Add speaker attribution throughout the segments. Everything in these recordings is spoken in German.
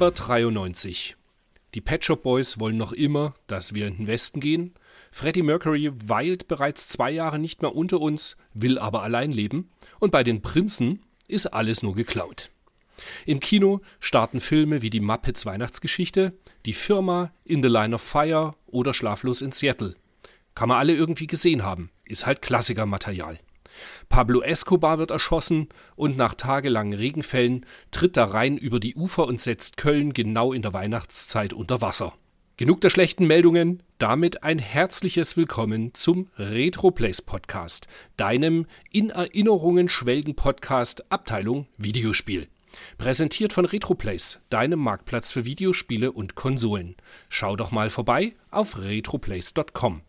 Speaker 1: Dezember 93. Die Pet Shop Boys wollen noch immer, dass wir in den Westen gehen. Freddie Mercury weilt bereits zwei Jahre nicht mehr unter uns, will aber allein leben. Und bei den Prinzen ist alles nur geklaut. Im Kino starten Filme wie die Muppets Weihnachtsgeschichte, Die Firma, In the Line of Fire oder Schlaflos in Seattle. Kann man alle irgendwie gesehen haben, ist halt Klassikermaterial. Pablo Escobar wird erschossen und nach tagelangen Regenfällen tritt der Rhein über die Ufer und setzt Köln genau in der Weihnachtszeit unter Wasser. Genug der schlechten Meldungen, damit ein herzliches Willkommen zum Retroplays Podcast, deinem in Erinnerungen schwelgen Podcast Abteilung Videospiel. Präsentiert von Retroplays, deinem Marktplatz für Videospiele und Konsolen. Schau doch mal vorbei auf retroplays.com.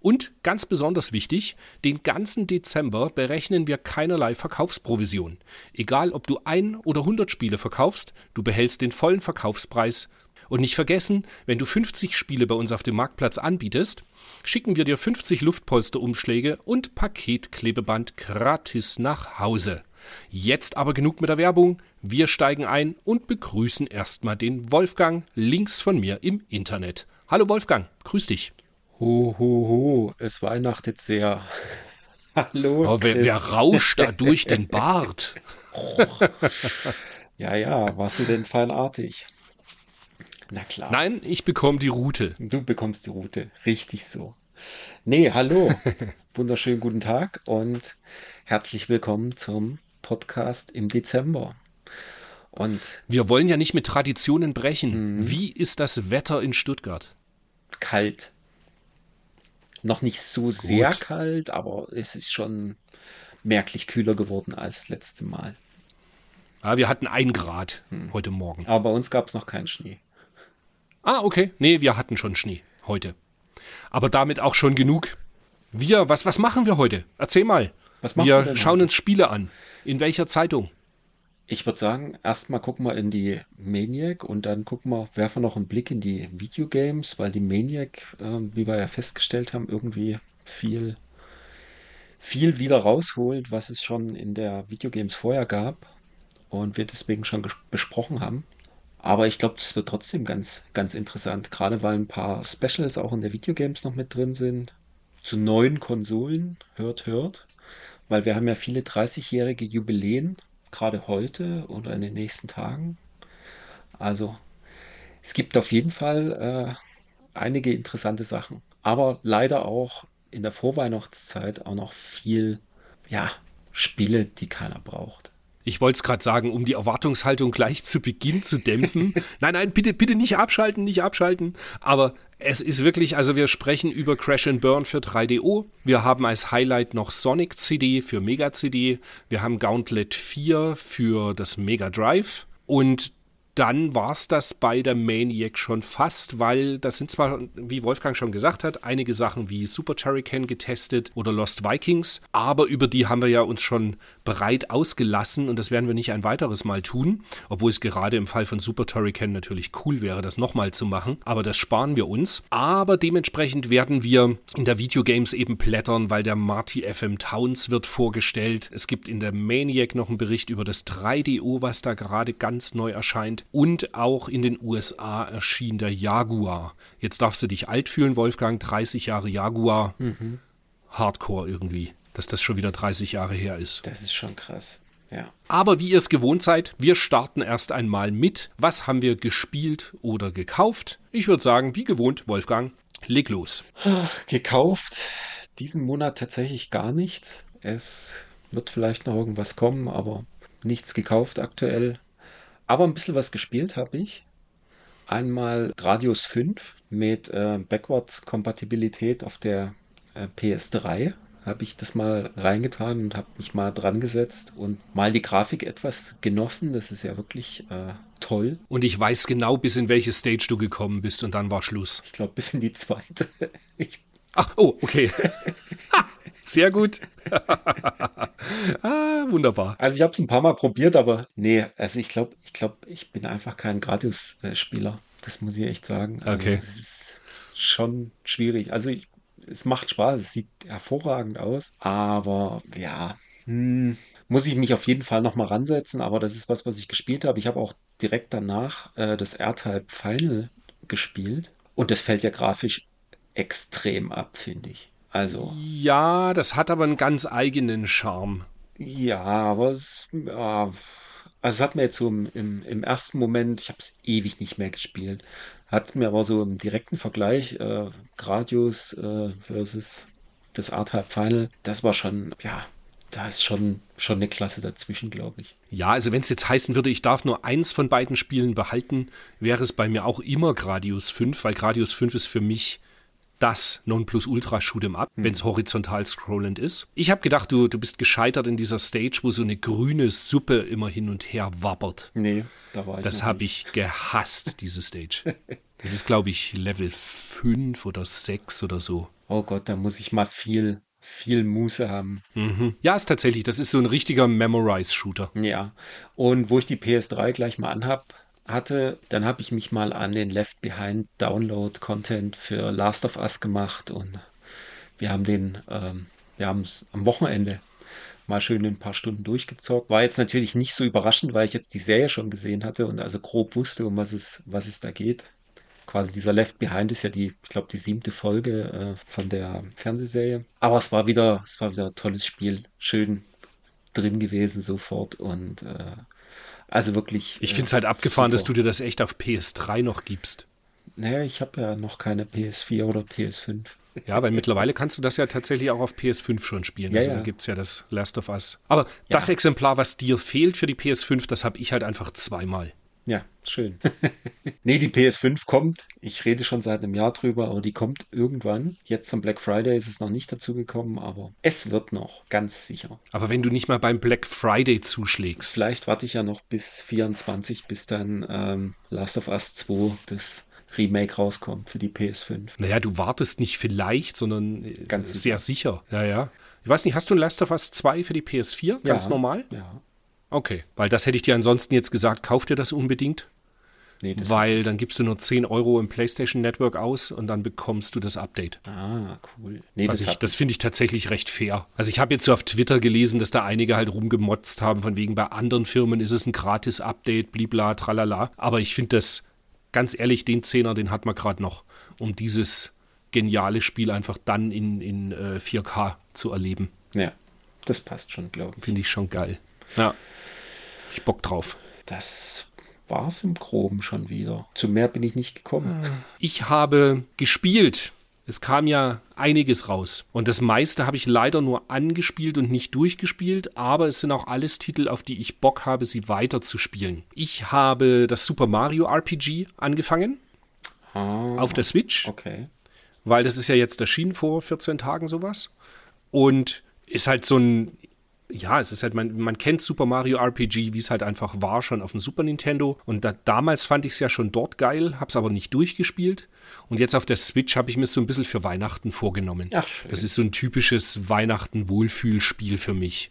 Speaker 1: Und ganz besonders wichtig, den ganzen Dezember berechnen wir keinerlei Verkaufsprovision. Egal, ob du ein oder hundert Spiele verkaufst, du behältst den vollen Verkaufspreis. Und nicht vergessen, wenn du 50 Spiele bei uns auf dem Marktplatz anbietest, schicken wir dir 50 Luftpolsterumschläge und Paketklebeband gratis nach Hause. Jetzt aber genug mit der Werbung. Wir steigen ein und begrüßen erstmal den Wolfgang links von mir im Internet. Hallo Wolfgang, grüß dich.
Speaker 2: Ho, ho, ho, es weihnachtet sehr. Hallo.
Speaker 1: Oh, wer, wer rauscht da durch den Bart?
Speaker 2: ja, ja, warst du denn feinartig? Na klar.
Speaker 1: Nein, ich bekomme die Route.
Speaker 2: Du bekommst die Route. Richtig so. Nee, hallo. Wunderschönen guten Tag und herzlich willkommen zum Podcast im Dezember.
Speaker 1: Und wir wollen ja nicht mit Traditionen brechen. Mhm. Wie ist das Wetter in Stuttgart?
Speaker 2: Kalt. Noch nicht so Gut. sehr kalt, aber es ist schon merklich kühler geworden als das letzte Mal.
Speaker 1: Ah, wir hatten ein Grad hm. heute Morgen.
Speaker 2: Aber bei uns gab es noch keinen Schnee.
Speaker 1: Ah, okay. Nee, wir hatten schon Schnee heute. Aber damit auch schon genug. Wir, was, was machen wir heute? Erzähl mal. Was machen wir, wir schauen heute? uns Spiele an. In welcher Zeitung?
Speaker 2: Ich würde sagen, erstmal gucken wir in die Maniac und dann gucken wir, werfen wir noch einen Blick in die Videogames, weil die Maniac, äh, wie wir ja festgestellt haben, irgendwie viel, viel wieder rausholt, was es schon in der Videogames vorher gab und wir deswegen schon besprochen haben. Aber ich glaube, das wird trotzdem ganz, ganz interessant, gerade weil ein paar Specials auch in der Videogames noch mit drin sind. Zu neuen Konsolen, hört, hört. Weil wir haben ja viele 30-jährige Jubiläen, gerade heute oder in den nächsten Tagen. Also es gibt auf jeden Fall äh, einige interessante Sachen. Aber leider auch in der Vorweihnachtszeit auch noch viel, ja, Spiele, die keiner braucht.
Speaker 1: Ich wollte es gerade sagen, um die Erwartungshaltung gleich zu Beginn zu dämpfen. nein, nein, bitte, bitte nicht abschalten, nicht abschalten. Aber es ist wirklich, also wir sprechen über Crash and Burn für 3DO. Wir haben als Highlight noch Sonic CD für Mega CD. Wir haben Gauntlet 4 für das Mega Drive. Und dann war es das bei der Maniac schon fast, weil das sind zwar, wie Wolfgang schon gesagt hat, einige Sachen wie Super Turrican getestet oder Lost Vikings, aber über die haben wir ja uns schon bereit ausgelassen und das werden wir nicht ein weiteres Mal tun, obwohl es gerade im Fall von Super Turrican natürlich cool wäre, das nochmal zu machen, aber das sparen wir uns. Aber dementsprechend werden wir in der Videogames eben plättern, weil der Marty FM Towns wird vorgestellt. Es gibt in der Maniac noch einen Bericht über das 3DO, was da gerade ganz neu erscheint und auch in den USA erschien der Jaguar. Jetzt darfst du dich alt fühlen, Wolfgang, 30 Jahre Jaguar. Mhm. Hardcore irgendwie, dass das schon wieder 30 Jahre her ist.
Speaker 2: Das ist schon krass. Ja.
Speaker 1: Aber wie ihr es gewohnt seid, wir starten erst einmal mit, was haben wir gespielt oder gekauft? Ich würde sagen, wie gewohnt, Wolfgang, leg los.
Speaker 2: Gekauft diesen Monat tatsächlich gar nichts. Es wird vielleicht noch irgendwas kommen, aber nichts gekauft aktuell. Aber ein bisschen was gespielt habe ich. Einmal Gradius 5 mit äh, Backwards-Kompatibilität auf der äh, PS3 habe ich das mal reingetan und habe mich mal dran gesetzt und mal die Grafik etwas genossen. Das ist ja wirklich äh, toll.
Speaker 1: Und ich weiß genau, bis in welche Stage du gekommen bist und dann war Schluss.
Speaker 2: Ich glaube, bis in die zweite. Ich
Speaker 1: Ach, oh, okay. Sehr gut. ah, wunderbar.
Speaker 2: Also ich habe es ein paar Mal probiert, aber nee, also ich glaube, ich glaube, ich bin einfach kein Gradius-Spieler. Das muss ich echt sagen.
Speaker 1: Also okay.
Speaker 2: Es ist schon schwierig. Also ich, es macht Spaß, es sieht hervorragend aus, aber ja, hm, muss ich mich auf jeden Fall nochmal ransetzen, aber das ist was, was ich gespielt habe. Ich habe auch direkt danach äh, das R-Type Final gespielt und das fällt ja grafisch extrem ab, finde ich. Also.
Speaker 1: Ja, das hat aber einen ganz eigenen Charme.
Speaker 2: Ja, aber es, ja, also es hat mir jetzt so im, im, im ersten Moment, ich habe es ewig nicht mehr gespielt, hat es mir aber so im direkten Vergleich, äh, Gradius äh, versus das R-Type Final, das war schon, ja, da ist schon, schon eine Klasse dazwischen, glaube ich.
Speaker 1: Ja, also wenn es jetzt heißen würde, ich darf nur eins von beiden Spielen behalten, wäre es bei mir auch immer Gradius 5, weil Gradius 5 ist für mich das Nonplusultra Shoot'em Up, hm. wenn es horizontal scrollend ist. Ich habe gedacht, du, du bist gescheitert in dieser Stage, wo so eine grüne Suppe immer hin und her wabbert.
Speaker 2: Nee, da war ich
Speaker 1: Das habe ich gehasst, diese Stage. Das ist, glaube ich, Level 5 oder 6 oder so.
Speaker 2: Oh Gott, da muss ich mal viel viel Muße haben.
Speaker 1: Mhm. Ja, ist tatsächlich, das ist so ein richtiger Memorize-Shooter.
Speaker 2: Ja, und wo ich die PS3 gleich mal anhab, hatte, dann habe ich mich mal an den Left Behind Download Content für Last of Us gemacht und wir haben den, ähm, wir haben es am Wochenende mal schön ein paar Stunden durchgezockt. War jetzt natürlich nicht so überraschend, weil ich jetzt die Serie schon gesehen hatte und also grob wusste, um was es, was es da geht quasi dieser Left Behind ist ja die, ich glaube, die siebte Folge äh, von der Fernsehserie. Aber es war wieder, es war wieder ein tolles Spiel. Schön drin gewesen sofort und äh, also wirklich.
Speaker 1: Ich finde es halt abgefahren, super. dass du dir das echt auf PS3 noch gibst.
Speaker 2: Naja, ich habe ja noch keine PS4 oder PS5.
Speaker 1: Ja, weil mittlerweile kannst du das ja tatsächlich auch auf PS5 schon spielen.
Speaker 2: Ja,
Speaker 1: also
Speaker 2: ja.
Speaker 1: da gibt es ja das Last of Us. Aber
Speaker 2: Ja.
Speaker 1: das Exemplar, was dir fehlt für die PS5, das habe ich halt einfach zweimal.
Speaker 2: Ja, schön. nee, die PS5 kommt. Ich rede schon seit einem Jahr drüber, aber die kommt irgendwann. Jetzt zum Black Friday ist es noch nicht dazu gekommen, aber es wird noch, ganz sicher.
Speaker 1: Aber wenn du nicht mal beim Black Friday zuschlägst.
Speaker 2: Vielleicht warte ich ja noch bis 24, bis dann ähm, Last of Us 2 das Remake rauskommt für die PS5.
Speaker 1: Naja, du wartest nicht vielleicht, sondern äh,
Speaker 2: Ganz
Speaker 1: sehr sicher. Ja, ja. Ich weiß nicht, hast du Last of Us 2 für die PS4? Ganz
Speaker 2: Ja.
Speaker 1: normal?
Speaker 2: Ja.
Speaker 1: Okay. Weil das hätte ich dir ansonsten jetzt gesagt, kauf dir das unbedingt.
Speaker 2: Nee, das
Speaker 1: Weil dann gibst du nur 10 Euro im PlayStation Network aus und dann bekommst du das Update.
Speaker 2: Ah, cool. Nee, das,
Speaker 1: ich, das finde ich tatsächlich recht fair. Also ich habe jetzt so auf Twitter gelesen, dass da einige halt rumgemotzt haben, von wegen bei anderen Firmen ist es ein Gratis-Update, blibla, tralala. Aber ich finde das, ganz ehrlich, den Zehner, den hat man gerade noch, um dieses geniale Spiel einfach dann in, in äh, 4K zu erleben.
Speaker 2: ja, das passt schon, glaube ich.
Speaker 1: Finde ich schon geil. Ja. Ich Bock drauf.
Speaker 2: Das war's im Groben schon wieder. Zu mehr bin ich nicht gekommen.
Speaker 1: Ich habe gespielt. Es kam ja einiges raus. Und das meiste habe ich leider nur angespielt und nicht durchgespielt, aber es sind auch alles Titel, auf die ich Bock habe, sie weiterzuspielen. Ich habe das Super Mario RPG angefangen
Speaker 2: Ah,
Speaker 1: auf der Switch,
Speaker 2: okay.
Speaker 1: weil das ist ja jetzt erschienen vor 14 Tagen sowas. Und ist halt so ein, ja, es ist halt, man, man kennt Super Mario RPG, wie es halt einfach war, schon auf dem Super Nintendo. Und da, damals fand ich es ja schon dort geil, habe es aber nicht durchgespielt. Und jetzt auf der Switch habe ich mir so ein bisschen für Weihnachten vorgenommen.
Speaker 2: Ach, schön.
Speaker 1: Das ist so ein typisches Weihnachten-Wohlfühlspiel für mich.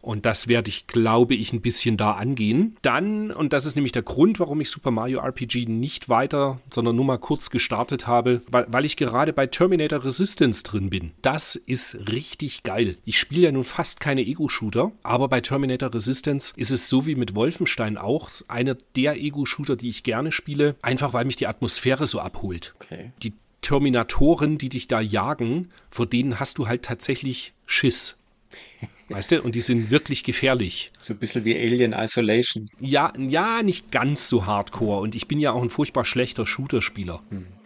Speaker 1: Und das werde ich, glaube ich, ein bisschen da angehen. Dann, und das ist nämlich der Grund, warum ich Super Mario RPG nicht weiter, sondern nur mal kurz gestartet habe, weil, weil ich gerade bei Terminator Resistance drin bin. Das ist richtig geil. Ich spiele ja nun fast keine Ego-Shooter, aber bei Terminator Resistance ist es so wie mit Wolfenstein auch einer der Ego-Shooter, die ich gerne spiele, einfach weil mich die Atmosphäre so abholt
Speaker 2: Okay.
Speaker 1: die Terminatoren, die dich da jagen, vor denen hast du halt tatsächlich Schiss. Weißt du? Und die sind wirklich gefährlich.
Speaker 2: So ein bisschen wie Alien Isolation.
Speaker 1: Ja, ja, nicht ganz so hardcore. Und ich bin ja auch ein furchtbar schlechter Shooter-Spieler.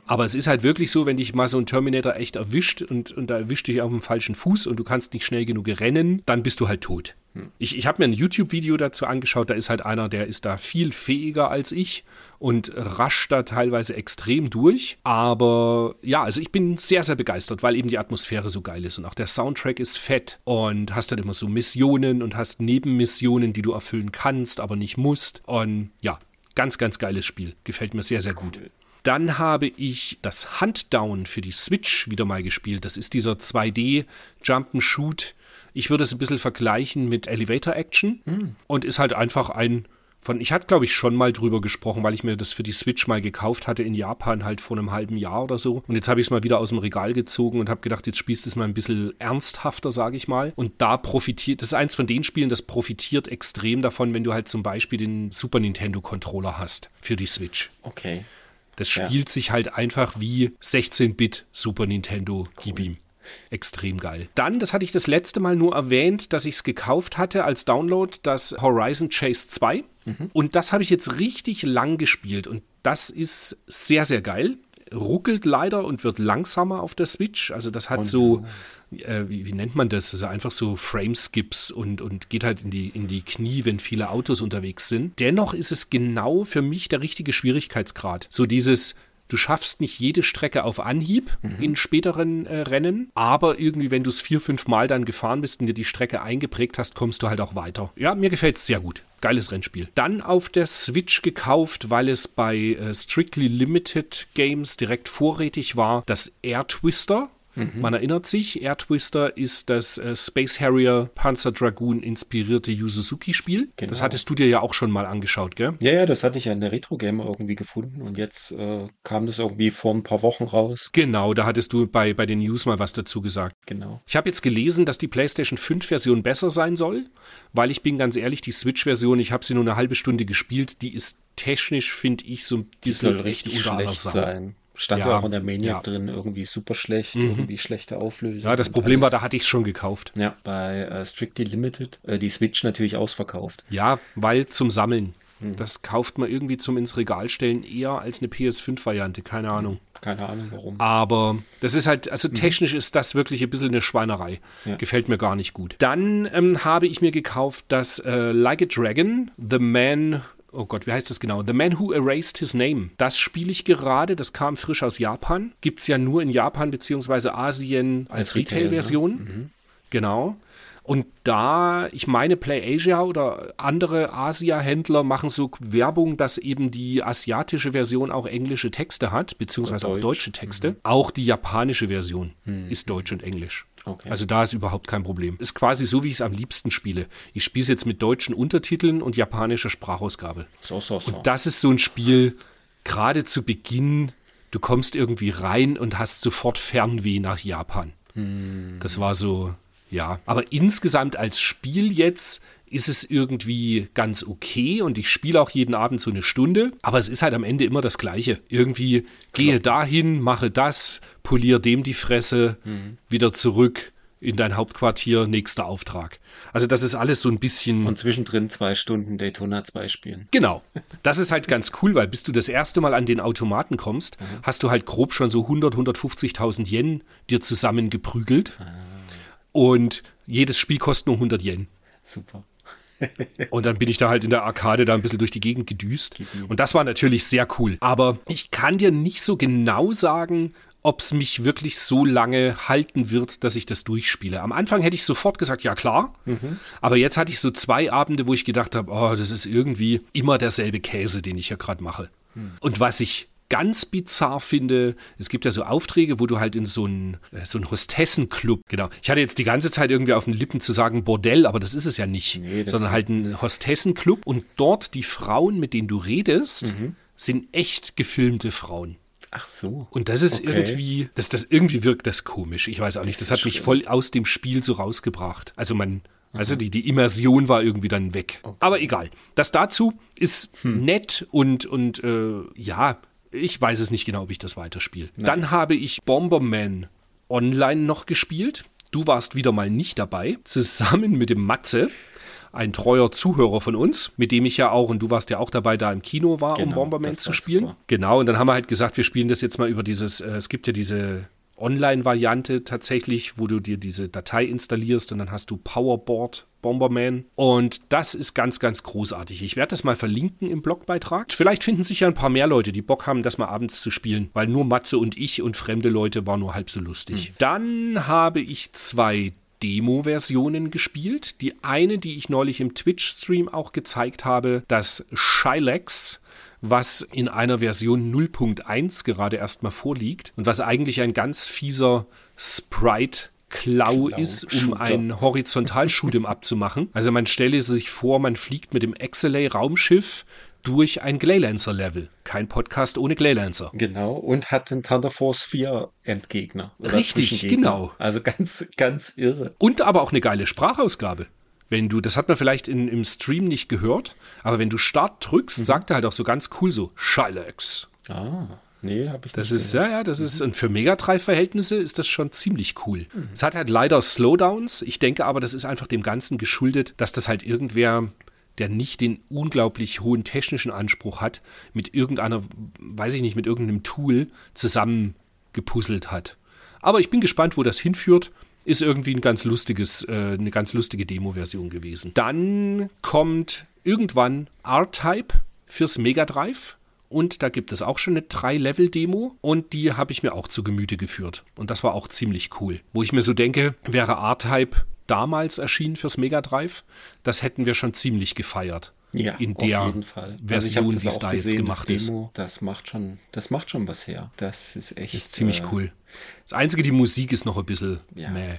Speaker 1: Aber es ist halt wirklich so, wenn dich mal so ein Terminator echt erwischt und, und da erwischt dich auf dem falschen Fuß und du kannst nicht schnell genug rennen, dann bist du halt tot. Ich, ich habe mir ein YouTube-Video dazu angeschaut, da ist halt einer, der ist da viel fähiger als ich und rascht da teilweise extrem durch. Aber ja, also ich bin sehr, sehr begeistert, weil eben die Atmosphäre so geil ist und auch der Soundtrack ist fett und hast dann immer so Missionen und hast Nebenmissionen, die du erfüllen kannst, aber nicht musst. Und ja, ganz, ganz geiles Spiel. Gefällt mir sehr, sehr gut. Dann habe ich das Huntdown für die Switch wieder mal gespielt. Das ist dieser 2D Jump'n'Shoot. Ich würde es ein bisschen vergleichen mit Elevator Action und ist halt einfach ein von, ich hatte glaube ich schon mal drüber gesprochen, weil ich mir das für die Switch mal gekauft hatte in Japan halt vor einem halben Jahr oder so. Und jetzt habe ich es mal wieder aus dem Regal gezogen und habe gedacht, jetzt spielst du es mal ein bisschen ernsthafter, sage ich mal. Und da profitiert, das ist eins von den Spielen, das profitiert extrem davon, wenn du halt zum Beispiel den Super Nintendo Controller hast für die Switch.
Speaker 2: Okay.
Speaker 1: Das spielt ja. sich halt einfach wie 16-Bit Super Nintendo. Cool. Gib ihm. Extrem geil. Dann, das hatte ich das letzte Mal nur erwähnt, dass ich es gekauft hatte als Download, das Horizon Chase 2. Mhm. Und das habe ich jetzt richtig lang gespielt. Und das ist sehr, sehr geil. Ruckelt leider und wird langsamer auf der Switch. Also das hat und, so, äh, wie, wie, nennt man das? Also einfach so Frameskips und, und geht halt in die, in die Knie, wenn viele Autos unterwegs sind. Dennoch ist es genau für mich der richtige Schwierigkeitsgrad. So dieses Du schaffst nicht jede Strecke auf Anhieb mhm. in späteren äh, Rennen, aber irgendwie, wenn du es vier, fünf Mal dann gefahren bist und dir die Strecke eingeprägt hast, kommst du halt auch weiter. Ja, mir gefällt es sehr gut. Geiles Rennspiel. Dann auf der Switch gekauft, weil es bei äh, Strictly Limited Games direkt vorrätig war, das Air Twister. Mhm. Man erinnert sich, Air Twister ist das äh, Space Harrier Panzer Dragoon inspirierte Yu Suzuki-Spiel. Genau. Das hattest du dir ja auch schon mal angeschaut, gell?
Speaker 2: Ja, ja, das hatte ich ja in der Retro Gamer irgendwie gefunden und jetzt äh, kam das irgendwie vor ein paar Wochen raus.
Speaker 1: Genau, da hattest du bei, bei den News mal was dazu gesagt.
Speaker 2: Genau.
Speaker 1: Ich habe jetzt gelesen, dass die PlayStation 5-Version besser sein soll, weil ich bin ganz ehrlich, die Switch-Version, ich habe sie nur eine halbe Stunde gespielt, die ist technisch, finde ich, so ein
Speaker 2: bisschen die soll richtig schlecht sein. Stand ja, auch in der Maniac ja. drin, irgendwie super schlecht, mhm. irgendwie schlechte Auflösung.
Speaker 1: Ja, das Problem alles. war, da hatte ich es schon gekauft.
Speaker 2: Ja, bei äh, Strictly Limited, äh, die Switch natürlich ausverkauft.
Speaker 1: Ja, weil zum Sammeln. Mhm. Das kauft man irgendwie zum ins Regal stellen eher als eine PS5-Variante, keine Ahnung.
Speaker 2: Keine Ahnung warum.
Speaker 1: Aber das ist halt, also mhm. technisch ist das wirklich ein bisschen eine Schweinerei. Ja. Gefällt mir gar nicht gut. Dann ähm, habe ich mir gekauft das äh, Like a Dragon, The Man oh Gott, wie heißt das genau? The Man Who Erased His Name. Das spiele ich gerade, das kam frisch aus Japan. Gibt es ja nur in Japan bzw. Asien als, als Retail-Version. Retail, ne? mhm. Genau. Und da, ich meine, PlayAsia oder andere Asia-Händler machen so Werbung, dass eben die asiatische Version auch englische Texte hat, beziehungsweise Deutsch. auch deutsche Texte. Mhm. Auch die japanische Version mhm. ist Deutsch und Englisch. Okay. Also da ist überhaupt kein Problem. Ist quasi so, wie ich es am liebsten spiele. Ich spiele es jetzt mit deutschen Untertiteln und japanischer Sprachausgabe.
Speaker 2: So, so, so.
Speaker 1: Und das ist so ein Spiel, gerade zu Beginn, du kommst irgendwie rein und hast sofort Fernweh nach Japan. Hm. Das war so, ja. Aber insgesamt als Spiel jetzt ist es irgendwie ganz okay und ich spiele auch jeden Abend so eine Stunde, aber es ist halt am Ende immer das Gleiche. Irgendwie gehe Klar. dahin, mache das, poliere dem die Fresse, mhm. wieder zurück in dein Hauptquartier, nächster Auftrag. Also das ist alles so ein bisschen.
Speaker 2: Und zwischendrin zwei Stunden Daytona 2 spielen.
Speaker 1: Genau. Das ist halt ganz cool, weil bis du das erste Mal an den Automaten kommst, mhm. hast du halt grob schon so 100, 150.000 Yen dir zusammengeprügelt. Ah. Und jedes Spiel kostet nur 100 Yen.
Speaker 2: Super.
Speaker 1: Und dann bin ich da halt in der Arkade da ein bisschen durch die Gegend gedüst. Und das war natürlich sehr cool. Aber ich kann dir nicht so genau sagen, ob es mich wirklich so lange halten wird, dass ich das durchspiele. Am Anfang hätte ich sofort gesagt, ja klar. Mhm. Aber jetzt hatte ich so zwei Abende, wo ich gedacht habe, oh, das ist irgendwie immer derselbe Käse, den ich ja gerade mache. Mhm. Und was ich ganz bizarr finde, es gibt ja so Aufträge, wo du halt in so einen, äh, so einen Hostessenclub, genau. Ich hatte jetzt die ganze Zeit irgendwie auf den Lippen zu sagen Bordell, aber das ist es ja nicht, nee, sondern halt ein Hostessenclub und dort die Frauen, mit denen du redest, mhm. sind echt gefilmte Frauen.
Speaker 2: Ach so.
Speaker 1: Und das ist okay. irgendwie, das, das irgendwie wirkt das komisch. Ich weiß auch nicht. Das, hat mich voll aus dem Spiel so rausgebracht. Also man, also die, die Immersion war irgendwie dann weg. Okay. Aber egal. Das dazu ist hm. nett und, und äh, ja, ich weiß es nicht genau, ob ich das weiterspiele. Dann habe ich Bomberman online noch gespielt. Du warst wieder mal nicht dabei. Zusammen mit dem Matze, ein treuer Zuhörer von uns, mit dem ich ja auch, und du warst ja auch dabei, da im Kino war, genau, um Bomberman zu spielen. Super. Genau, und dann haben wir halt gesagt, wir spielen das jetzt mal über dieses, äh, es gibt ja diese Online-Variante tatsächlich, wo du dir diese Datei installierst und dann hast du Powerboard Bomberman. Und das ist ganz, ganz großartig. Ich werde das mal verlinken im Blogbeitrag. Vielleicht finden sich ja ein paar mehr Leute, die Bock haben, das mal abends zu spielen, weil nur Matze und ich und fremde Leute war nur halb so lustig. Hm. Dann habe ich zwei Demo-Versionen gespielt. Die eine, die ich neulich im Twitch-Stream auch gezeigt habe, das Shylex was in einer Version 0.1 gerade erstmal vorliegt und was eigentlich ein ganz fieser Sprite Klau ist, um
Speaker 2: Shooter.
Speaker 1: ein Horizontal-Shoot'em abzumachen. Also man stelle sich vor, man fliegt mit dem XLA-Raumschiff durch ein Glaylancer-Level. Kein Podcast ohne Glaylancer.
Speaker 2: Genau, und hat den Thunder Force 4 Endgegner.
Speaker 1: Richtig, genau.
Speaker 2: Also ganz, ganz irre.
Speaker 1: Und aber auch eine geile Sprachausgabe. Wenn du, das hat man vielleicht in, im Stream nicht gehört, aber wenn du Start drückst, sagt er halt auch so ganz cool so, Shylex.
Speaker 2: Ah, nee, habe ich
Speaker 1: Das
Speaker 2: nicht
Speaker 1: ist,
Speaker 2: gehört.
Speaker 1: ja, ja, das ist, und für Mega Drive-Verhältnisse ist das schon ziemlich cool. Es hat halt leider Slowdowns. Ich denke aber, das ist einfach dem Ganzen geschuldet, dass das halt irgendwer, der nicht den unglaublich hohen technischen Anspruch hat, mit irgendeiner, weiß ich nicht, mit irgendeinem Tool zusammengepuzzelt hat. Aber ich bin gespannt, wo das hinführt. Ist irgendwie ein ganz lustiges, äh, eine ganz lustige Demo-Version gewesen. Dann kommt irgendwann R-Type fürs Mega Drive. Und da gibt es auch schon eine 3-Level-Demo und die habe ich mir auch zu Gemüte geführt. Und das war auch ziemlich cool. Wo ich mir so denke, wäre R-Type damals erschienen fürs Mega Drive, das hätten wir schon ziemlich gefeiert.
Speaker 2: Ja,
Speaker 1: in
Speaker 2: auf
Speaker 1: der
Speaker 2: jeden Fall. Also
Speaker 1: Version,
Speaker 2: das
Speaker 1: wie es da jetzt gemacht
Speaker 2: das
Speaker 1: ist.
Speaker 2: Demo, Das macht schon, das macht schon was her. Das ist echt.
Speaker 1: Ist ziemlich
Speaker 2: äh,
Speaker 1: cool. Das Einzige, die Musik ist noch ein bisschen
Speaker 2: Ja.
Speaker 1: mäh.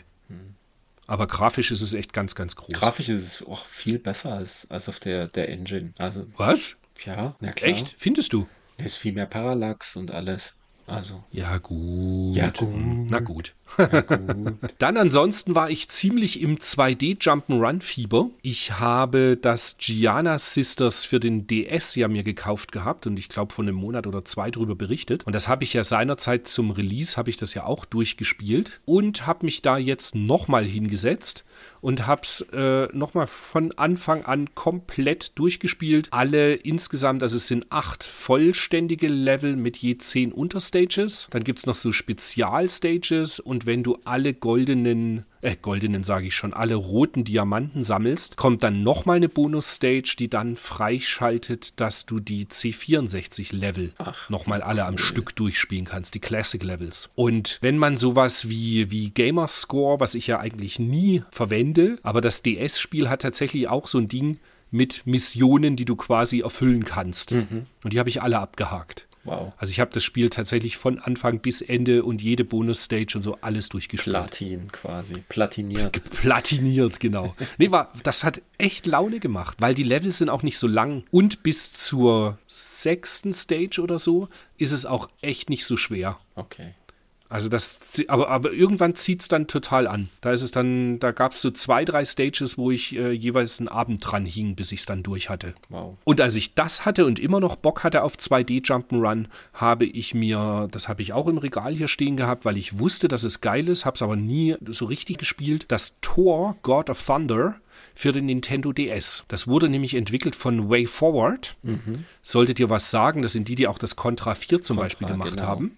Speaker 1: Aber grafisch ist es echt ganz, ganz groß.
Speaker 2: Grafisch ist es auch viel besser als, als auf der, der Engine. Also,
Speaker 1: Was?
Speaker 2: Ja, na klar.
Speaker 1: Echt? Findest du?
Speaker 2: Da ist viel mehr Parallax und alles. Also,
Speaker 1: Ja, gut.
Speaker 2: Ja, gut.
Speaker 1: Na gut. Dann ansonsten war ich ziemlich im 2D Jump'n'Run-Fieber. Ich habe das Gianna Sisters für den DS ja mir gekauft gehabt und ich glaube von einem Monat oder zwei drüber berichtet. Und das habe ich ja seinerzeit zum Release, habe ich das ja auch durchgespielt und habe mich da jetzt nochmal hingesetzt und habe es äh, nochmal von Anfang an komplett durchgespielt. Alle insgesamt, also es sind acht vollständige Level mit je zehn Unterstages. Dann gibt es noch so Spezialstages und wenn du alle goldenen, äh, goldenen sage ich schon, alle roten Diamanten sammelst, kommt dann nochmal eine Bonusstage, die dann freischaltet, dass du die C64-Level
Speaker 2: Ach,
Speaker 1: nochmal alle am Stück durchspielen kannst, die Classic Levels. Und wenn man sowas wie, wie Gamerscore, was ich ja eigentlich nie verwende, aber das DS-Spiel hat tatsächlich auch so ein Ding mit Missionen, die du quasi erfüllen kannst. Und die habe ich alle abgehakt.
Speaker 2: wow.
Speaker 1: Also ich habe das Spiel tatsächlich von Anfang bis Ende und jede Bonusstage und so alles durchgespielt.
Speaker 2: Platin quasi. Platiniert.
Speaker 1: Platiniert, genau. Nee, war, das hat echt Laune gemacht, weil die Level sind auch nicht so lang. Und bis zur sechsten Stage oder so ist es auch echt nicht so schwer.
Speaker 2: Okay.
Speaker 1: Also das, aber, aber irgendwann zieht es dann total an. Da ist es dann, da gab es so zwei, drei Stages, wo ich äh, jeweils einen Abend dran hing, bis ich es dann durch hatte.
Speaker 2: Wow.
Speaker 1: Und als ich das hatte und immer noch Bock hatte auf 2D Jump'n'Run, habe ich mir, das habe ich auch im Regal hier stehen gehabt, weil ich wusste, dass es geil ist, habe es aber nie so richtig gespielt, das Thor God of Thunder für den Nintendo DS. Das wurde nämlich entwickelt von Way Forward. Solltet ihr was sagen, das sind die, die auch das Contra 4 zum
Speaker 2: Contra,
Speaker 1: Beispiel gemacht
Speaker 2: genau.
Speaker 1: haben.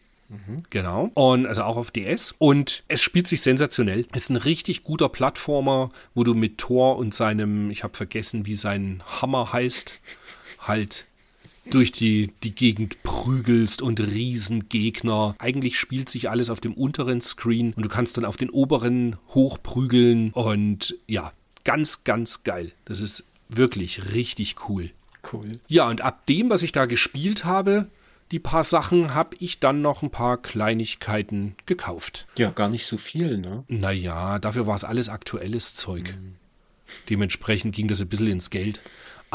Speaker 1: Genau. Und also auch auf DS. Und es spielt sich sensationell. Ist ein richtig guter Plattformer, wo du mit Thor und seinem, ich habe vergessen, wie sein Hammer heißt, halt durch die, die Gegend prügelst und Riesengegner. Eigentlich spielt sich alles auf dem unteren Screen und du kannst dann auf den oberen hochprügeln und ja, ganz, ganz geil. Das ist wirklich richtig cool.
Speaker 2: Cool.
Speaker 1: Ja, und ab dem, was ich da gespielt habe, die paar Sachen, habe ich dann noch ein paar Kleinigkeiten gekauft.
Speaker 2: Ja, gar nicht so viel, ne?
Speaker 1: Naja, dafür war es alles aktuelles Zeug. Dementsprechend ging das ein bisschen ins Geld.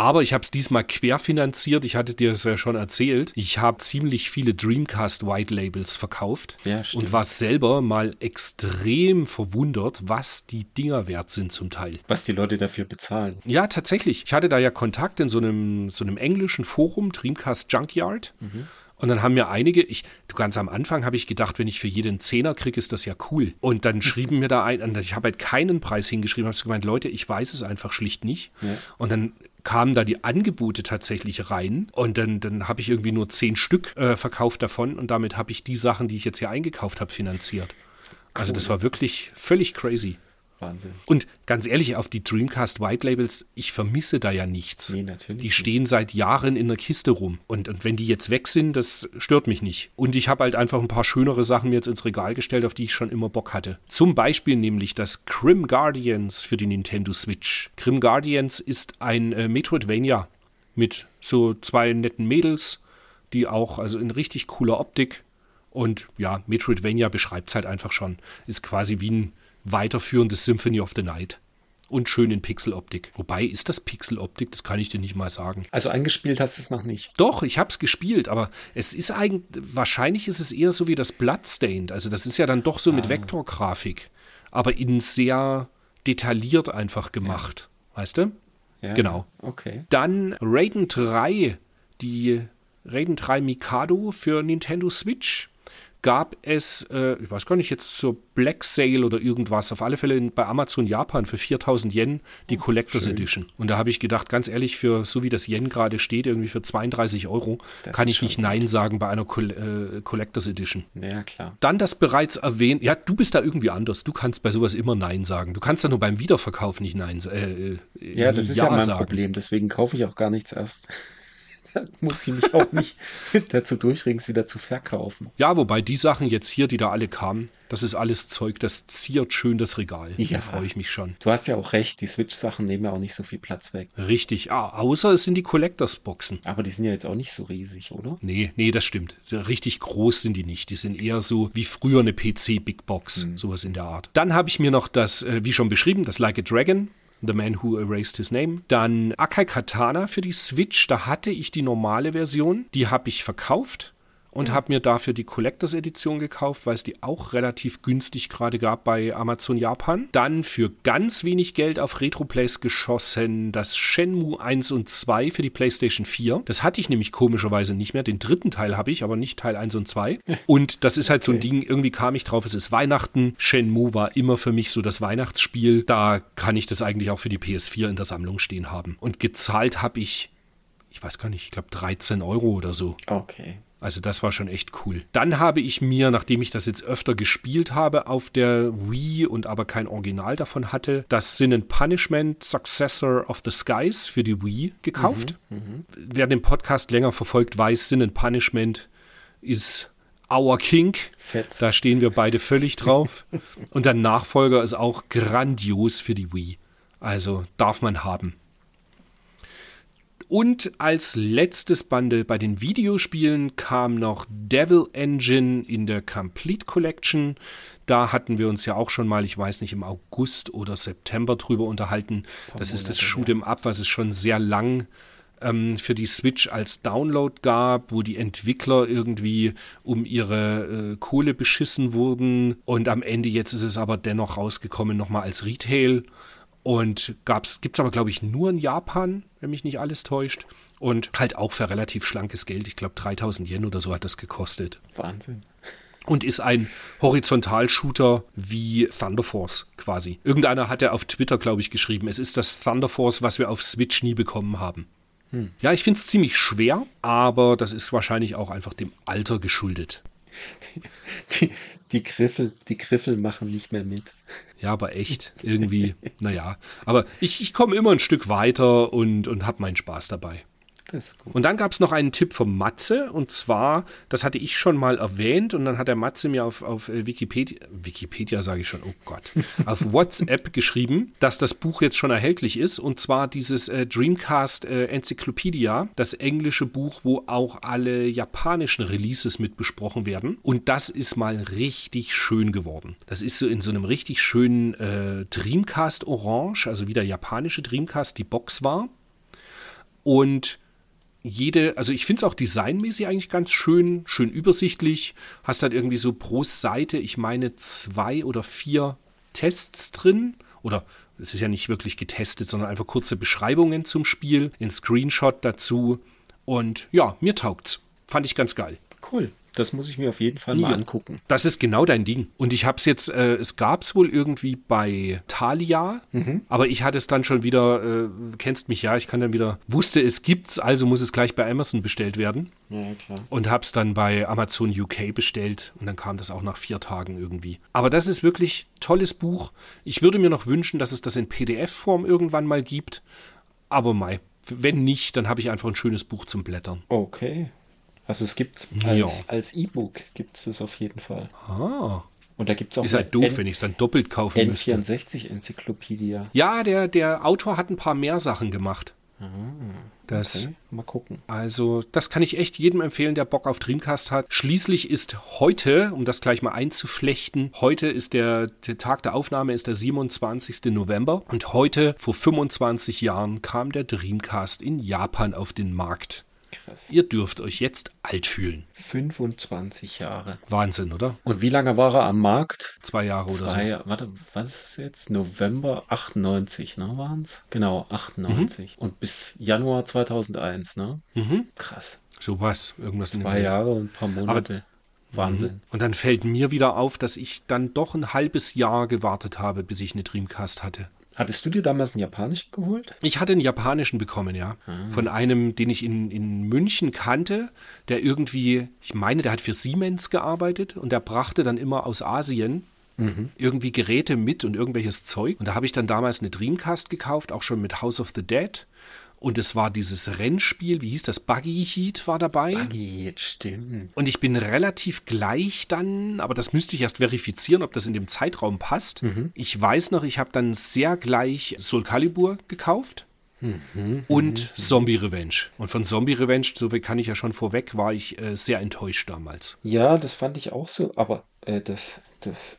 Speaker 1: Aber ich habe es diesmal querfinanziert. Ich hatte dir das ja schon erzählt. Ich habe ziemlich viele Dreamcast White Labels verkauft
Speaker 2: Ja, stimmt.
Speaker 1: und war selber mal extrem verwundert, was die Dinger wert sind zum Teil.
Speaker 2: Was die Leute dafür bezahlen.
Speaker 1: Ja, tatsächlich. Ich hatte da ja Kontakt in so einem, so einem englischen Forum, Dreamcast Junkyard. Und dann haben mir einige, ich, du ganz am Anfang habe ich gedacht, wenn ich für jeden Zehner kriege, ist das ja cool. Und dann schrieben mir da ein, ich habe halt keinen Preis hingeschrieben, habe gemeint, Leute, ich weiß es einfach schlicht nicht.
Speaker 2: Ja.
Speaker 1: Und dann kamen da die Angebote tatsächlich rein und dann, dann habe ich irgendwie nur zehn Stück äh, verkauft davon und damit habe ich die Sachen, die ich jetzt hier eingekauft habe, finanziert. Also das war wirklich völlig crazy.
Speaker 2: Wahnsinn.
Speaker 1: Und ganz ehrlich, auf die Dreamcast White Labels, ich vermisse da ja nichts.
Speaker 2: Nee, natürlich
Speaker 1: Die stehen seit Jahren in der Kiste rum. Und, und wenn die jetzt weg sind, das stört mich nicht. Und ich habe halt einfach ein paar schönere Sachen mir jetzt ins Regal gestellt, auf die ich schon immer Bock hatte. Zum Beispiel nämlich das Crim Guardians für die Nintendo Switch. Crim Guardians ist ein äh, Metroidvania mit so zwei netten Mädels, die auch, also in richtig cooler Optik. Und ja, Metroidvania beschreibt es halt einfach schon. Ist quasi wie ein weiterführendes Symphony of the Night. Und schön in Pixeloptik. Wobei, ist das Pixeloptik? Das kann ich dir nicht mal sagen.
Speaker 2: Also eingespielt hast du es noch nicht.
Speaker 1: Doch, ich habe es gespielt, aber es ist eigentlich, wahrscheinlich ist es eher so wie das Bloodstained. Also das ist ja dann doch so mit Vektorgrafik, aber in sehr detailliert einfach gemacht. Weißt du?
Speaker 2: Ja,
Speaker 1: Genau.
Speaker 2: Okay.
Speaker 1: Dann Raiden 3, die Raiden 3 Mikado für Nintendo Switch. Gab es, äh, ich weiß gar nicht, jetzt zur Black Sale oder irgendwas, auf alle Fälle in, bei Amazon Japan für 4000 Yen die Collectors
Speaker 2: schön.
Speaker 1: Edition. Und da habe ich gedacht, ganz ehrlich, für so wie das Yen gerade steht, irgendwie für 32 Euro,
Speaker 2: Das
Speaker 1: kann ich nicht Nein sagen bei einer Col äh, Collectors Edition.
Speaker 2: Ja, klar.
Speaker 1: Dann das bereits erwähnt, ja, du bist da irgendwie anders. Du kannst bei sowas immer Nein sagen. Du kannst da nur beim Wiederverkauf nicht Nein äh, äh,
Speaker 2: Ja, das ist ja, mein
Speaker 1: sagen.
Speaker 2: Problem. Deswegen kaufe ich auch gar nichts erst. Da muss ich mich auch nicht dazu durchringen, es wieder zu verkaufen.
Speaker 1: Ja, wobei die Sachen jetzt hier, die da alle kamen, das ist alles Zeug, das ziert schön das Regal.
Speaker 2: Ja.
Speaker 1: Da freue ich mich schon.
Speaker 2: Du hast ja auch recht, die Switch-Sachen nehmen ja auch nicht so viel Platz weg.
Speaker 1: Richtig. Ah, außer es sind die Collectors-Boxen.
Speaker 2: Aber die sind ja jetzt auch nicht so riesig, oder?
Speaker 1: Nee, nee, das stimmt. Richtig groß sind die nicht. Die sind eher so wie früher eine PC-Big Box, sowas in der Art. Dann habe ich mir noch das, äh, wie schon beschrieben, das Like a Dragon. The Man Who Erased His Name. Dann Akai Katana für die Switch. Da hatte ich die normale Version. Die habe ich verkauft und habe mir dafür die Collectors Edition gekauft, weil es die auch relativ günstig gerade gab bei Amazon Japan. Dann für ganz wenig Geld auf Retroplays geschossen das Shenmue 1 und 2 für die PlayStation 4. Das hatte ich nämlich komischerweise nicht mehr. Den dritten Teil habe ich, aber nicht Teil 1 und 2. Und das ist halt so ein Ding, irgendwie kam ich drauf, es ist Weihnachten. Shenmue war immer für mich so das Weihnachtsspiel. Da kann ich das eigentlich auch für die PS4 in der Sammlung stehen haben. Und gezahlt habe ich, ich weiß gar nicht, ich glaube 13 Euro oder so.
Speaker 2: Okay.
Speaker 1: Also das war schon echt cool. Dann habe ich mir, nachdem ich das jetzt öfter gespielt habe auf der Wii und aber kein Original davon hatte, das Sin and Punishment Successor of the Skies für die Wii gekauft. Wer den Podcast länger verfolgt, weiß, Sin and Punishment ist our King.
Speaker 2: Fetzt.
Speaker 1: Da stehen wir beide völlig drauf. Und der Nachfolger ist auch grandios für die Wii. Also darf man haben. Und als letztes Bundle bei den Videospielen kam noch Devil Engine in der Complete Collection. Da hatten wir uns ja auch schon mal, ich weiß nicht, im August oder September drüber unterhalten. Das ist das Shoot'em Up, was es schon sehr lang ähm, für die Switch als Download gab, wo die Entwickler irgendwie um ihre äh, Kohle beschissen wurden. Und am Ende jetzt ist es aber dennoch rausgekommen, nochmal als Retail. Und gibt es aber, glaube ich, nur in Japan, wenn mich nicht alles täuscht. Und halt auch für relativ schlankes Geld. Ich glaube, 3000 Yen oder so hat das gekostet.
Speaker 2: Wahnsinn.
Speaker 1: Und ist ein Horizontalshooter wie Thunder Force quasi. Irgendeiner hatte auf Twitter, glaube ich, geschrieben, es ist das Thunder Force, was wir auf Switch nie bekommen haben. Ja, ich finde es ziemlich schwer, aber das ist wahrscheinlich auch einfach dem Alter geschuldet.
Speaker 2: Die, die, Griffel, die Griffel machen nicht mehr mit.
Speaker 1: Ja, aber echt, irgendwie, naja. Aber ich, ich komme immer ein Stück weiter und, und habe meinen Spaß dabei.
Speaker 2: Das ist gut.
Speaker 1: Und dann gab es noch einen Tipp vom Matze und zwar, das hatte ich schon mal erwähnt und dann hat der Matze mir auf, auf äh, Wikipedia, Wikipedia sage ich schon, oh Gott, auf WhatsApp geschrieben, dass das Buch jetzt schon erhältlich ist und zwar dieses äh, Dreamcast äh, Encyclopedia, das englische Buch, wo auch alle japanischen Releases mit besprochen werden und das ist mal richtig schön geworden. Das ist so in so einem richtig schönen äh, Dreamcast Orange, also wie der japanische Dreamcast die Box war und jede, also ich finde es auch designmäßig eigentlich ganz schön, schön übersichtlich. Hast halt irgendwie so pro Seite, ich meine, zwei oder vier Tests drin. Oder es ist ja nicht wirklich getestet, sondern einfach kurze Beschreibungen zum Spiel, ein Screenshot dazu. Und ja, mir taugt's. Fand ich ganz geil.
Speaker 2: Cool. Das muss ich mir auf jeden Fall mal
Speaker 1: Ja.
Speaker 2: angucken.
Speaker 1: Das ist genau dein Ding. Und ich habe es jetzt, äh, es gab es wohl irgendwie bei Thalia, aber ich hatte es dann schon wieder, äh, kennst mich ja, ich kann dann wieder, wusste es gibt's, also muss es gleich bei Amazon bestellt werden.
Speaker 2: Ja, klar.
Speaker 1: Und habe es dann bei Amazon UK bestellt und dann kam das auch nach vier Tagen irgendwie. Aber das ist wirklich tolles Buch. Ich würde mir noch wünschen, dass es das in PDF-Form irgendwann mal gibt. Aber mei, wenn nicht, dann habe ich einfach ein schönes Buch zum Blättern.
Speaker 2: Okay. Also es gibt
Speaker 1: Ja.
Speaker 2: als, als E-Book gibt es das auf jeden Fall.
Speaker 1: Ah,
Speaker 2: Und da gibt es auch
Speaker 1: ist halt doof, wenn ich es dann doppelt kaufen müsste.
Speaker 2: N64-Enzyklopädie.
Speaker 1: Ja, der, der Autor hat ein paar mehr Sachen gemacht. Das,
Speaker 2: Okay, mal gucken.
Speaker 1: Also, das kann ich echt jedem empfehlen, der Bock auf Dreamcast hat. Schließlich ist heute, um das gleich mal einzuflechten, heute ist der, der Tag der Aufnahme ist der 27. November und heute vor 25 Jahren kam der Dreamcast in Japan auf den Markt.
Speaker 2: Krass.
Speaker 1: Ihr dürft euch jetzt alt fühlen.
Speaker 2: 25 Jahre.
Speaker 1: Wahnsinn, oder?
Speaker 2: Und wie lange war er am Markt?
Speaker 1: Zwei Jahre oder
Speaker 2: Zwei, warte, was ist jetzt? November 98, ne, waren's? Genau, 98. Und bis Januar 2001, ne?
Speaker 1: so. Mhm.
Speaker 2: Krass.
Speaker 1: So was, irgendwas
Speaker 2: Zwei. Jahre und ein paar Monate. Wahnsinn.
Speaker 1: Und dann fällt mir wieder auf, dass ich dann doch ein halbes Jahr gewartet habe, bis ich eine Dreamcast hatte.
Speaker 2: Hattest du dir damals einen japanischen geholt?
Speaker 1: Ich hatte einen japanischen bekommen, ja. Von einem, den ich in, in München kannte, der irgendwie, ich meine, der hat für Siemens gearbeitet und der brachte dann immer aus Asien irgendwie Geräte mit und irgendwelches Zeug. Und da habe ich dann damals eine Dreamcast gekauft, auch schon mit House of the Dead. Und es war dieses Rennspiel, wie hieß das? Buggy Heat war dabei.
Speaker 2: Buggy, jetzt stimmt.
Speaker 1: Und ich bin relativ gleich dann, aber das müsste ich erst verifizieren, ob das in dem Zeitraum passt. Ich weiß noch, ich habe dann sehr gleich Soul Calibur gekauft. Und Zombie Revenge. Und von Zombie Revenge, so viel kann ich ja schon vorweg, war ich äh, sehr enttäuscht damals.
Speaker 2: Ja, das fand ich auch so, aber äh, das, das,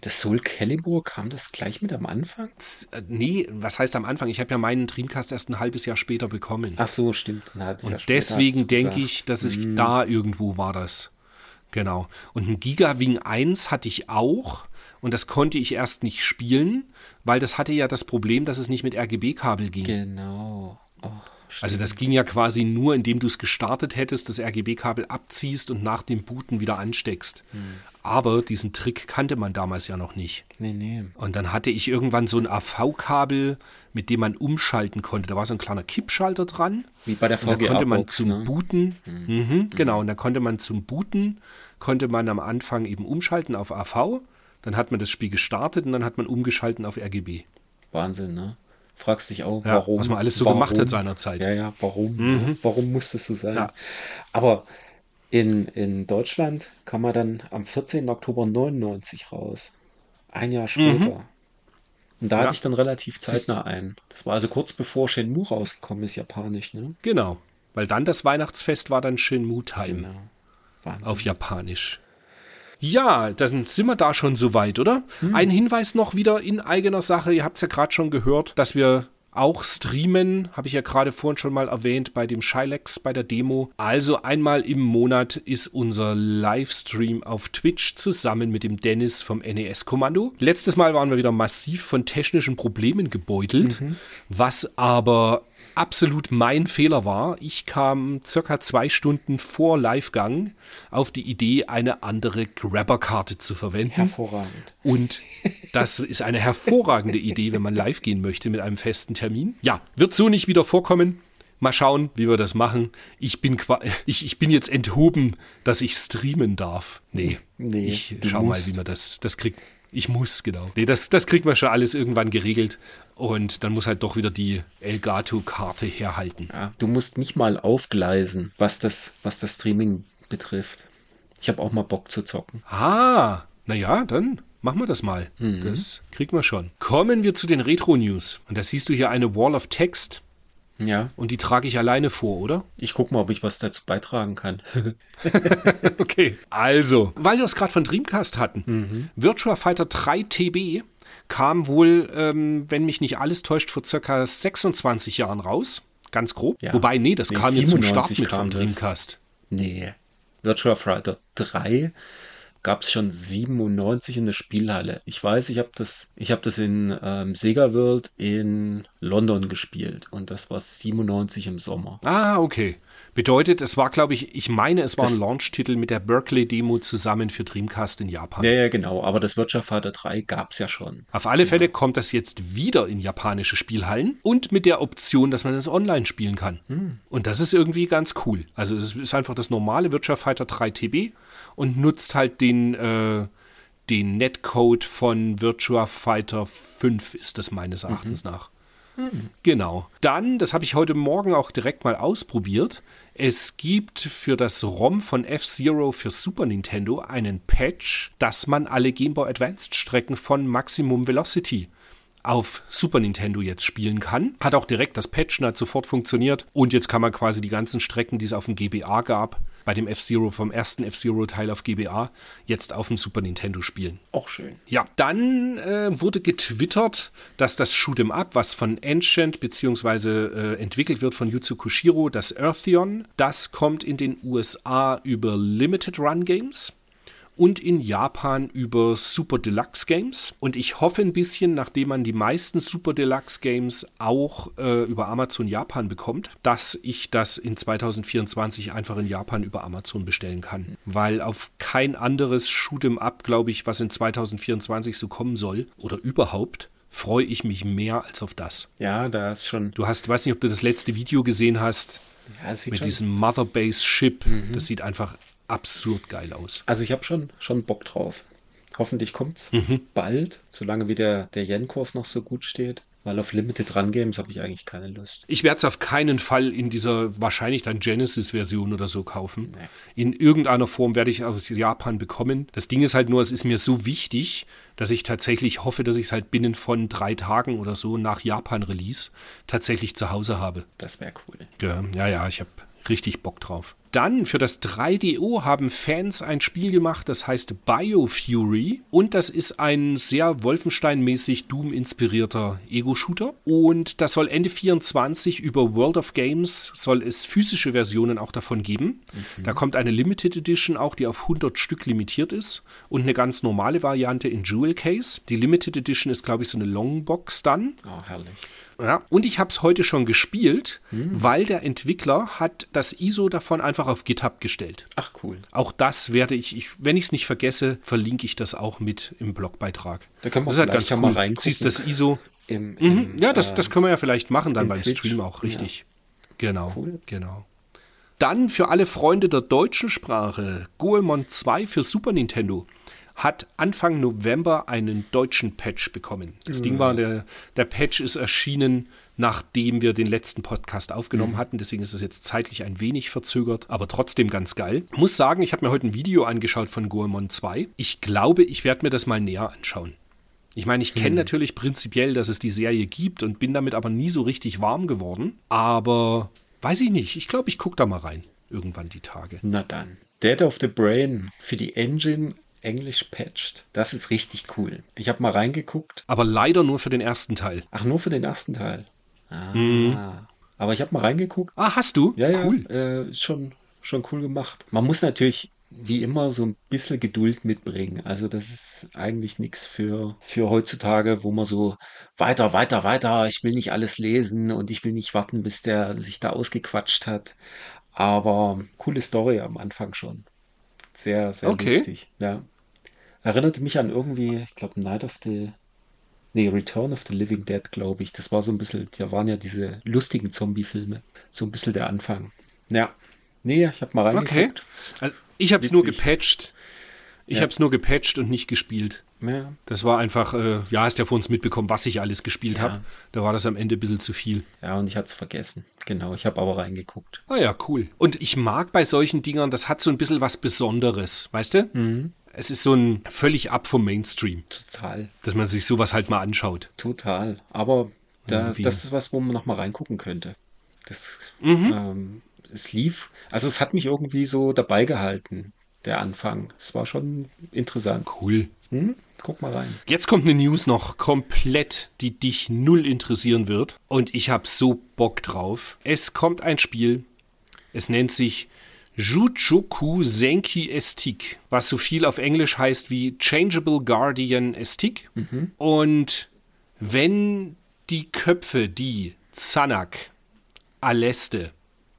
Speaker 2: das Soul Calibur kam das gleich mit am Anfang?
Speaker 1: Äh, Nee, was heißt am Anfang? Ich habe ja meinen Dreamcast erst ein halbes Jahr später bekommen.
Speaker 2: Ach so, stimmt.
Speaker 1: Und deswegen denke ich, dass es da irgendwo war das. Genau. Und ein Gigawing 1 hatte ich auch. Und das konnte ich erst nicht spielen, weil das hatte ja das Problem, dass es nicht mit RGB-Kabel ging.
Speaker 2: Genau. Oh,
Speaker 1: Also das ging ja quasi nur, indem du es gestartet hättest, das RGB-Kabel abziehst und nach dem Booten wieder ansteckst. Aber diesen Trick kannte man damals ja noch nicht.
Speaker 2: nee, nee.
Speaker 1: Und dann hatte ich irgendwann so ein AV-Kabel, mit dem man umschalten konnte. Da war so ein kleiner Kippschalter dran.
Speaker 2: Wie bei der
Speaker 1: Und da konnte man zum
Speaker 2: ne?
Speaker 1: Booten, mhm, genau, und da konnte man zum Booten, konnte man am Anfang eben umschalten auf AV, dann hat man das Spiel gestartet und dann hat man umgeschalten auf RGB.
Speaker 2: Wahnsinn, ne? Fragst dich auch,
Speaker 1: Ja,
Speaker 2: warum.
Speaker 1: was man alles so
Speaker 2: warum,
Speaker 1: gemacht hat seinerzeit.
Speaker 2: Ja, ja, warum? ne? Warum muss das so sein?
Speaker 1: Ja.
Speaker 2: Aber in, in Deutschland kam er dann am 14. Oktober 99 raus. Ein Jahr später. Und da
Speaker 1: Ja.
Speaker 2: hatte ich dann relativ zeitnah ein. Das war also kurz bevor Shenmue rausgekommen ist, japanisch, ne?
Speaker 1: Genau, weil dann das Weihnachtsfest war dann Shenmue Time
Speaker 2: Genau. Wahnsinn.
Speaker 1: auf Japanisch. Ja, dann sind wir da schon soweit, oder? Ein Hinweis noch wieder in eigener Sache. Ihr habt es ja gerade schon gehört, dass wir auch streamen, habe ich ja gerade vorhin schon mal erwähnt, bei dem Shylex, bei der Demo. Also einmal im Monat ist unser Livestream auf Twitch zusammen mit dem Dennis vom NES-Kommando. Letztes Mal waren wir wieder massiv von technischen Problemen gebeutelt, was aber absolut mein Fehler war. Ich kam circa zwei Stunden vor Livegang auf die Idee, eine andere Grabber-Karte zu verwenden.
Speaker 2: Hervorragend.
Speaker 1: Und das ist eine hervorragende Idee, wenn man live gehen möchte mit einem festen Termin. Ja, wird so nicht wieder vorkommen. Mal schauen, wie wir das machen. Ich bin, ich, ich bin jetzt enthoben, dass ich streamen darf. Nee,
Speaker 2: Nee,
Speaker 1: ich schau mal,
Speaker 2: musst.
Speaker 1: wie man das, das kriegt. Ich muss, genau. Nee, das, das kriegt man schon alles irgendwann geregelt. Und dann muss halt doch wieder die Elgato-Karte herhalten.
Speaker 2: Ja, du musst mich mal aufgleisen, was das, was das Streaming betrifft. Ich habe auch mal Bock zu zocken.
Speaker 1: Ah, naja, dann machen wir das mal. Das kriegen wir schon. Kommen wir zu den Retro-News. Und da siehst du hier eine Wall of Text.
Speaker 2: Ja,
Speaker 1: Und die trage ich alleine vor, oder?
Speaker 2: ich guck mal, ob ich was dazu beitragen kann.
Speaker 1: Okay. Also, weil wir es gerade von Dreamcast hatten. Virtua Fighter 3 TB kam wohl, ähm, wenn mich nicht alles täuscht, vor circa 26 Jahren raus. Ganz grob.
Speaker 2: Ja.
Speaker 1: Wobei, nee, das
Speaker 2: Nee,
Speaker 1: kam jetzt zum
Speaker 2: 97
Speaker 1: Start mit vom
Speaker 2: das.
Speaker 1: Dreamcast.
Speaker 2: Nee. Virtua Fighter 3 gab es schon 97 in der Spielhalle. Ich weiß, ich habe das, ich hab das in ähm, Sega World in London gespielt und das war 97 im Sommer.
Speaker 1: Ah, okay. Bedeutet, es war, glaube ich, ich meine, es war
Speaker 2: Das-
Speaker 1: ein Launch-Titel mit der Berkeley-Demo zusammen für Dreamcast in Japan.
Speaker 2: Ja, ja, genau, aber das Virtua Fighter 3 gab es ja schon.
Speaker 1: Auf alle Fälle kommt das jetzt wieder in japanische Spielhallen und mit der Option, dass man es online spielen kann. Und das ist irgendwie ganz cool. Also es ist einfach das normale Virtua Fighter 3 TB und nutzt halt den, äh, den Netcode von Virtua Fighter 5, ist das meines Erachtens nach. Genau. Dann, das habe ich heute Morgen auch direkt mal ausprobiert. Es gibt für das ROM von F-Zero für Super Nintendo einen Patch, dass man alle Game Boy Advanced Strecken von Maximum Velocity auf Super Nintendo jetzt spielen kann. Hat auch direkt das Patchen, hat sofort funktioniert. Und jetzt kann man quasi die ganzen Strecken, die es auf dem GBA gab, bei dem F-Zero vom ersten F-Zero-Teil auf GBA, jetzt auf dem Super Nintendo spielen.
Speaker 2: Auch schön.
Speaker 1: Ja, dann äh, wurde getwittert, dass das Shoot'em Up, was von Ancient bzw. Äh, entwickelt wird von Yuzu Koshiro, das Eartheon, das kommt in den USA über Limited Run Games und in Japan über Super Deluxe Games. Und ich hoffe ein bisschen, nachdem man die meisten Super Deluxe Games auch äh, über Amazon Japan bekommt, dass ich das in 2024 einfach in Japan über Amazon bestellen kann. Weil auf kein anderes Shoot'em Up, glaube ich, was in 2024 so kommen soll oder überhaupt, freue ich mich mehr als auf das.
Speaker 2: Ja, da ist schon.
Speaker 1: Du hast, weiß nicht, ob du das letzte Video gesehen hast.
Speaker 2: Ja,
Speaker 1: mit diesem Mother Base Ship. Mhm. Das sieht einfach absurd geil aus.
Speaker 2: Also ich habe schon, schon Bock drauf. Hoffentlich kommt's mhm. bald, solange wie der, der Yen-Kurs noch so gut steht. Weil auf Limited Run Games habe ich eigentlich keine Lust.
Speaker 1: Ich werde es auf keinen Fall in dieser wahrscheinlich dann Genesis-Version oder so kaufen. Nee. In irgendeiner Form werde ich aus Japan bekommen. Das Ding ist halt nur, es ist mir so wichtig, dass ich tatsächlich hoffe, dass ich es halt binnen von drei Tagen oder so nach Japan-Release tatsächlich zu Hause habe.
Speaker 2: Das wäre cool.
Speaker 1: Ja, ja, ja ich habe richtig Bock drauf. Dann für das 3DO haben Fans ein Spiel gemacht, das heißt Biofury. Und das ist ein sehr Wolfenstein-mäßig Doom-inspirierter Ego-Shooter. Und das soll Ende 24 über World of Games, soll es physische Versionen auch davon geben. Mhm. Da kommt eine Limited Edition auch, die auf 100 Stück limitiert ist. Und eine ganz normale Variante in Jewel Case. Die Limited Edition ist, glaube ich, so eine Longbox dann.
Speaker 2: Oh, herrlich.
Speaker 1: Ja, und ich habe es heute schon gespielt, mhm. weil der Entwickler hat das ISO davon einfach auf GitHub gestellt.
Speaker 2: Ach cool.
Speaker 1: Auch das werde ich, ich wenn ich es nicht vergesse, verlinke ich das auch mit im Blogbeitrag.
Speaker 2: Da können wir
Speaker 1: das ist halt ganz cool. mal reingucken. Ziehst das ISO. Im, im, mhm. Ja, das, das können wir ja vielleicht machen dann beim Twitch. Stream auch, richtig. Ja. Genau, cool. genau. Dann für alle Freunde der deutschen Sprache Goemon 2 für Super Nintendo hat Anfang November einen deutschen Patch bekommen. Das mhm. Ding war, der, der Patch ist erschienen, nachdem wir den letzten Podcast aufgenommen mhm. hatten. Deswegen ist es jetzt zeitlich ein wenig verzögert, aber trotzdem ganz geil. Muss sagen, ich habe mir heute ein Video angeschaut von Goemon 2. Ich glaube, ich werde mir das mal näher anschauen. Ich meine, ich kenne hm. natürlich prinzipiell, dass es die Serie gibt und bin damit aber nie so richtig warm geworden. Aber weiß ich nicht. Ich glaube, ich gucke da mal rein. Irgendwann die Tage.
Speaker 2: Na dann. Dead of the Brain für die Engine Englisch patched. Das ist richtig cool. Ich habe mal reingeguckt.
Speaker 1: Aber leider nur für den ersten Teil.
Speaker 2: Ach, nur für den ersten Teil. Ah. Mhm. Aber ich habe mal reingeguckt.
Speaker 1: Ah, hast du?
Speaker 2: Ja, ja. Cool. Äh, ist schon, schon cool gemacht. Man muss natürlich wie immer so ein bisschen Geduld mitbringen. Also das ist eigentlich nichts für, für heutzutage, wo man so weiter, weiter, weiter, ich will nicht alles lesen und ich will nicht warten, bis der sich da ausgequatscht hat. Aber coole Story am Anfang schon. Sehr, sehr okay. lustig. Ja. Erinnerte mich an irgendwie, ich glaube, Night of the. Nee, Return of the Living Dead, glaube ich. Das war so ein bisschen, da waren ja diese lustigen Zombie-Filme. So ein bisschen der Anfang. Ja. Nee, ich habe mal reingeguckt. Okay.
Speaker 1: Also ich habe es nur gepatcht. Ich ja. habe es nur gepatcht und nicht gespielt.
Speaker 2: Ja.
Speaker 1: Das war einfach, äh, ja, hast ja von uns mitbekommen, was ich alles gespielt ja. habe. Da war das am Ende ein bisschen zu viel.
Speaker 2: Ja, und ich hatte es vergessen. Genau, ich habe aber reingeguckt.
Speaker 1: Ah ja, cool. Und ich mag bei solchen Dingern, das hat so ein bisschen was Besonderes, weißt du?
Speaker 2: Mhm.
Speaker 1: Es ist so ein völlig ab vom Mainstream.
Speaker 2: Total.
Speaker 1: Dass man sich sowas halt mal anschaut.
Speaker 2: Total. Aber da, das ist was, wo man noch mal reingucken könnte. Das, mhm. ähm, es lief, also es hat mich irgendwie so dabei gehalten der Anfang. Es war schon interessant.
Speaker 1: Cool.
Speaker 2: Hm? Guck mal rein.
Speaker 1: Jetzt kommt eine News noch komplett, die dich null interessieren wird. Und ich habe so Bock drauf. Es kommt ein Spiel. Es nennt sich Juchoku Senki Estik, was so viel auf Englisch heißt wie Changeable Guardian Estik.
Speaker 2: Mhm.
Speaker 1: Und wenn die Köpfe, die Zanak, Aleste,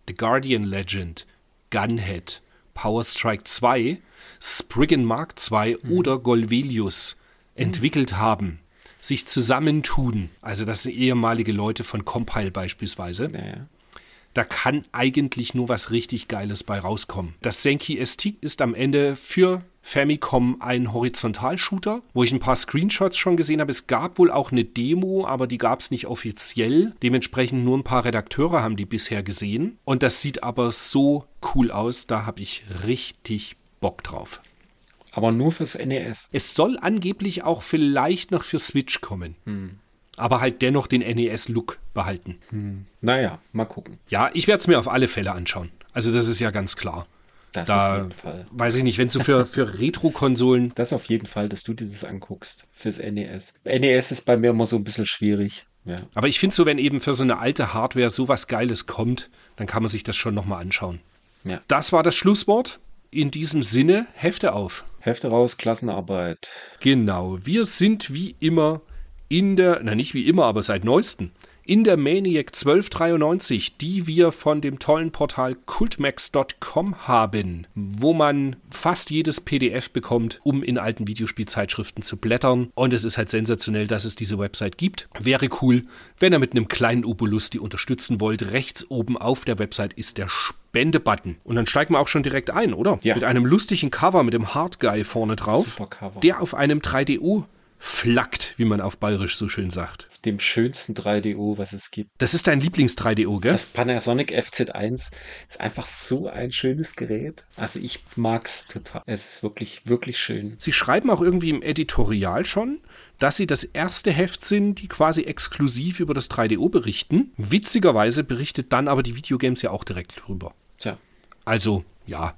Speaker 1: The Guardian Legend, Gunhead, Power Strike 2, Spriggan Mark II mhm. oder Golvelius mhm. entwickelt haben, sich zusammentun, also das sind ehemalige Leute von Compile beispielsweise,
Speaker 2: ja, ja.
Speaker 1: Da kann eigentlich nur was richtig Geiles bei rauskommen. Das Senki ST ist am Ende für Famicom ein Horizontalshooter, wo ich ein paar Screenshots schon gesehen habe. Es gab wohl auch eine Demo, aber die gab es nicht offiziell. Dementsprechend nur ein paar Redakteure haben die bisher gesehen. Und das sieht aber so cool aus. Da habe ich richtig Bock drauf.
Speaker 2: Aber nur fürs NES.
Speaker 1: Es soll angeblich auch vielleicht noch für Switch kommen.
Speaker 2: Hm.
Speaker 1: Aber halt dennoch den NES-Look behalten.
Speaker 2: Naja, mal gucken.
Speaker 1: Ja, ich werde es mir auf alle Fälle anschauen. Also das ist ja ganz klar.
Speaker 2: Das
Speaker 1: Da
Speaker 2: auf jeden Fall.
Speaker 1: weiß ich nicht, wenn du für, für Retro-Konsolen
Speaker 2: Das auf jeden Fall, dass du dir das anguckst fürs NES. NES ist bei mir immer so ein bisschen schwierig. Ja.
Speaker 1: Aber ich finde so, wenn eben für so eine alte Hardware sowas Geiles kommt, dann kann man sich das schon nochmal anschauen.
Speaker 2: ja.
Speaker 1: Das war das Schlusswort. In diesem Sinne, Hefte auf.
Speaker 2: Hefte raus, Klassenarbeit.
Speaker 1: Genau, wir sind wie immer in der, na nicht wie immer, aber seit neuestem, in der Maniac 1293, die wir von dem tollen Portal cultmax.com haben, wo man fast jedes PDF bekommt, um in alten Videospielzeitschriften zu blättern. Und es ist halt sensationell, dass es diese Website gibt. Wäre cool, wenn ihr mit einem kleinen Obolus die unterstützen wollt. Rechts oben auf der Website ist der Spende-Button. Und dann steigen wir auch schon direkt ein, oder?
Speaker 2: Ja.
Speaker 1: Mit einem lustigen Cover mit dem Hard Guy vorne drauf,
Speaker 2: Super Cover.
Speaker 1: der auf einem 3DO flackt, wie man auf Bayerisch so schön sagt.
Speaker 2: Dem schönsten 3DO, was es gibt.
Speaker 1: Das ist dein Lieblings-3DO, gell?
Speaker 2: Das Panasonic FZ1 ist einfach so ein schönes Gerät. Also ich mag's total. Es ist wirklich, wirklich schön.
Speaker 1: Sie schreiben auch irgendwie im Editorial schon, dass sie das erste Heft sind, die quasi exklusiv über das 3DO berichten. Witzigerweise berichtet dann aber die Videogames ja auch direkt drüber.
Speaker 2: Tja,
Speaker 1: Also, ja,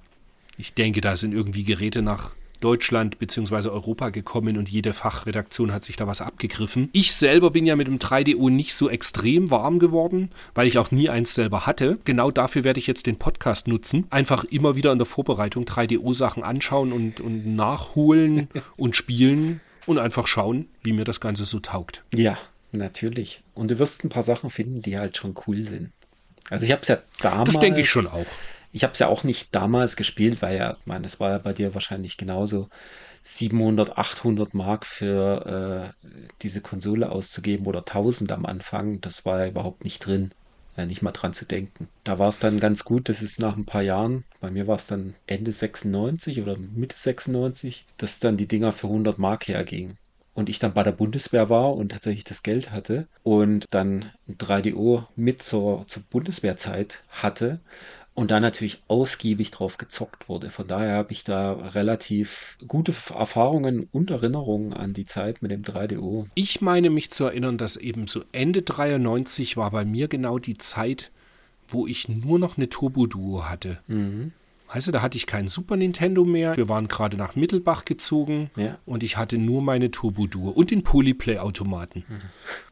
Speaker 1: ich denke, da sind irgendwie Geräte nach Deutschland bzw. Europa gekommen und jede Fachredaktion hat sich da was abgegriffen. Ich selber bin ja mit dem 3DO nicht so extrem warm geworden, weil ich auch nie eins selber hatte. Genau dafür werde ich jetzt den Podcast nutzen. Einfach immer wieder in der Vorbereitung 3DO-Sachen anschauen und, und nachholen und spielen und einfach schauen, wie mir das Ganze so taugt.
Speaker 2: ja, natürlich. Und du wirst ein paar Sachen finden, die halt schon cool sind. Also ich habe es ja damals.
Speaker 1: Das denke ich schon auch.
Speaker 2: Ich habe es ja auch nicht damals gespielt, weil ja, ich meine, es war ja bei dir wahrscheinlich genauso 700, 800 Mark für äh, diese Konsole auszugeben oder 1000 am Anfang. Das war ja überhaupt nicht drin. Ja, nicht mal dran zu denken. Da war es dann ganz gut, dass es nach ein paar Jahren, bei mir war es dann Ende 96 oder Mitte 96, dass dann die Dinger für 100 Mark hergingen und ich dann bei der Bundeswehr war und tatsächlich das Geld hatte und dann ein 3DO mit zur, zur Bundeswehrzeit hatte und da natürlich ausgiebig drauf gezockt wurde. Von daher habe ich da relativ gute Erfahrungen und Erinnerungen an die Zeit mit dem 3DO.
Speaker 1: Ich meine mich zu erinnern, dass eben so Ende 93 war bei mir genau die Zeit, wo ich nur noch eine Turbo-Duo hatte. Weißt du, da hatte ich keinen Super Nintendo mehr. Wir waren gerade nach Mittelbach gezogen
Speaker 2: Ja.
Speaker 1: und ich hatte nur meine Turbo-Duo und den Polyplay-Automaten.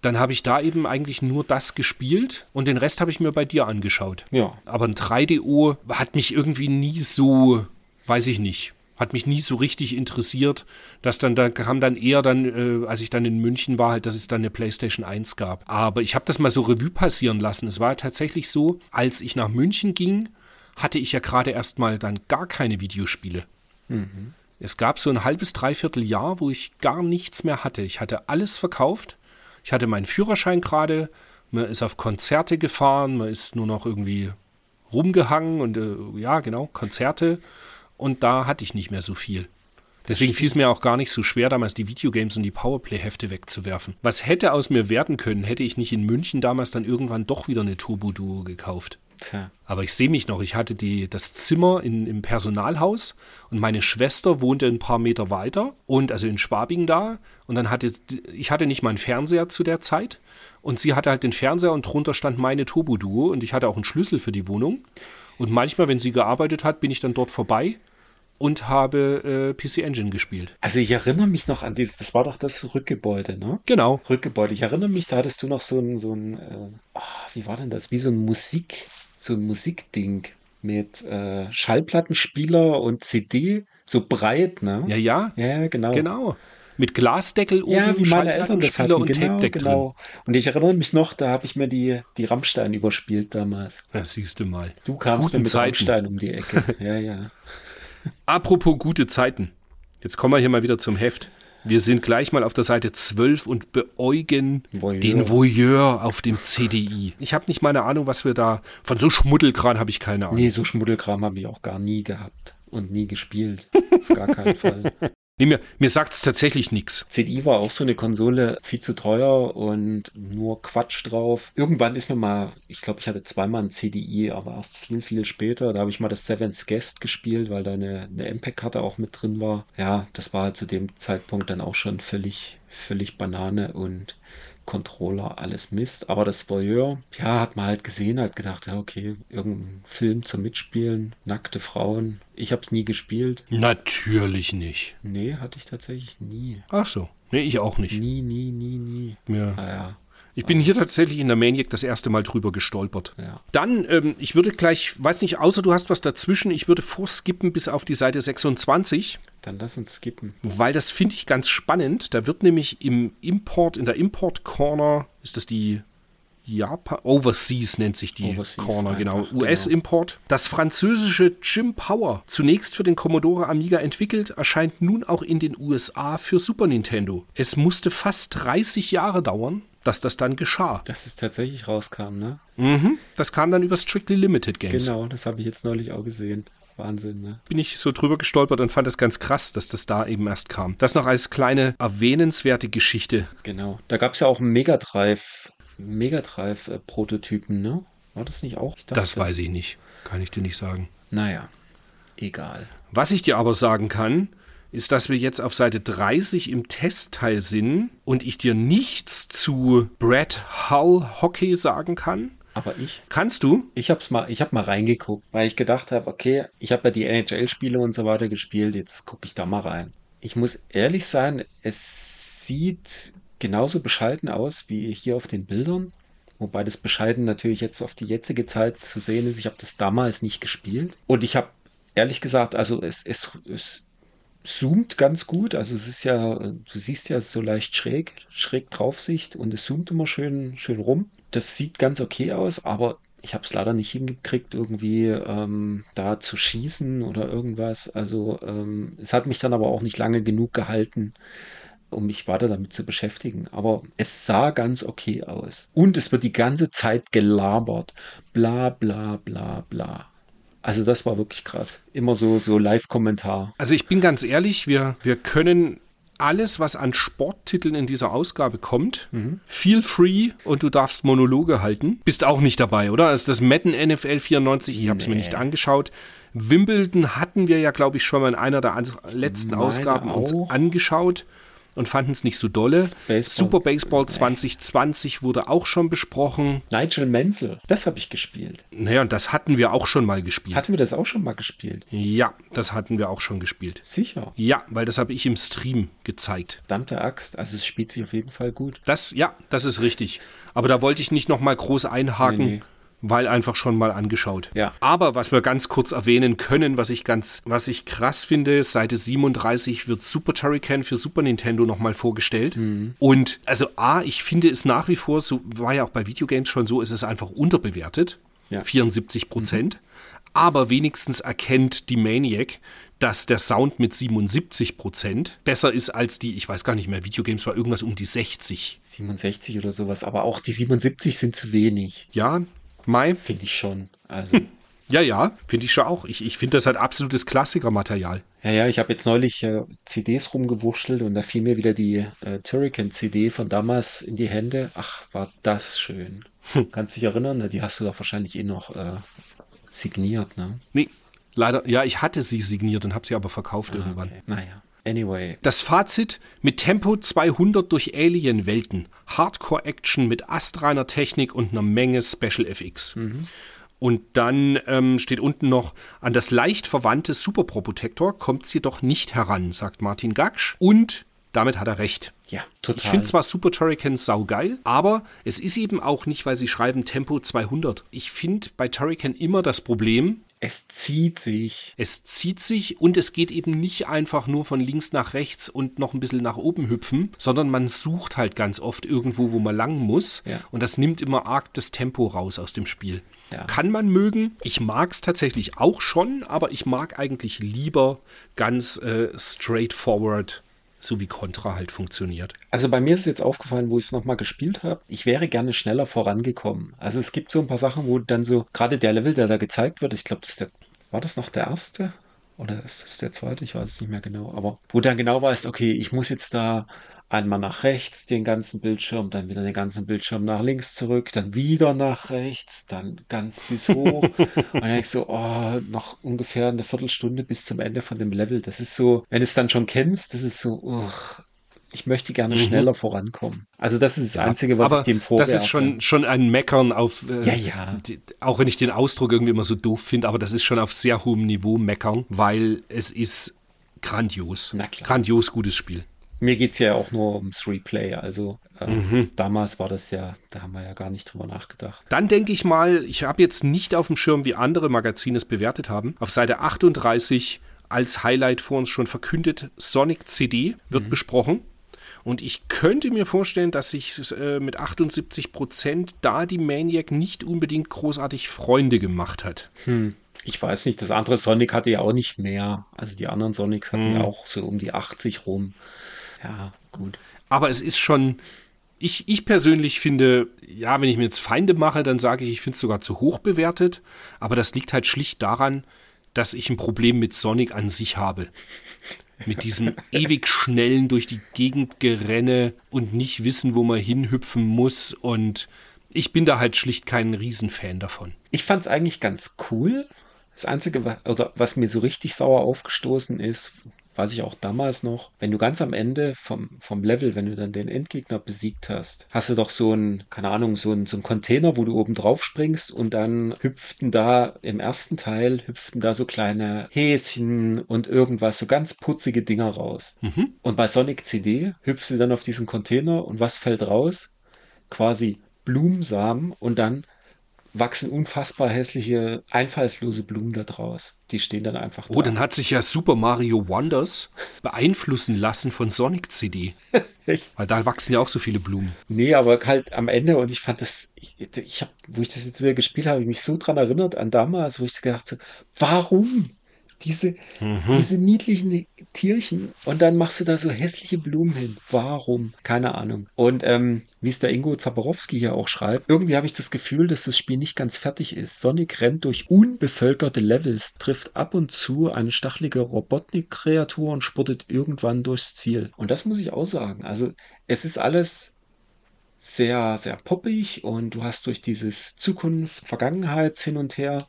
Speaker 1: Dann habe ich da eben eigentlich nur das gespielt und den Rest habe ich mir bei dir angeschaut.
Speaker 2: Ja,
Speaker 1: Aber ein 3DO hat mich irgendwie nie so, weiß ich nicht, hat mich nie so richtig interessiert. dass dann, da kam dann eher dann, äh, als ich dann in München war, halt, dass es dann eine PlayStation 1 gab. Aber ich habe das mal so Revue passieren lassen. Es war tatsächlich so, als ich nach München ging, hatte ich ja gerade erstmal dann gar keine Videospiele. Es gab so ein halbes, dreiviertel Jahr, wo ich gar nichts mehr hatte. Ich hatte alles verkauft. Ich hatte meinen Führerschein gerade. Man ist auf Konzerte gefahren. Man ist nur noch irgendwie rumgehangen und äh, ja, genau, Konzerte. Und da hatte ich nicht mehr so viel. Deswegen fiel es mir auch gar nicht so schwer, damals die Videogames und die Powerplay-Hefte wegzuwerfen. Was hätte aus mir werden können, hätte ich nicht in München damals dann irgendwann doch wieder eine Turbo-Duo gekauft.
Speaker 2: Tja.
Speaker 1: Aber ich sehe mich noch, ich hatte die, das Zimmer in, im Personalhaus und meine Schwester wohnte ein paar Meter weiter und also in Schwabing da. Und dann hatte ich hatte nicht mal einen Fernseher zu der Zeit und sie hatte halt den Fernseher und drunter stand meine Turbo-Duo und ich hatte auch einen Schlüssel für die Wohnung. Und manchmal, wenn sie gearbeitet hat, bin ich dann dort vorbei und habe äh, PC Engine gespielt.
Speaker 2: Also ich erinnere mich noch an dieses, das war doch das Rückgebäude, ne?
Speaker 1: Genau.
Speaker 2: Rückgebäude. Ich erinnere mich, da hattest du noch so ein, so ein, äh, ah, wie war denn das? Wie so ein Musik, so ein Musikding mit äh, Schallplattenspieler und CD, so breit, ne?
Speaker 1: Ja, ja,
Speaker 2: Ja, genau.
Speaker 1: genau. Mit Glasdeckel oben,
Speaker 2: Ja, wie meine Eltern das hatten,
Speaker 1: und
Speaker 2: genau,
Speaker 1: Tape-Deck drin.
Speaker 2: genau. Und ich erinnere mich noch, da habe ich mir die, die Rammstein überspielt damals.
Speaker 1: Ja, siehst du mal.
Speaker 2: Du kamst
Speaker 1: Guten
Speaker 2: mir mit
Speaker 1: Zeiten.
Speaker 2: Rammstein um die Ecke. Ja, ja.
Speaker 1: Apropos gute Zeiten. Jetzt kommen wir hier mal wieder zum Heft. Wir sind gleich mal auf der Seite 12 und beäugen
Speaker 2: Voyeur.
Speaker 1: den Voyeur auf dem CDI. Ich habe nicht mal eine Ahnung, was wir da. Von so Schmuddelkran habe ich keine Ahnung.
Speaker 2: Nee, so Schmuddelkram habe ich auch gar nie gehabt und nie gespielt. Auf gar keinen Fall.
Speaker 1: Nee, mir, mir sagt es tatsächlich nichts.
Speaker 2: CDI war auch so eine Konsole, viel zu teuer und nur Quatsch drauf. Irgendwann ist mir mal, ich glaube, ich hatte zweimal ein CDI, aber erst viel, viel später. Da habe ich mal das Seven's Guest gespielt, weil da eine, eine MPEG-Karte auch mit drin war. Ja, das war halt zu dem Zeitpunkt dann auch schon völlig, völlig Banane und Controller, alles Mist. Aber das Voyeur, ja, hat man halt gesehen, hat gedacht, ja, okay, irgendein Film zum Mitspielen, nackte Frauen. Ich habe es nie gespielt.
Speaker 1: Natürlich nicht.
Speaker 2: Nee, hatte ich tatsächlich nie.
Speaker 1: Ach so. Nee, ich auch nicht.
Speaker 2: Nie, nie, nie, nie.
Speaker 1: Ja.
Speaker 2: Naja,
Speaker 1: Ich bin hier tatsächlich in der Maniac das erste Mal drüber gestolpert.
Speaker 2: ja.
Speaker 1: Dann, ähm, ich würde gleich, weiß nicht, außer du hast was dazwischen, ich würde vorskippen bis auf die Seite 26,
Speaker 2: Dann lass uns skippen.
Speaker 1: weil das finde ich ganz spannend. Da wird nämlich im Import, in der Import Corner, ist das die Japan, Overseas nennt sich die
Speaker 2: Overseas
Speaker 1: Corner, genau,
Speaker 2: einfach, genau.
Speaker 1: US-Import. Das französische Jim Power, zunächst für den Commodore Amiga entwickelt, erscheint nun auch in den USA für Super Nintendo. Es musste fast 30 Jahre dauern, dass das dann geschah.
Speaker 2: Dass es tatsächlich rauskam, ne?
Speaker 1: Mhm. Das kam dann über Strictly Limited Games.
Speaker 2: Genau, das habe ich jetzt neulich auch gesehen. Wahnsinn, ne?
Speaker 1: Bin ich so drüber gestolpert und fand das ganz krass, dass das da eben erst kam. Das noch als kleine erwähnenswerte Geschichte.
Speaker 2: Genau. Da gab es ja auch einen Mega Drive, Mega Drive-Prototypen, ne? War das nicht auch? Dachte-
Speaker 1: Das weiß ich nicht. Kann ich dir nicht sagen.
Speaker 2: Naja, egal.
Speaker 1: Was ich dir aber sagen kann, ist, dass wir jetzt auf Seite 30 im Testteil sind und ich dir nichts zu Brad Hull Hockey sagen kann.
Speaker 2: Aber ich,
Speaker 1: Kannst du?
Speaker 2: ich hab's mal, ich hab mal reingeguckt, weil ich gedacht habe, okay, ich habe ja die NHL-Spiele und so weiter gespielt, jetzt gucke ich da mal rein. Ich muss ehrlich sein, es sieht genauso bescheiden aus wie hier auf den Bildern. Wobei das bescheiden natürlich jetzt auf die jetzige Zeit zu sehen ist. Ich habe das damals nicht gespielt. Und ich habe ehrlich gesagt, also es, es, es zoomt ganz gut. Also es ist ja, du siehst ja es ist so leicht schräg, schräg Draufsicht und es zoomt immer schön, schön rum. Das sieht ganz okay aus, aber ich habe es leider nicht hingekriegt, irgendwie ähm, da zu schießen oder irgendwas. Also ähm, es hat mich dann aber auch nicht lange genug gehalten, um mich weiter damit zu beschäftigen. Aber es sah ganz okay aus. Und es wird die ganze Zeit gelabert. Bla bla bla bla. Also das war wirklich krass. Immer so, so Live-Kommentar.
Speaker 1: Also ich bin ganz ehrlich, wir, wir können alles, was an Sporttiteln in dieser Ausgabe kommt, feel free und du darfst Monologe halten. Bist auch nicht dabei, oder? Also das Madden NFL 94, ich habe es mir
Speaker 2: Nee.
Speaker 1: nicht angeschaut. Wimbledon hatten wir ja, glaube ich, schon mal in einer der letzten
Speaker 2: meine
Speaker 1: Ausgaben uns
Speaker 2: auch.
Speaker 1: angeschaut und fanden es nicht so dolle.
Speaker 2: Baseball-
Speaker 1: Super Baseball
Speaker 2: Nee.
Speaker 1: 2020 wurde auch schon besprochen.
Speaker 2: Nigel Menzel, das habe ich gespielt.
Speaker 1: Naja, und das hatten wir auch schon mal gespielt.
Speaker 2: Hatten wir das auch schon mal gespielt?
Speaker 1: ja, das hatten wir auch schon gespielt.
Speaker 2: Sicher.
Speaker 1: Ja, weil das habe ich im Stream gezeigt.
Speaker 2: Verdammte Axt. Also es spielt sich auf jeden Fall gut.
Speaker 1: Das, ja, das ist richtig. Aber da wollte ich nicht nochmal groß einhaken,
Speaker 2: Nee, nee.
Speaker 1: Weil einfach schon mal angeschaut.
Speaker 2: Ja.
Speaker 1: Aber was wir ganz kurz erwähnen können, was ich ganz, was ich krass finde, Seite 37 wird Super Turrican für Super Nintendo nochmal vorgestellt.
Speaker 2: Mhm.
Speaker 1: Und also A, ich finde es nach wie vor, so war ja auch bei Videogames schon so, es ist einfach unterbewertet.
Speaker 2: Ja.
Speaker 1: 74 Prozent. Aber wenigstens erkennt die Maniac, dass der Sound mit 77 Prozent besser ist als die, ich weiß gar nicht mehr, Videogames war irgendwas um die 60.
Speaker 2: 67 oder sowas. Aber auch die 77 sind zu wenig.
Speaker 1: Ja, Mai?
Speaker 2: Finde ich schon. Also.
Speaker 1: Ja, ja, finde ich schon auch. Ich, ich finde das halt absolutes Klassikermaterial.
Speaker 2: Ja, ja, ich habe jetzt neulich äh, CDs rumgewurschtelt und da fiel mir wieder die äh, Turrican-CD von damals in die Hände. Ach, war das schön. Kannst dich erinnern? Die hast du doch wahrscheinlich eh noch äh, signiert, ne?
Speaker 1: Nee, leider, ja, ich hatte sie signiert und habe sie aber verkauft irgendwann.
Speaker 2: Okay. Naja. Anyway.
Speaker 1: Das Fazit: Mit Tempo 200 durch Alien-Welten, Hardcore-Action mit astreiner Technik und einer Menge Special FX. Und dann ähm, steht unten noch, an das leicht verwandte Super Pro Protector kommt es jedoch nicht heran, sagt Martin Gaksch. Und damit hat er recht.
Speaker 2: Ja,
Speaker 1: Ich
Speaker 2: total.
Speaker 1: finde zwar Super Turrican saugeil, aber es ist eben auch nicht, weil sie schreiben Tempo 200. Ich finde bei Turrican immer das Problem,
Speaker 2: es zieht sich.
Speaker 1: es zieht sich und es geht eben nicht einfach nur von links nach rechts und noch ein bisschen nach oben hüpfen, sondern man sucht halt ganz oft irgendwo, wo man lang muss.
Speaker 2: Ja.
Speaker 1: Und das nimmt immer arg das Tempo raus aus dem Spiel.
Speaker 2: Ja.
Speaker 1: Kann man mögen. Ich mag es tatsächlich auch schon, aber ich mag eigentlich lieber ganz äh, straightforward, so wie Contra halt funktioniert.
Speaker 2: Also bei mir ist es jetzt aufgefallen, wo ich es nochmal gespielt habe, ich wäre gerne schneller vorangekommen. Also es gibt so ein paar Sachen, wo dann so, gerade der Level, der da gezeigt wird, ich glaube, das der, war das noch der erste? Oder ist das der zweite? Ich weiß es nicht mehr genau. Aber wo dann genau weißt, okay, ich muss jetzt da einmal nach rechts den ganzen Bildschirm, dann wieder den ganzen Bildschirm nach links zurück, dann wieder nach rechts, dann ganz bis hoch. Und dann denk ich so, oh, noch ungefähr eine Viertelstunde bis zum Ende von dem Level. Das ist so, wenn du es dann schon kennst, das ist so, uch, ich möchte gerne mhm. schneller vorankommen. Also das ist das ja, Einzige, was ich dem
Speaker 1: vorwerfe. Das ist schon, schon ein Meckern auf,
Speaker 2: äh, ja, ja.
Speaker 1: Die, auch wenn ich den Ausdruck irgendwie immer so doof finde, aber das ist schon auf sehr hohem Niveau Meckern, weil es ist grandios. Grandios gutes Spiel.
Speaker 2: Mir geht es ja auch nur ums Replay. Also äh, mhm. damals war das ja, da haben wir ja gar nicht drüber nachgedacht.
Speaker 1: Dann denke ich mal, ich habe jetzt nicht auf dem Schirm, wie andere Magazine es bewertet haben. Auf Seite 38 als Highlight vor uns schon verkündet, Sonic CD wird mhm. besprochen. Und ich könnte mir vorstellen, dass sich äh, mit 78 Prozent da die Maniac nicht unbedingt großartig Freunde gemacht hat.
Speaker 2: Hm. Ich weiß nicht, das andere Sonic hatte ja auch nicht mehr. Also die anderen Sonics hatten hm. ja auch so um die 80 rum. Ja, gut.
Speaker 1: Aber es ist schon, ich, ich persönlich finde, ja, wenn ich mir jetzt Feinde mache, dann sage ich, ich finde es sogar zu hoch bewertet. Aber das liegt halt schlicht daran, dass ich ein Problem mit Sonic an sich habe. Mit diesem ewig schnellen durch die Gegend gerenne und nicht wissen, wo man hinhüpfen muss. Und ich bin da halt schlicht kein Riesenfan davon.
Speaker 2: Ich fand es eigentlich ganz cool. Das Einzige, oder was mir so richtig sauer aufgestoßen ist, weiß ich auch damals noch, wenn du ganz am Ende vom, vom Level, wenn du dann den Endgegner besiegt hast, hast du doch so ein, keine Ahnung, so ein, so ein Container, wo du oben drauf springst und dann hüpften da im ersten Teil, hüpften da so kleine Häschen und irgendwas, so ganz putzige Dinger raus. Mhm. Und bei Sonic CD hüpfst du dann auf diesen Container und was fällt raus? Quasi Blumensamen und dann wachsen unfassbar hässliche, einfallslose Blumen da draus. Die stehen dann einfach
Speaker 1: oh, da. Oh, dann hat sich ja Super Mario Wonders beeinflussen lassen von Sonic CD. Echt? Weil da wachsen ja auch so viele Blumen.
Speaker 2: Nee, aber halt am Ende und ich fand das, ich, ich habe, wo ich das jetzt wieder gespielt habe, habe ich mich so dran erinnert an damals, wo ich gedacht so, warum? Diese, mhm. diese niedlichen Tierchen und dann machst du da so hässliche Blumen hin. Warum? Keine Ahnung. Und ähm, wie es der Ingo Zaborowski hier auch schreibt, irgendwie habe ich das Gefühl, dass das Spiel nicht ganz fertig ist. Sonic rennt durch unbevölkerte Levels, trifft ab und zu eine stachelige Robotnik-Kreatur und spurtet irgendwann durchs Ziel. Und das muss ich auch sagen. Also es ist alles sehr, sehr poppig und du hast durch dieses Zukunft, Vergangenheits hin und her,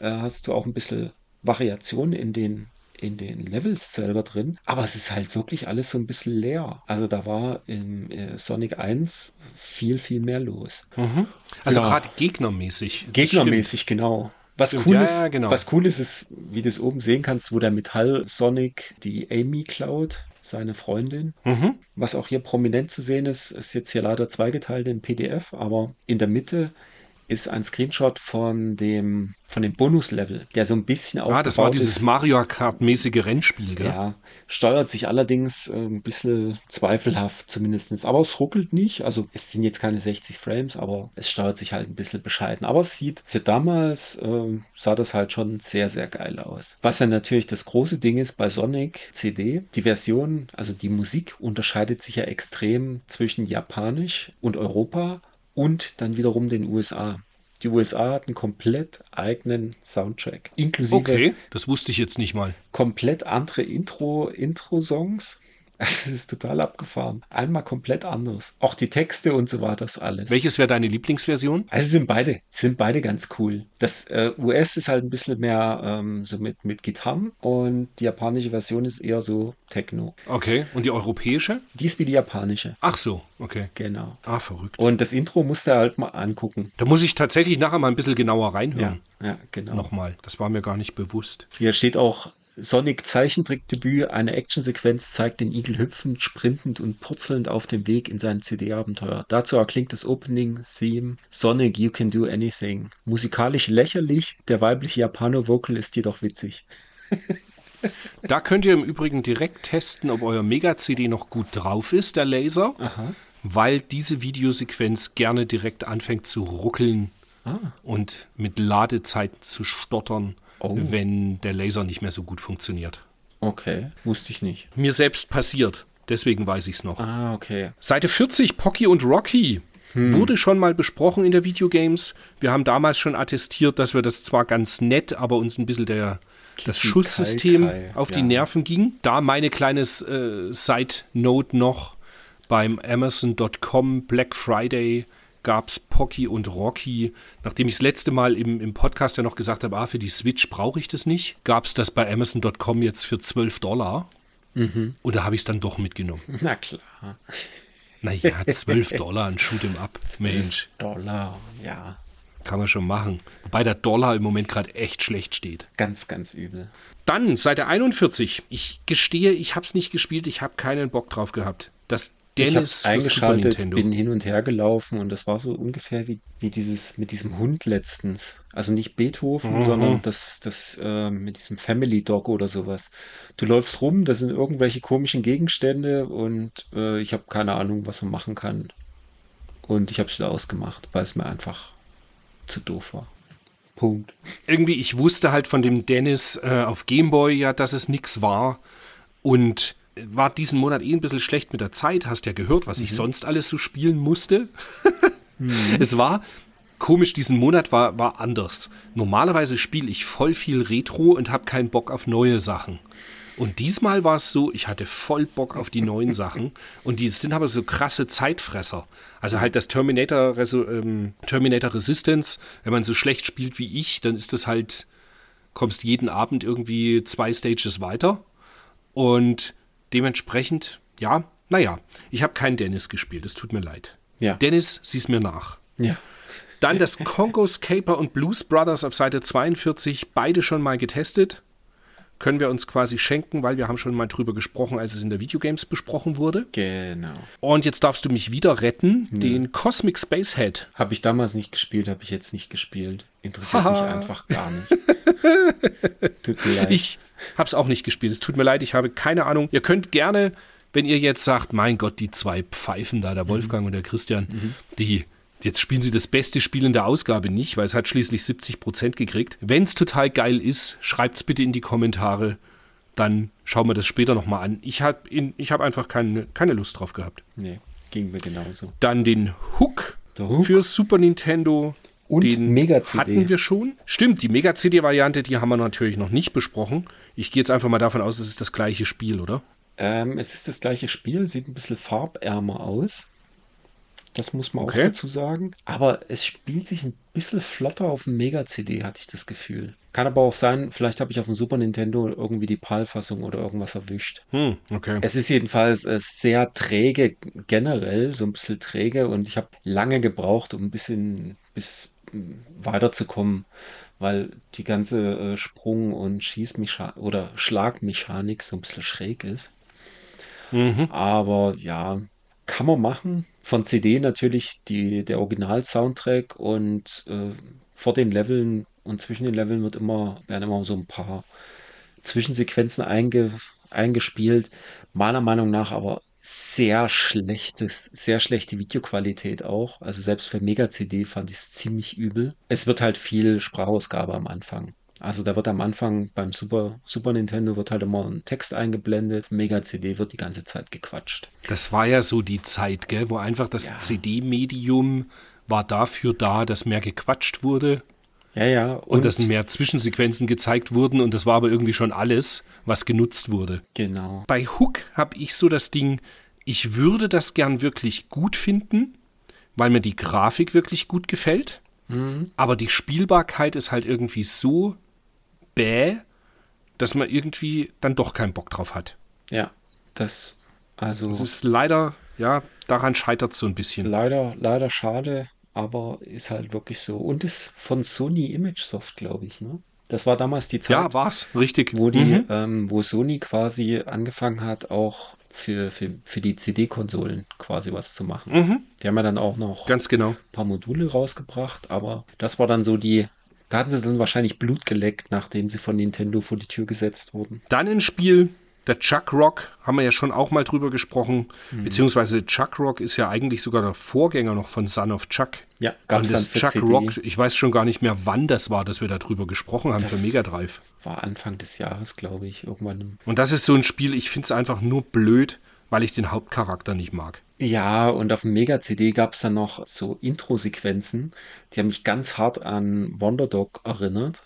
Speaker 2: äh, hast du auch ein bisschen Variation in den in den Levels selber drin, aber es ist halt wirklich alles so ein bisschen leer. Also da war in äh, Sonic 1 viel, viel mehr los.
Speaker 1: Mhm. Also ja. gerade gegnermäßig.
Speaker 2: Gegnermäßig, genau. Was cool, ja, ist, genau. was cool ist, ist, wie du es oben sehen kannst, wo der Metall Sonic die Amy klaut, seine Freundin. Mhm. Was auch hier prominent zu sehen ist, ist jetzt hier leider zweigeteilt im PDF, aber in der Mitte ist ein Screenshot von dem, von dem Bonuslevel, der so ein bisschen
Speaker 1: aufgebaut ist. Ah, das war dieses ist. Mario Kart-mäßige Rennspiel,
Speaker 2: gell? Ja, steuert sich allerdings äh, ein bisschen zweifelhaft zumindest. Aber es ruckelt nicht. Also es sind jetzt keine 60 Frames, aber es steuert sich halt ein bisschen bescheiden. Aber es sieht für damals, äh, sah das halt schon sehr, sehr geil aus. Was ja natürlich das große Ding ist bei Sonic CD, die Version, also die Musik unterscheidet sich ja extrem zwischen Japanisch und Europa und dann wiederum den USA. Die USA hat einen komplett eigenen Soundtrack. Inklusive.
Speaker 1: Okay, das wusste ich jetzt nicht mal.
Speaker 2: Komplett andere Intro, Intro-Songs Es ist total abgefahren. Einmal komplett anders. Auch die Texte und so weiter, das alles.
Speaker 1: Welches wäre deine Lieblingsversion?
Speaker 2: Also sind beide, sind beide ganz cool. Das äh, US ist halt ein bisschen mehr ähm, so mit, mit Gitarren und die japanische Version ist eher so Techno.
Speaker 1: Okay. Und die europäische?
Speaker 2: Die ist wie die japanische.
Speaker 1: Ach so, okay.
Speaker 2: Genau.
Speaker 1: Ah, verrückt.
Speaker 2: Und das Intro musst du halt mal angucken.
Speaker 1: Da muss ich tatsächlich nachher mal ein bisschen genauer reinhören.
Speaker 2: Ja, ja genau.
Speaker 1: Nochmal. Das war mir gar nicht bewusst.
Speaker 2: Hier steht auch Sonic Zeichentrickdebüt, eine Actionsequenz zeigt den Igel hüpfend, sprintend und purzelnd auf dem Weg in sein CD-Abenteuer. Dazu erklingt das Opening-Theme Sonic You Can Do Anything. Musikalisch lächerlich, der weibliche Japano-Vocal ist jedoch witzig.
Speaker 1: da könnt ihr im Übrigen direkt testen, ob euer Mega-CD noch gut drauf ist, der Laser, Aha. weil diese Videosequenz gerne direkt anfängt zu ruckeln ah. und mit Ladezeiten zu stottern oh. wenn der Laser nicht mehr so gut funktioniert.
Speaker 2: Okay, wusste ich nicht.
Speaker 1: Mir selbst passiert, deswegen weiß ich es noch.
Speaker 2: Ah, okay.
Speaker 1: Seite 40, Pocky und Rocky. Hm. Wurde schon mal besprochen in der Videogames. Wir haben damals schon attestiert, dass wir das zwar ganz nett, aber uns ein bisschen der, das Schusssystem auf ja. die Nerven ging. Da meine kleines äh, Side-Note noch beim Amazon.com Black Friday gab es Pocky und Rocky. Nachdem ich das letzte Mal im, im Podcast ja noch gesagt habe, ah, für die Switch brauche ich das nicht, gab es das bei Amazon.com jetzt für 12 Dollar. Und da habe ich es dann doch mitgenommen.
Speaker 2: Na klar.
Speaker 1: Naja, 12 Dollar ein Shoot'em Up. Mensch,
Speaker 2: Dollar, ja.
Speaker 1: kann man schon machen. Wobei der Dollar im Moment gerade echt schlecht steht.
Speaker 2: Ganz, ganz übel.
Speaker 1: Dann Seite 41. Ich gestehe, ich habe es nicht gespielt, ich habe keinen Bock drauf gehabt. Das Dennis Super
Speaker 2: eingeschaltet, bin hin und her gelaufen und das war so ungefähr wie, wie dieses mit diesem Hund letztens. Also nicht Beethoven,
Speaker 1: Mhm.
Speaker 2: sondern das, das äh, mit diesem Family Dog oder sowas. Du läufst rum, das sind irgendwelche komischen Gegenstände und äh, ich habe keine Ahnung, was man machen kann. Und ich habe es wieder ausgemacht, weil es mir einfach zu doof war. Punkt.
Speaker 1: Irgendwie, ich wusste halt von dem Dennis äh, auf Gameboy ja, dass es nix war. Und war diesen Monat eh ein bisschen schlecht mit der Zeit. Hast ja gehört, was ich sonst alles so spielen musste. Es war komisch, diesen Monat war, war anders. Normalerweise spiele ich voll viel Retro und habe keinen Bock auf neue Sachen. Und diesmal war es so, ich hatte voll Bock auf die neuen Sachen. Und die sind aber so krasse Zeitfresser. Also halt das Terminator, ähm, Terminator Resistance, wenn man so schlecht spielt wie ich, dann ist das halt, kommst jeden Abend irgendwie zwei Stages weiter. Und dementsprechend, ja, naja, ich habe keinen Dennis gespielt, es tut mir leid.
Speaker 2: Ja.
Speaker 1: Dennis, sieh's mir nach.
Speaker 2: Ja.
Speaker 1: Dann das Congo's Caper und Blues Brothers auf Seite 42, beide schon mal getestet. Können wir uns quasi schenken, weil wir haben schon mal drüber gesprochen, als es in der Videogames besprochen wurde.
Speaker 2: Genau.
Speaker 1: Und jetzt darfst du mich wieder retten, den Cosmic Spacehead.
Speaker 2: Habe ich damals nicht gespielt, habe ich jetzt nicht gespielt. Interessiert mich
Speaker 1: Haha.
Speaker 2: einfach gar nicht. Tut mir leid.
Speaker 1: Ich habe es auch nicht gespielt. Es tut mir leid, ich habe keine Ahnung. Ihr könnt gerne, wenn ihr jetzt sagt, mein Gott, die zwei Pfeifen da, der Wolfgang und der Christian, die jetzt spielen sie das beste Spiel in der Ausgabe nicht, weil es hat schließlich 70 Prozent gekriegt. Wenn es total geil ist, schreibt es bitte in die Kommentare. Dann schauen wir das später nochmal an. Ich habe hab einfach keine, keine Lust drauf gehabt.
Speaker 2: nee, ging mir genauso.
Speaker 1: Dann den Hook,
Speaker 2: Hook.
Speaker 1: für Super Nintendo.
Speaker 2: Und
Speaker 1: den
Speaker 2: Mega-CD.
Speaker 1: hatten wir schon. Stimmt, die Mega-CD-Variante, die haben wir natürlich noch nicht besprochen. Ich gehe jetzt einfach mal davon aus, es ist das gleiche Spiel, oder?
Speaker 2: Ähm, es ist das gleiche Spiel, sieht ein bisschen farbärmer aus. Das muss man
Speaker 1: Okay.
Speaker 2: auch dazu sagen. Aber es spielt sich ein bisschen flotter auf dem Mega-CD, hatte ich das Gefühl. Kann aber auch sein, vielleicht habe ich auf dem Super Nintendo irgendwie die PAL-Fassung oder irgendwas erwischt.
Speaker 1: Hm, okay.
Speaker 2: Es ist jedenfalls äh, sehr träge generell, so ein bisschen träge und ich habe lange gebraucht, um ein bisschen bis mm, weiterzukommen, weil die ganze äh, Sprung- und Schießmechanik oder Schlagmechanik so ein bisschen schräg ist.
Speaker 1: Mhm.
Speaker 2: Aber ja, kann man machen. Von CD natürlich die, der Original-Soundtrack und äh, vor den Leveln und zwischen den Leveln wird immer, werden immer so ein paar Zwischensequenzen einge, eingespielt. Meiner Meinung nach aber sehr schlechtes, sehr schlechte Videoqualität auch. Also selbst für Mega-CD fand ich es ziemlich übel. Es wird halt viel Sprachausgabe am Anfang. Also da wird am Anfang beim Super, Super Nintendo wird halt immer ein Text eingeblendet. Mega-CD wird die ganze Zeit gequatscht.
Speaker 1: Das war ja so die Zeit, gell, wo einfach das CD-Medium war dafür da, dass mehr gequatscht wurde
Speaker 2: Ja, ja.
Speaker 1: und, dass mehr Zwischensequenzen gezeigt wurden und das war aber irgendwie schon alles, was genutzt wurde.
Speaker 2: genau.
Speaker 1: Bei Hook habe ich so das Ding, ich würde das gern wirklich gut finden, weil mir die Grafik wirklich gut gefällt. Aber die Spielbarkeit ist halt irgendwie so bäh, dass man irgendwie dann doch keinen Bock drauf hat.
Speaker 2: Ja, das also
Speaker 1: Es ist leider, ja, daran scheitert es so ein bisschen.
Speaker 2: leider leider schade, aber ist halt wirklich so und ist von Sony Imagesoft, glaube ich, ne? Das war damals die Zeit,
Speaker 1: Ja, war's, richtig.
Speaker 2: wo die
Speaker 1: Mhm.
Speaker 2: ähm, wo Sony quasi angefangen hat, auch für, für, für die CD-Konsolen quasi was zu machen.
Speaker 1: Mhm.
Speaker 2: Die haben ja dann auch noch
Speaker 1: Ganz genau.
Speaker 2: ein paar Module rausgebracht, aber das war dann so die, da hatten sie dann wahrscheinlich Blut geleckt, nachdem sie von Nintendo vor die Tür gesetzt wurden.
Speaker 1: Dann ein Spiel, der Chuck Rock, haben wir ja schon auch mal drüber gesprochen.
Speaker 2: Mhm.
Speaker 1: Beziehungsweise Chuck Rock ist ja eigentlich sogar der Vorgänger noch von Son of Chuck.
Speaker 2: Ja, gab's
Speaker 1: Und das Chuck
Speaker 2: CD.
Speaker 1: Rock, ich weiß schon gar nicht mehr, wann das war, dass wir darüber gesprochen haben
Speaker 2: Das-
Speaker 1: für Mega Drive.
Speaker 2: War Anfang des Jahres, glaube ich, irgendwann
Speaker 1: Und das ist so ein Spiel, ich finde es einfach nur blöd, weil ich den Hauptcharakter nicht mag.
Speaker 2: Ja, und auf dem Mega-CD gab es dann noch so Intro-Sequenzen, die haben mich ganz hart an Wonderdog erinnert.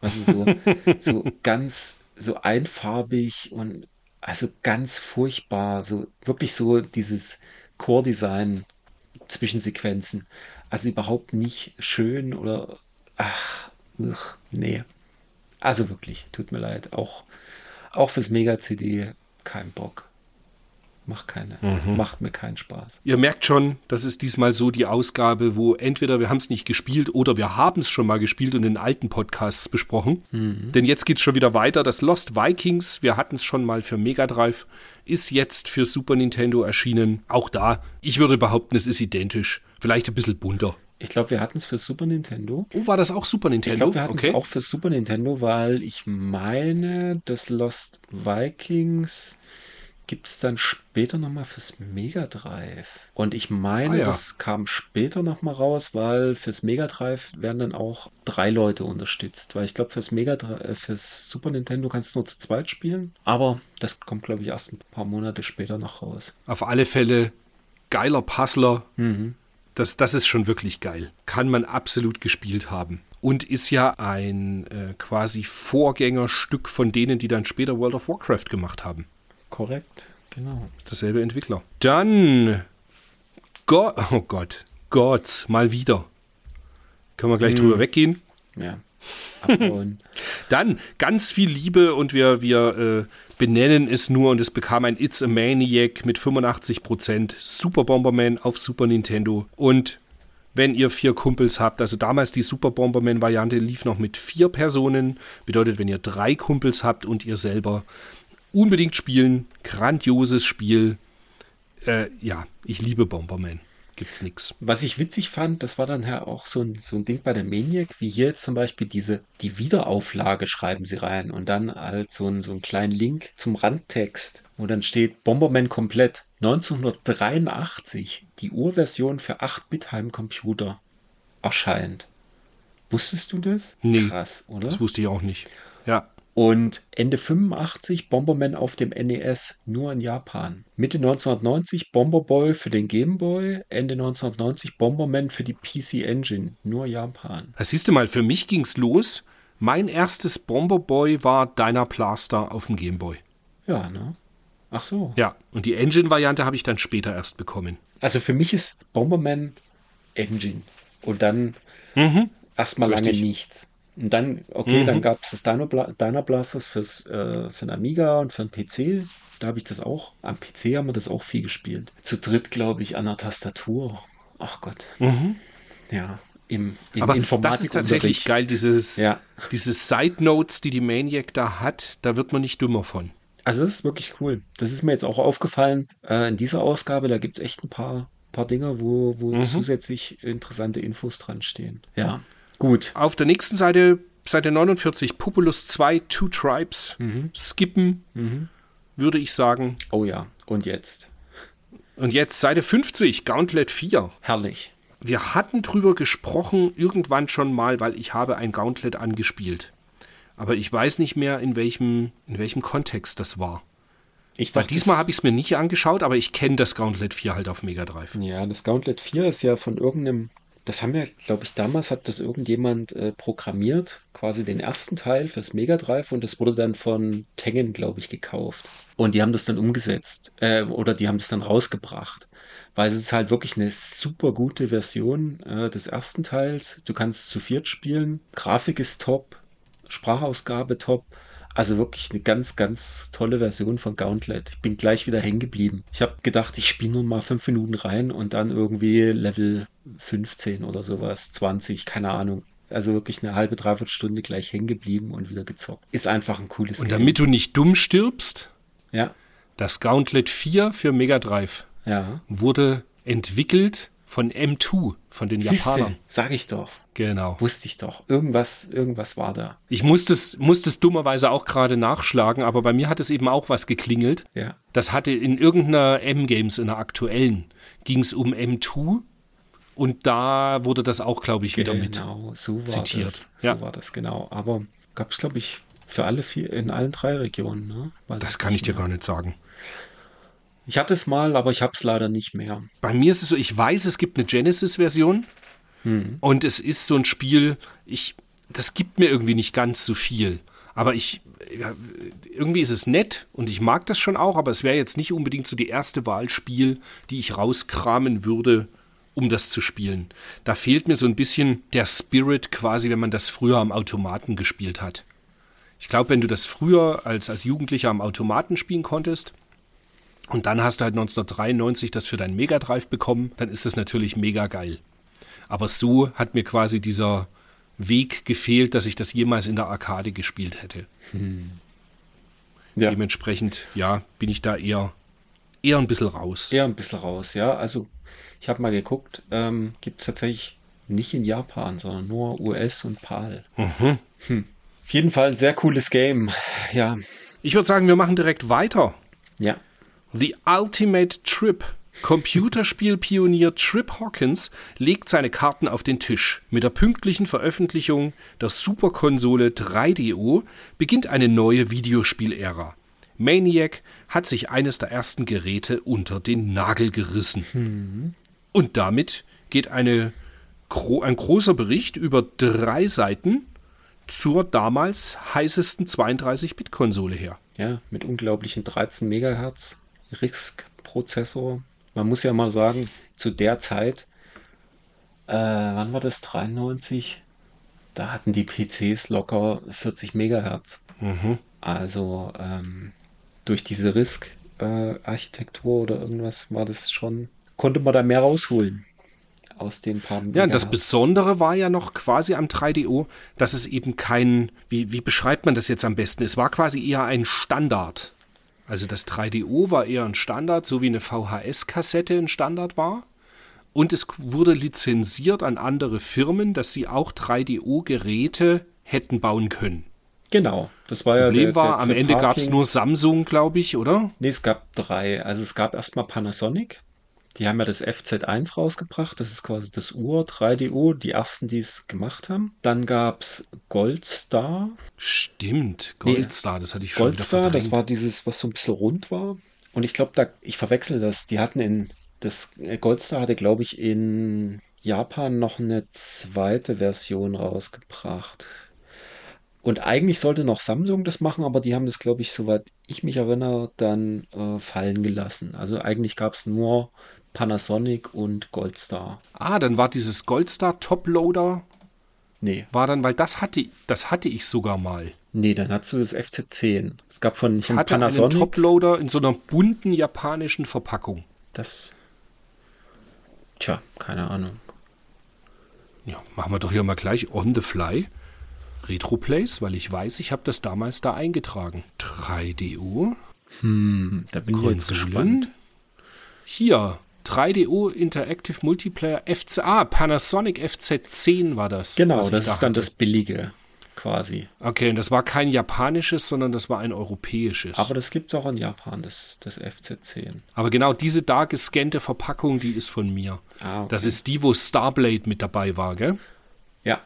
Speaker 2: Also so, so ganz, so einfarbig und also ganz furchtbar, so wirklich so dieses Core-Design Zwischensequenzen. Also überhaupt nicht schön oder ach, uch, nee. Also wirklich, tut mir leid. Auch, auch fürs Mega-CD keinen Bock. Macht keine,
Speaker 1: Mhm.
Speaker 2: macht mir keinen Spaß.
Speaker 1: Ihr merkt schon, das ist diesmal so die Ausgabe, wo entweder wir haben es nicht gespielt oder wir haben es schon mal gespielt und in alten Podcasts besprochen. Denn jetzt geht es schon wieder weiter. Das Lost Vikings, wir hatten es schon mal für Mega Drive, ist jetzt für Super Nintendo erschienen. Auch da, ich würde behaupten, es ist identisch. Vielleicht ein bisschen bunter.
Speaker 2: Ich glaube, wir hatten es für Super Nintendo.
Speaker 1: Oh, war das auch Super Nintendo?
Speaker 2: Ich glaube, wir hatten es
Speaker 1: okay.
Speaker 2: auch für Super Nintendo, weil ich meine, das Lost Vikings gibt es dann später nochmal fürs Mega Drive. Und ich meine,
Speaker 1: Ah, ja.
Speaker 2: das kam später nochmal raus, weil fürs Mega Drive werden dann auch drei Leute unterstützt. Weil ich glaube, fürs Mega äh, fürs Super Nintendo kannst du nur zu zweit spielen. Aber das kommt, glaube ich, erst ein paar Monate später noch raus.
Speaker 1: Auf alle Fälle geiler Puzzler. Das, das ist schon wirklich geil. Kann man absolut gespielt haben. Und ist ja ein äh, quasi Vorgängerstück von denen, die dann später World of Warcraft gemacht haben.
Speaker 2: Korrekt, genau.
Speaker 1: Ist dasselbe Entwickler. Dann. Go oh Gott. Gods, mal wieder. Können wir gleich drüber weggehen.
Speaker 2: Ja.
Speaker 1: Dann ganz viel Liebe und wir, wir äh, benennen es nur und es bekam ein It's a Maniac mit 85%. Super Bomberman auf Super Nintendo. Und wenn ihr vier Kumpels habt, also damals die Super Bomberman-Variante lief noch mit vier Personen. Bedeutet, wenn ihr drei Kumpels habt und ihr selber, unbedingt spielen. Grandioses Spiel. Äh, ja, ich liebe Bomberman. Gibt's nix.
Speaker 2: Was ich witzig fand, das war dann ja auch so ein, so ein Ding bei der Maniac, wie hier jetzt zum Beispiel diese, die Wiederauflage schreiben sie rein und dann halt so, ein, so einen kleinen Link zum Randtext, wo dann steht Bomberman komplett 1983, die Urversion für 8-Bit-Heimcomputer erscheint. Wusstest du das?
Speaker 1: Nee,
Speaker 2: Krass, oder?
Speaker 1: Das wusste ich auch nicht. Ja.
Speaker 2: Und Ende 85 Bomberman auf dem NES nur in Japan. Mitte 1990 Bomberboy für den Game Boy. Ende 1990 Bomberman für die PC Engine. Nur Japan.
Speaker 1: Das siehst du mal, für mich ging's los. Mein erstes Bomberboy war Deiner Blaster auf dem Gameboy.
Speaker 2: Ja, ne? Ach so.
Speaker 1: Ja, und die Engine-Variante habe ich dann später erst bekommen.
Speaker 2: Also für mich ist Bomberman Engine. Und dann erstmal
Speaker 1: Ist
Speaker 2: lange nichts. Und dann, okay, dann gab es das Dino, Dino Blasters fürs, äh, für den Amiga und für den PC. Da habe ich das auch. Am PC haben wir das auch viel gespielt. Zu dritt, glaube ich, an der Tastatur. Ach Gott. Ja, im, im
Speaker 1: Aber das ist tatsächlich geil, dieses,
Speaker 2: Ja.
Speaker 1: diese Side Notes, die die Maniac da hat, da wird man nicht dümmer von.
Speaker 2: Also das ist wirklich cool. Das ist mir jetzt auch aufgefallen äh, in dieser Ausgabe. Da gibt es echt ein paar, paar Dinge, wo, wo zusätzlich interessante Infos dran stehen. Ja, gut.
Speaker 1: Auf der nächsten Seite, Seite 49, Populus 2, Two Tribes, skippen, würde ich sagen.
Speaker 2: Oh ja, und jetzt.
Speaker 1: Und jetzt Seite 50, Gauntlet 4.
Speaker 2: Herrlich.
Speaker 1: Wir hatten drüber gesprochen irgendwann schon mal, weil ich habe ein Gauntlet angespielt. Aber ich weiß nicht mehr, in welchem, in welchem Kontext das war.
Speaker 2: Ich
Speaker 1: Weil
Speaker 2: dachte,
Speaker 1: diesmal
Speaker 2: das-
Speaker 1: habe ich es mir nicht angeschaut, aber ich kenne das Gauntlet 4 halt auf Mega Drive.
Speaker 2: Ja, das Gauntlet 4 ist ja von irgendeinem, das haben wir, glaube ich, damals hat das irgendjemand äh, programmiert, quasi den ersten Teil fürs Mega Drive und das wurde dann von Tengen, glaube ich, gekauft. Und die haben das dann umgesetzt äh, oder die haben das dann rausgebracht. Weil es ist halt wirklich eine super gute Version äh, des ersten Teils. Du kannst zu viert spielen, Grafik ist top, Sprachausgabe top. Also wirklich eine ganz, ganz tolle Version von Gauntlet. Ich bin gleich wieder hängen geblieben. Ich habe gedacht, ich spiele nur mal fünf Minuten rein und dann irgendwie Level 15 oder sowas, 20, keine Ahnung. Also wirklich eine halbe, dreiviertel Stunde gleich hängen geblieben und wieder gezockt. Ist einfach ein cooles
Speaker 1: Und
Speaker 2: Game.
Speaker 1: damit du nicht dumm stirbst,
Speaker 2: Ja,
Speaker 1: das Gauntlet 4 für Mega Drive
Speaker 2: ja.
Speaker 1: wurde entwickelt von M2, von den
Speaker 2: Siehste,
Speaker 1: Japanern.
Speaker 2: sag ich doch.
Speaker 1: Genau.
Speaker 2: Wusste ich doch. Irgendwas, irgendwas war da.
Speaker 1: Ich musste es, musste es dummerweise auch gerade nachschlagen, aber bei mir hat es eben auch was geklingelt.
Speaker 2: Ja.
Speaker 1: Das hatte in irgendeiner M-Games, in der aktuellen, ging es um M2 und da wurde das auch, glaube ich, wieder mit.
Speaker 2: Genau, so war
Speaker 1: zitiert.
Speaker 2: das. So
Speaker 1: Ja.
Speaker 2: war das, genau. Aber gab es, glaube ich, für alle vier, in allen drei Regionen. Ne?
Speaker 1: Das kann ich dir gar nicht sagen.
Speaker 2: Ich hatte es mal, aber ich habe es leider nicht mehr.
Speaker 1: Bei mir ist es so, ich weiß, es gibt eine Genesis-Version und es ist so ein Spiel, ich, das gibt mir irgendwie nicht ganz so viel. Aber ich, ja, irgendwie ist es nett und ich mag das schon auch, aber es wäre jetzt nicht unbedingt so die erste Wahlspiel, die ich rauskramen würde, um das zu spielen. Da fehlt mir so ein bisschen der Spirit quasi, wenn man das früher am Automaten gespielt hat. Ich glaube, wenn du das früher als, als Jugendlicher am Automaten spielen konntest und dann hast du halt 1993 das für deinen Mega Drive bekommen, dann ist das natürlich mega geil. Aber so hat mir quasi dieser Weg gefehlt, dass ich das jemals in der Arcade gespielt hätte. Hm. Ja. Dementsprechend, ja, bin ich da eher, eher ein bisschen raus.
Speaker 2: Eher ein bisschen raus, ja. Also, ich habe mal geguckt, ähm, gibt es tatsächlich nicht in Japan, sondern nur US und PAL. Mhm. Hm. Auf jeden Fall ein sehr cooles Game, ja.
Speaker 1: Ich würde sagen, wir machen direkt weiter.
Speaker 2: Ja.
Speaker 1: The Ultimate Trip Computerspielpionier Trip Hawkins legt seine Karten auf den Tisch. Mit der pünktlichen Veröffentlichung der Superkonsole 3DO beginnt eine neue Videospielära. Maniac hat sich eines der ersten Geräte unter den Nagel gerissen. Mhm. Und damit geht eine, ein großer Bericht über drei Seiten zur damals heißesten 32-Bit-Konsole her.
Speaker 2: Ja, mit unglaublichen 13 MHz RISC-Prozessor, man muss ja mal sagen, zu der Zeit, äh, wann war das? 93? Da hatten die PCs locker 40 Megahertz. Mhm. Also ähm, durch diese RISC-Architektur äh, oder irgendwas war das schon, konnte man da mehr rausholen aus den paar
Speaker 1: Megahertz. Ja, das Besondere war ja noch quasi am 3DO, dass es eben kein, wie, wie beschreibt man das jetzt am besten? Es war quasi eher ein Standard. Also das 3DO war eher ein Standard, so wie eine VHS-Kassette ein Standard war. Und es wurde lizenziert an andere Firmen, dass sie auch 3DO-Geräte hätten bauen können.
Speaker 2: Genau, das war ja
Speaker 1: Problem der, war, der am Ende gab es nur Samsung, glaube ich, oder?
Speaker 2: Nee, es gab drei. Also es gab erstmal Panasonic, die haben ja das FZ1 rausgebracht. Das ist quasi das Ur-3DO, die ersten, die es gemacht haben. Dann gab es Goldstar.
Speaker 1: Stimmt, Goldstar, nee, das hatte ich schon
Speaker 2: Goldstar, das war dieses, was so ein bisschen rund war. Und ich glaube, da, ich verwechsel das. Die hatten in, das äh, Goldstar hatte, glaube ich, in Japan noch eine zweite Version rausgebracht. Und eigentlich sollte noch Samsung das machen, aber die haben das, glaube ich, soweit ich mich erinnere, dann äh, fallen gelassen. Also eigentlich gab es nur Panasonic und Goldstar.
Speaker 1: Ah, dann war dieses Goldstar Toploader.
Speaker 2: Nee.
Speaker 1: War dann, weil das hatte, das hatte ich sogar mal.
Speaker 2: Nee, dann hast du das FC10. Es gab von,
Speaker 1: von ich hatte Panasonic. Einen Toploader in so einer bunten japanischen Verpackung.
Speaker 2: Das. Tja, keine Ahnung.
Speaker 1: Ja, machen wir doch hier mal gleich on the fly. Retroplays, weil ich weiß, ich habe das damals da eingetragen. 3DO.
Speaker 2: Hm, da bin Konsolen. ich jetzt gespannt.
Speaker 1: Hier, 3DO Interactive Multiplayer FCA, Panasonic FC10 war das.
Speaker 2: Genau, das ist da dann das billige quasi.
Speaker 1: Okay, und das war kein japanisches, sondern das war ein europäisches.
Speaker 2: Aber das gibt es auch in Japan, das, das FC10.
Speaker 1: Aber genau diese da gescannte Verpackung, die ist von mir. Ah, okay. Das ist die, wo Starblade mit dabei war, gell?
Speaker 2: Ja,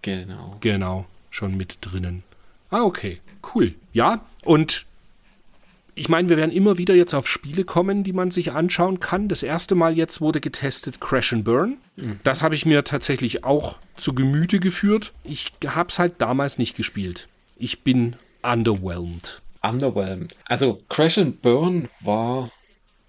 Speaker 2: genau.
Speaker 1: Genau, schon mit drinnen. Ah, okay, cool. Ja, und ich meine, wir werden immer wieder jetzt auf Spiele kommen, die man sich anschauen kann. Das erste Mal jetzt wurde getestet Crash and Burn. Mhm. Das habe ich mir tatsächlich auch zu Gemüte geführt. Ich habe es halt damals nicht gespielt. Ich bin underwhelmed.
Speaker 2: Underwhelmed. Also Crash and Burn war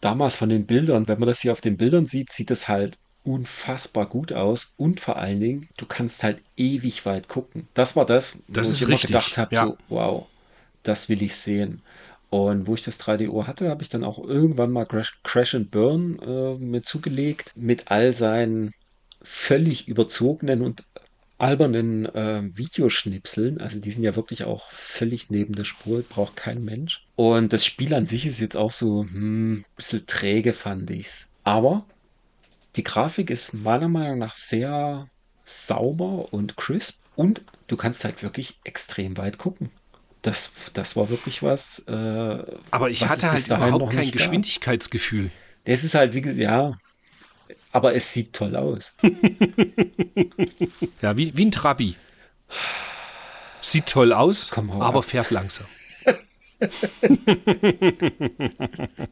Speaker 2: damals von den Bildern, wenn man das hier auf den Bildern sieht, sieht es halt unfassbar gut aus und vor allen Dingen, du kannst halt ewig weit gucken. Das war das,
Speaker 1: das
Speaker 2: wo ich
Speaker 1: immer gedacht
Speaker 2: habe, ja. so, wow, das will ich sehen. Und wo ich das 3DO hatte, habe ich dann auch irgendwann mal Crash, Crash and Burn äh, mir zugelegt mit all seinen völlig überzogenen und albernen äh, Videoschnipseln. Also die sind ja wirklich auch völlig neben der Spur, braucht kein Mensch. Und das Spiel an sich ist jetzt auch so hm, ein bisschen träge, fand ich's. Aber die Grafik ist meiner Meinung nach sehr sauber und crisp und du kannst halt wirklich extrem weit gucken das, das war wirklich was. Äh,
Speaker 1: aber ich hatte halt überhaupt kein Geschwindigkeitsgefühl.
Speaker 2: Es ist halt, wie gesagt, ja, aber es sieht toll aus.
Speaker 1: ja, wie, wie ein Trabi. Sieht toll aus, aber ab. fährt langsam.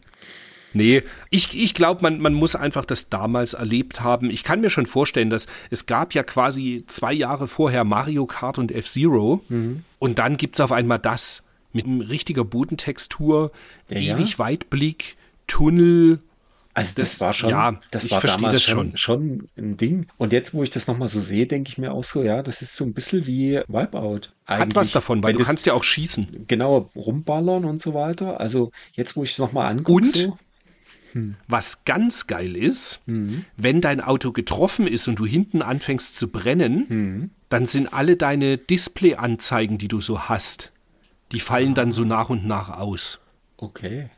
Speaker 1: Nee, ich, ich glaube, man, man muss einfach das damals erlebt haben. Ich kann mir schon vorstellen, dass es gab ja quasi zwei Jahre vorher Mario Kart und F-Zero mhm. und dann gibt es auf einmal das mit richtiger Bodentextur, ja, ewig ja. Weitblick, Tunnel,
Speaker 2: Also das,
Speaker 1: Das-
Speaker 2: war schon,
Speaker 1: ja,
Speaker 2: das war damals
Speaker 1: das
Speaker 2: schon, schon ein Ding. Und jetzt, wo ich das nochmal so sehe, denke ich mir auch so, ja, das ist so ein bisschen wie Wipeout.
Speaker 1: Hat
Speaker 2: eigentlich.
Speaker 1: was davon, weil
Speaker 2: Wenn
Speaker 1: du kannst ja auch schießen.
Speaker 2: genau rumballern und so weiter. Also jetzt, wo ich es nochmal angucke,
Speaker 1: Und?
Speaker 2: so,
Speaker 1: Was ganz geil ist,
Speaker 2: Mhm.
Speaker 1: wenn dein Auto getroffen ist und du hinten anfängst zu brennen,
Speaker 2: Mhm.
Speaker 1: dann sind alle deine Display-Anzeigen, die du so hast, die fallen dann so nach und nach aus.
Speaker 2: okay.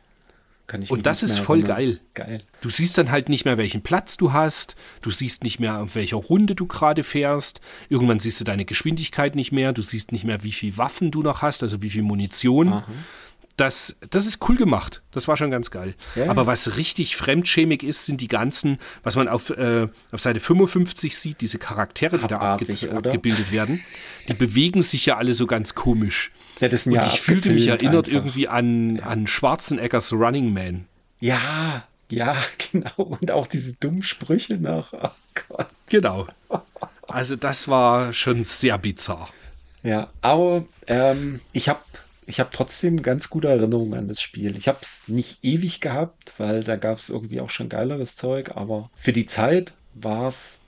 Speaker 2: Kann ich
Speaker 1: Und das ist voll
Speaker 2: erinnern.
Speaker 1: geil.
Speaker 2: Geil.
Speaker 1: Du siehst dann halt nicht mehr, welchen Platz du hast, du siehst nicht mehr, auf welcher Runde du gerade fährst, irgendwann siehst du deine Geschwindigkeit nicht mehr, du siehst nicht mehr, wie viel Waffen du noch hast, also wie viel Munition. Das, das ist cool gemacht. Das war schon ganz geil.
Speaker 2: Ja,
Speaker 1: Aber
Speaker 2: ja.
Speaker 1: was richtig fremdschämig ist, sind die ganzen, was man auf, äh, auf Seite 55 sieht, diese Charaktere, die da
Speaker 2: Abartig,
Speaker 1: abge
Speaker 2: oder?
Speaker 1: abgebildet werden. Die bewegen sich ja alle so ganz komisch.
Speaker 2: Ja, das sind
Speaker 1: Und
Speaker 2: ja
Speaker 1: ich fühlte mich erinnert
Speaker 2: einfach.
Speaker 1: irgendwie an, an Schwarzeneggers Running Man.
Speaker 2: Ja, ja, genau. Und auch diese dummen Sprüche noch. Oh Gott.
Speaker 1: Genau. Also das war schon sehr bizarr.
Speaker 2: Ja, aber ähm, ich habe ich hab trotzdem ganz gute Erinnerungen an das Spiel. Ich habe es nicht ewig gehabt, weil da gab es irgendwie auch schon geileres Zeug, aber für die Zeit war es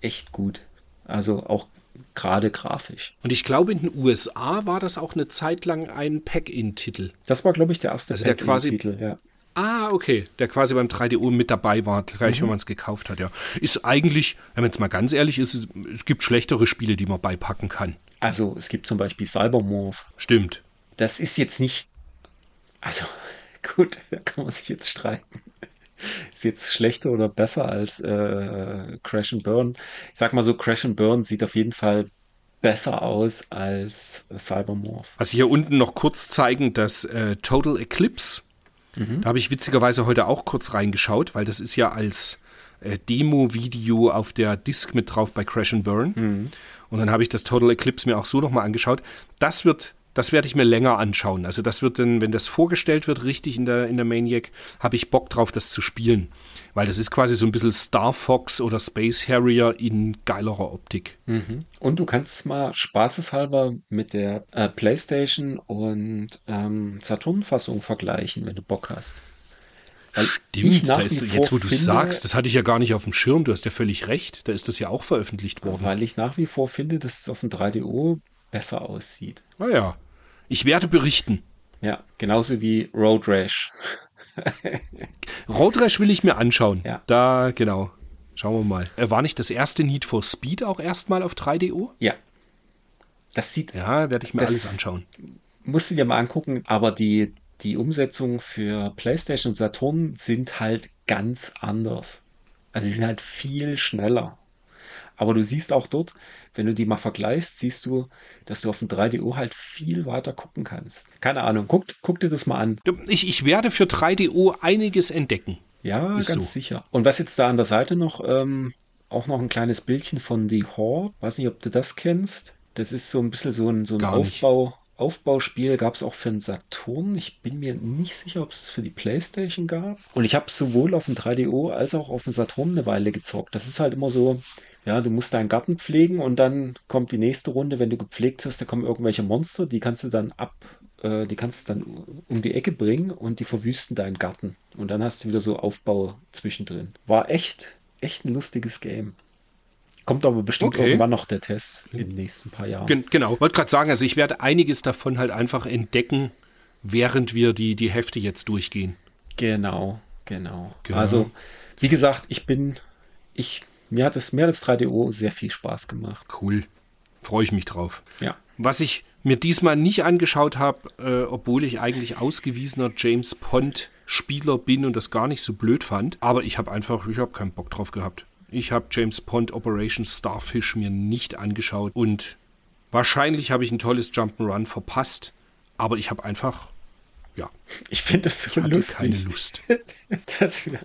Speaker 2: echt gut. Also auch gerade grafisch.
Speaker 1: Und ich glaube, in den USA war das auch eine Zeit lang ein Pack-In-Titel.
Speaker 2: Das war, glaube ich, der erste
Speaker 1: Also der quasi-
Speaker 2: Titel, ja.
Speaker 1: Ah, okay. Der quasi beim 3DO mit dabei war, gleich wenn man es gekauft hat, ja. Ist eigentlich, wenn man jetzt mal ganz ehrlich ist, es, es gibt schlechtere Spiele, die man beipacken kann.
Speaker 2: Also es gibt zum Beispiel Cybermorph.
Speaker 1: Stimmt.
Speaker 2: Das ist jetzt nicht. Also, gut, da kann man sich jetzt streiten. Ist jetzt schlechter oder besser als äh, Crash and Burn? Ich sag mal so, Crash and Burn sieht auf jeden Fall besser aus als Cybermorph.
Speaker 1: Sie hier unten noch kurz zeigen, das äh, Total Eclipse. Da habe ich witzigerweise heute auch kurz reingeschaut, weil das ist ja als äh, Demo-Video auf der Disk mit drauf bei Crash and Burn. Und dann habe ich das Total Eclipse mir auch so nochmal angeschaut. Das wird, das werde ich mir länger anschauen. Also das wird dann, wenn das vorgestellt wird, richtig in der, in der Maniac, habe ich Bock drauf, das zu spielen. Weil das ist quasi so ein bisschen Star Fox oder Space Harrier in geilerer Optik.
Speaker 2: Und du kannst es mal spaßeshalber mit der äh, PlayStation und ähm, Saturn-Fassung vergleichen, wenn du Bock hast. Weil
Speaker 1: Stimmt, da ist, jetzt wo du
Speaker 2: finde-
Speaker 1: sagst, das hatte ich ja gar nicht auf dem Schirm, du hast ja völlig recht, da ist das ja auch veröffentlicht worden.
Speaker 2: Weil ich nach wie vor finde, dass es auf dem 3DO besser aussieht.
Speaker 1: Naja, ich werde berichten.
Speaker 2: Ja, genauso wie Road Rash.
Speaker 1: Road Rash will ich mir anschauen.
Speaker 2: Ja.
Speaker 1: Da, genau. Schauen wir mal. Äh, War nicht das erste Need for Speed auch erstmal auf 3DO?
Speaker 2: Ja. Das sieht,
Speaker 1: Ja, werde ich mir
Speaker 2: Das-
Speaker 1: alles anschauen.
Speaker 2: musst du dir mal angucken, aber die, die Umsetzungen für PlayStation und Saturn sind halt ganz anders. Also sie sind halt viel schneller. Aber du siehst auch dort, wenn du die mal vergleichst, siehst du, dass du auf dem 3DO halt viel weiter gucken kannst. Keine Ahnung, guck, guck dir das mal an.
Speaker 1: Ich, ich werde für 3DO einiges entdecken.
Speaker 2: Ja,
Speaker 1: Ist
Speaker 2: ganz
Speaker 1: so.
Speaker 2: sicher. Und was jetzt da an der Seite noch, ähm, auch noch ein kleines Bildchen von The Horde. Weiß nicht, ob du das kennst. Das ist so ein bisschen so ein, so ein. Aufbau, Aufbauspiel. Gab es auch für den Saturn. Ich bin mir nicht sicher, ob es das für die Playstation gab. Und ich habe sowohl auf dem 3DO als auch auf dem Saturn eine Weile gezockt. Das ist halt immer so, ja, du musst deinen Garten pflegen und dann kommt die nächste Runde, wenn du gepflegt hast, da kommen irgendwelche Monster, die kannst du dann ab, äh, die kannst du dann um die Ecke bringen und die verwüsten deinen Garten. Und dann hast du wieder so Aufbau zwischendrin. War echt, echt ein lustiges Game. Kommt aber bestimmt
Speaker 1: Okay.
Speaker 2: irgendwann noch der Test in den nächsten paar Jahren.
Speaker 1: Gen genau. Wollte gerade sagen, also ich werde einiges davon halt einfach entdecken, während wir die, die Hefte jetzt durchgehen.
Speaker 2: Genau, genau.
Speaker 1: Genau.
Speaker 2: Also, wie gesagt, ich bin, ich, mir hat es, mir hat das 3DO sehr viel Spaß gemacht.
Speaker 1: Cool. Freue ich mich drauf.
Speaker 2: Ja.
Speaker 1: Was ich mir diesmal nicht angeschaut habe, äh, obwohl ich eigentlich ausgewiesener James Pond Spieler bin und das gar nicht so blöd fand, aber ich habe einfach, ich habe keinen Bock drauf gehabt. Ich habe James Pond Operation Starfish mir nicht angeschaut und wahrscheinlich habe ich ein tolles Jump'n'Run verpasst, aber ich habe einfach, ja,
Speaker 2: Ich finde es
Speaker 1: ich
Speaker 2: so
Speaker 1: hatte
Speaker 2: lustig.
Speaker 1: keine Lust.
Speaker 2: dass wir,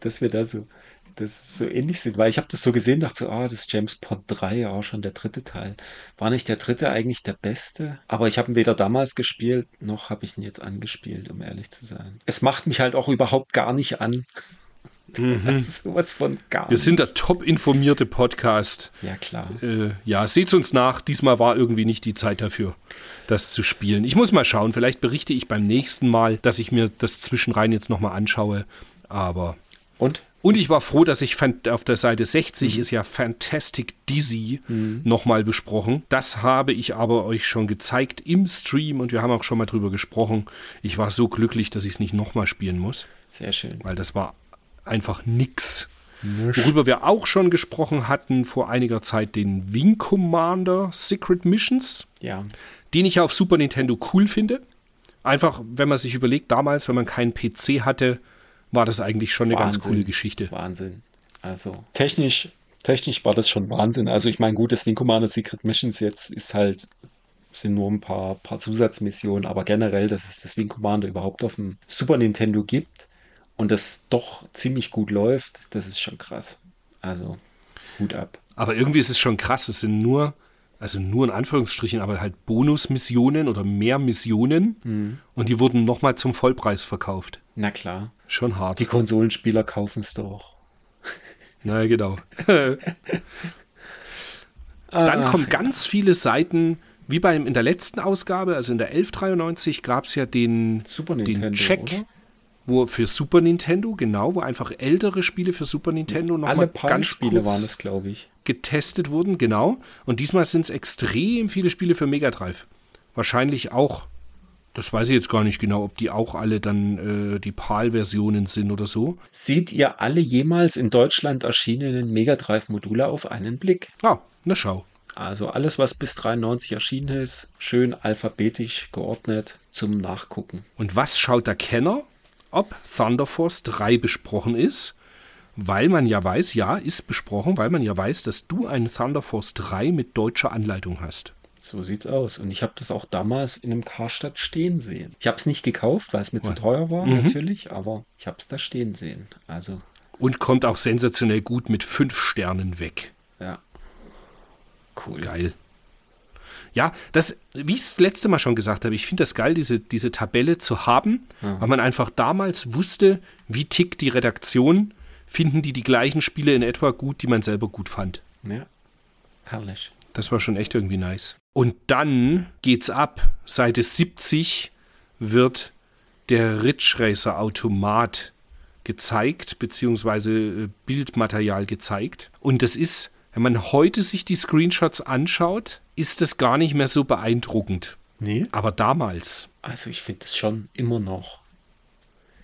Speaker 2: dass wir da so, das so ähnlich sind, weil ich habe das so gesehen, dachte so, ah, das ist James Pond 3, auch schon der dritte Teil. War nicht der dritte eigentlich der beste? Aber ich habe ihn weder damals gespielt, noch habe ich ihn jetzt angespielt, um ehrlich zu sein. Es macht mich halt auch überhaupt gar nicht an. Ist sowas von gar
Speaker 1: Mhm. Wir sind der top informierte Podcast.
Speaker 2: Ja, klar.
Speaker 1: Äh, ja, seht's uns nach. Diesmal war irgendwie nicht die Zeit dafür, das zu spielen. Ich muss mal schauen. Vielleicht berichte ich beim nächsten Mal, dass ich mir das zwischenrein jetzt nochmal anschaue. Aber
Speaker 2: Und?
Speaker 1: Und ich war froh, dass ich auf der Seite 60 mhm. ist ja Fantastic Dizzy mhm. nochmal besprochen. Das habe ich aber euch schon gezeigt im Stream und wir haben auch schon mal drüber gesprochen. Ich war so glücklich, dass ich es nicht nochmal spielen muss.
Speaker 2: Sehr schön.
Speaker 1: Weil das war einfach nix. Nisch. Worüber wir auch schon gesprochen hatten vor einiger Zeit, den Wing Commander Secret Missions.
Speaker 2: Ja.
Speaker 1: Den ich auf Super Nintendo cool finde. Einfach, wenn man sich überlegt, damals, wenn man keinen PC hatte, war das eigentlich schon Wahnsinn. eine ganz coole Geschichte.
Speaker 2: Wahnsinn. Also technisch, technisch war das schon Wahnsinn. Also ich meine, gut, das Wing Commander Secret Missions jetzt ist halt sind nur ein paar, paar Zusatzmissionen, aber generell, dass es das Wing Commander überhaupt auf dem Super Nintendo gibt und das doch ziemlich gut läuft, das ist schon krass. Also, Hut ab.
Speaker 1: Aber irgendwie ist es schon krass, es sind nur, also nur in Anführungsstrichen, aber halt Bonusmissionen oder mehr Missionen mhm. und die wurden nochmal zum Vollpreis verkauft.
Speaker 2: Na klar.
Speaker 1: Schon hart.
Speaker 2: Die Konsolenspieler kaufen es doch.
Speaker 1: Na genau. Dann kommen ganz viele Seiten, wie beim in der letzten Ausgabe, also in der 1193 gab es ja den,
Speaker 2: Super Nintendo,
Speaker 1: den Check, oder? wo für Super Nintendo, genau, wo einfach ältere Spiele für Super Nintendo
Speaker 2: nochmal ganz Spiele waren es, glaube ich.
Speaker 1: Getestet wurden, genau. Und diesmal sind es extrem viele Spiele für Mega Drive. Wahrscheinlich auch das weiß ich jetzt gar nicht genau, ob die auch alle dann äh, die PAL-Versionen sind oder so.
Speaker 2: Seht ihr alle jemals in Deutschland erschienenen Mega Drive-Module auf einen Blick?
Speaker 1: Ah, na schau.
Speaker 2: Also alles, was bis 93 erschienen ist, schön alphabetisch geordnet zum Nachgucken.
Speaker 1: Und was schaut der Kenner? Ob Thunder Force 3 besprochen ist? Weil man ja weiß, ja, ist besprochen, weil man ja weiß, dass du einen Thunder Force 3 mit deutscher Anleitung hast.
Speaker 2: So sieht's aus. Und ich habe das auch damals in einem Karstadt stehen sehen. Ich habe es nicht gekauft, weil es mir oh. zu teuer war, mhm. natürlich, aber ich habe es da stehen sehen. Also.
Speaker 1: Und kommt auch sensationell gut mit fünf Sternen weg.
Speaker 2: Ja.
Speaker 1: Cool. Geil. Ja, das, wie ich das letzte Mal schon gesagt habe, ich finde das geil, diese, diese Tabelle zu haben, mhm. weil man einfach damals wusste, wie tickt die Redaktion, finden die die gleichen Spiele in etwa gut, die man selber gut fand.
Speaker 2: Ja, herrlich.
Speaker 1: Das war schon echt irgendwie nice. Und dann geht's ab. Seite 70 wird der Ridge Racer Automat gezeigt, beziehungsweise äh, Bildmaterial gezeigt. Und das ist, wenn man heute sich die Screenshots anschaut, ist das gar nicht mehr so beeindruckend.
Speaker 2: Nee.
Speaker 1: Aber damals.
Speaker 2: Also ich finde es schon immer noch.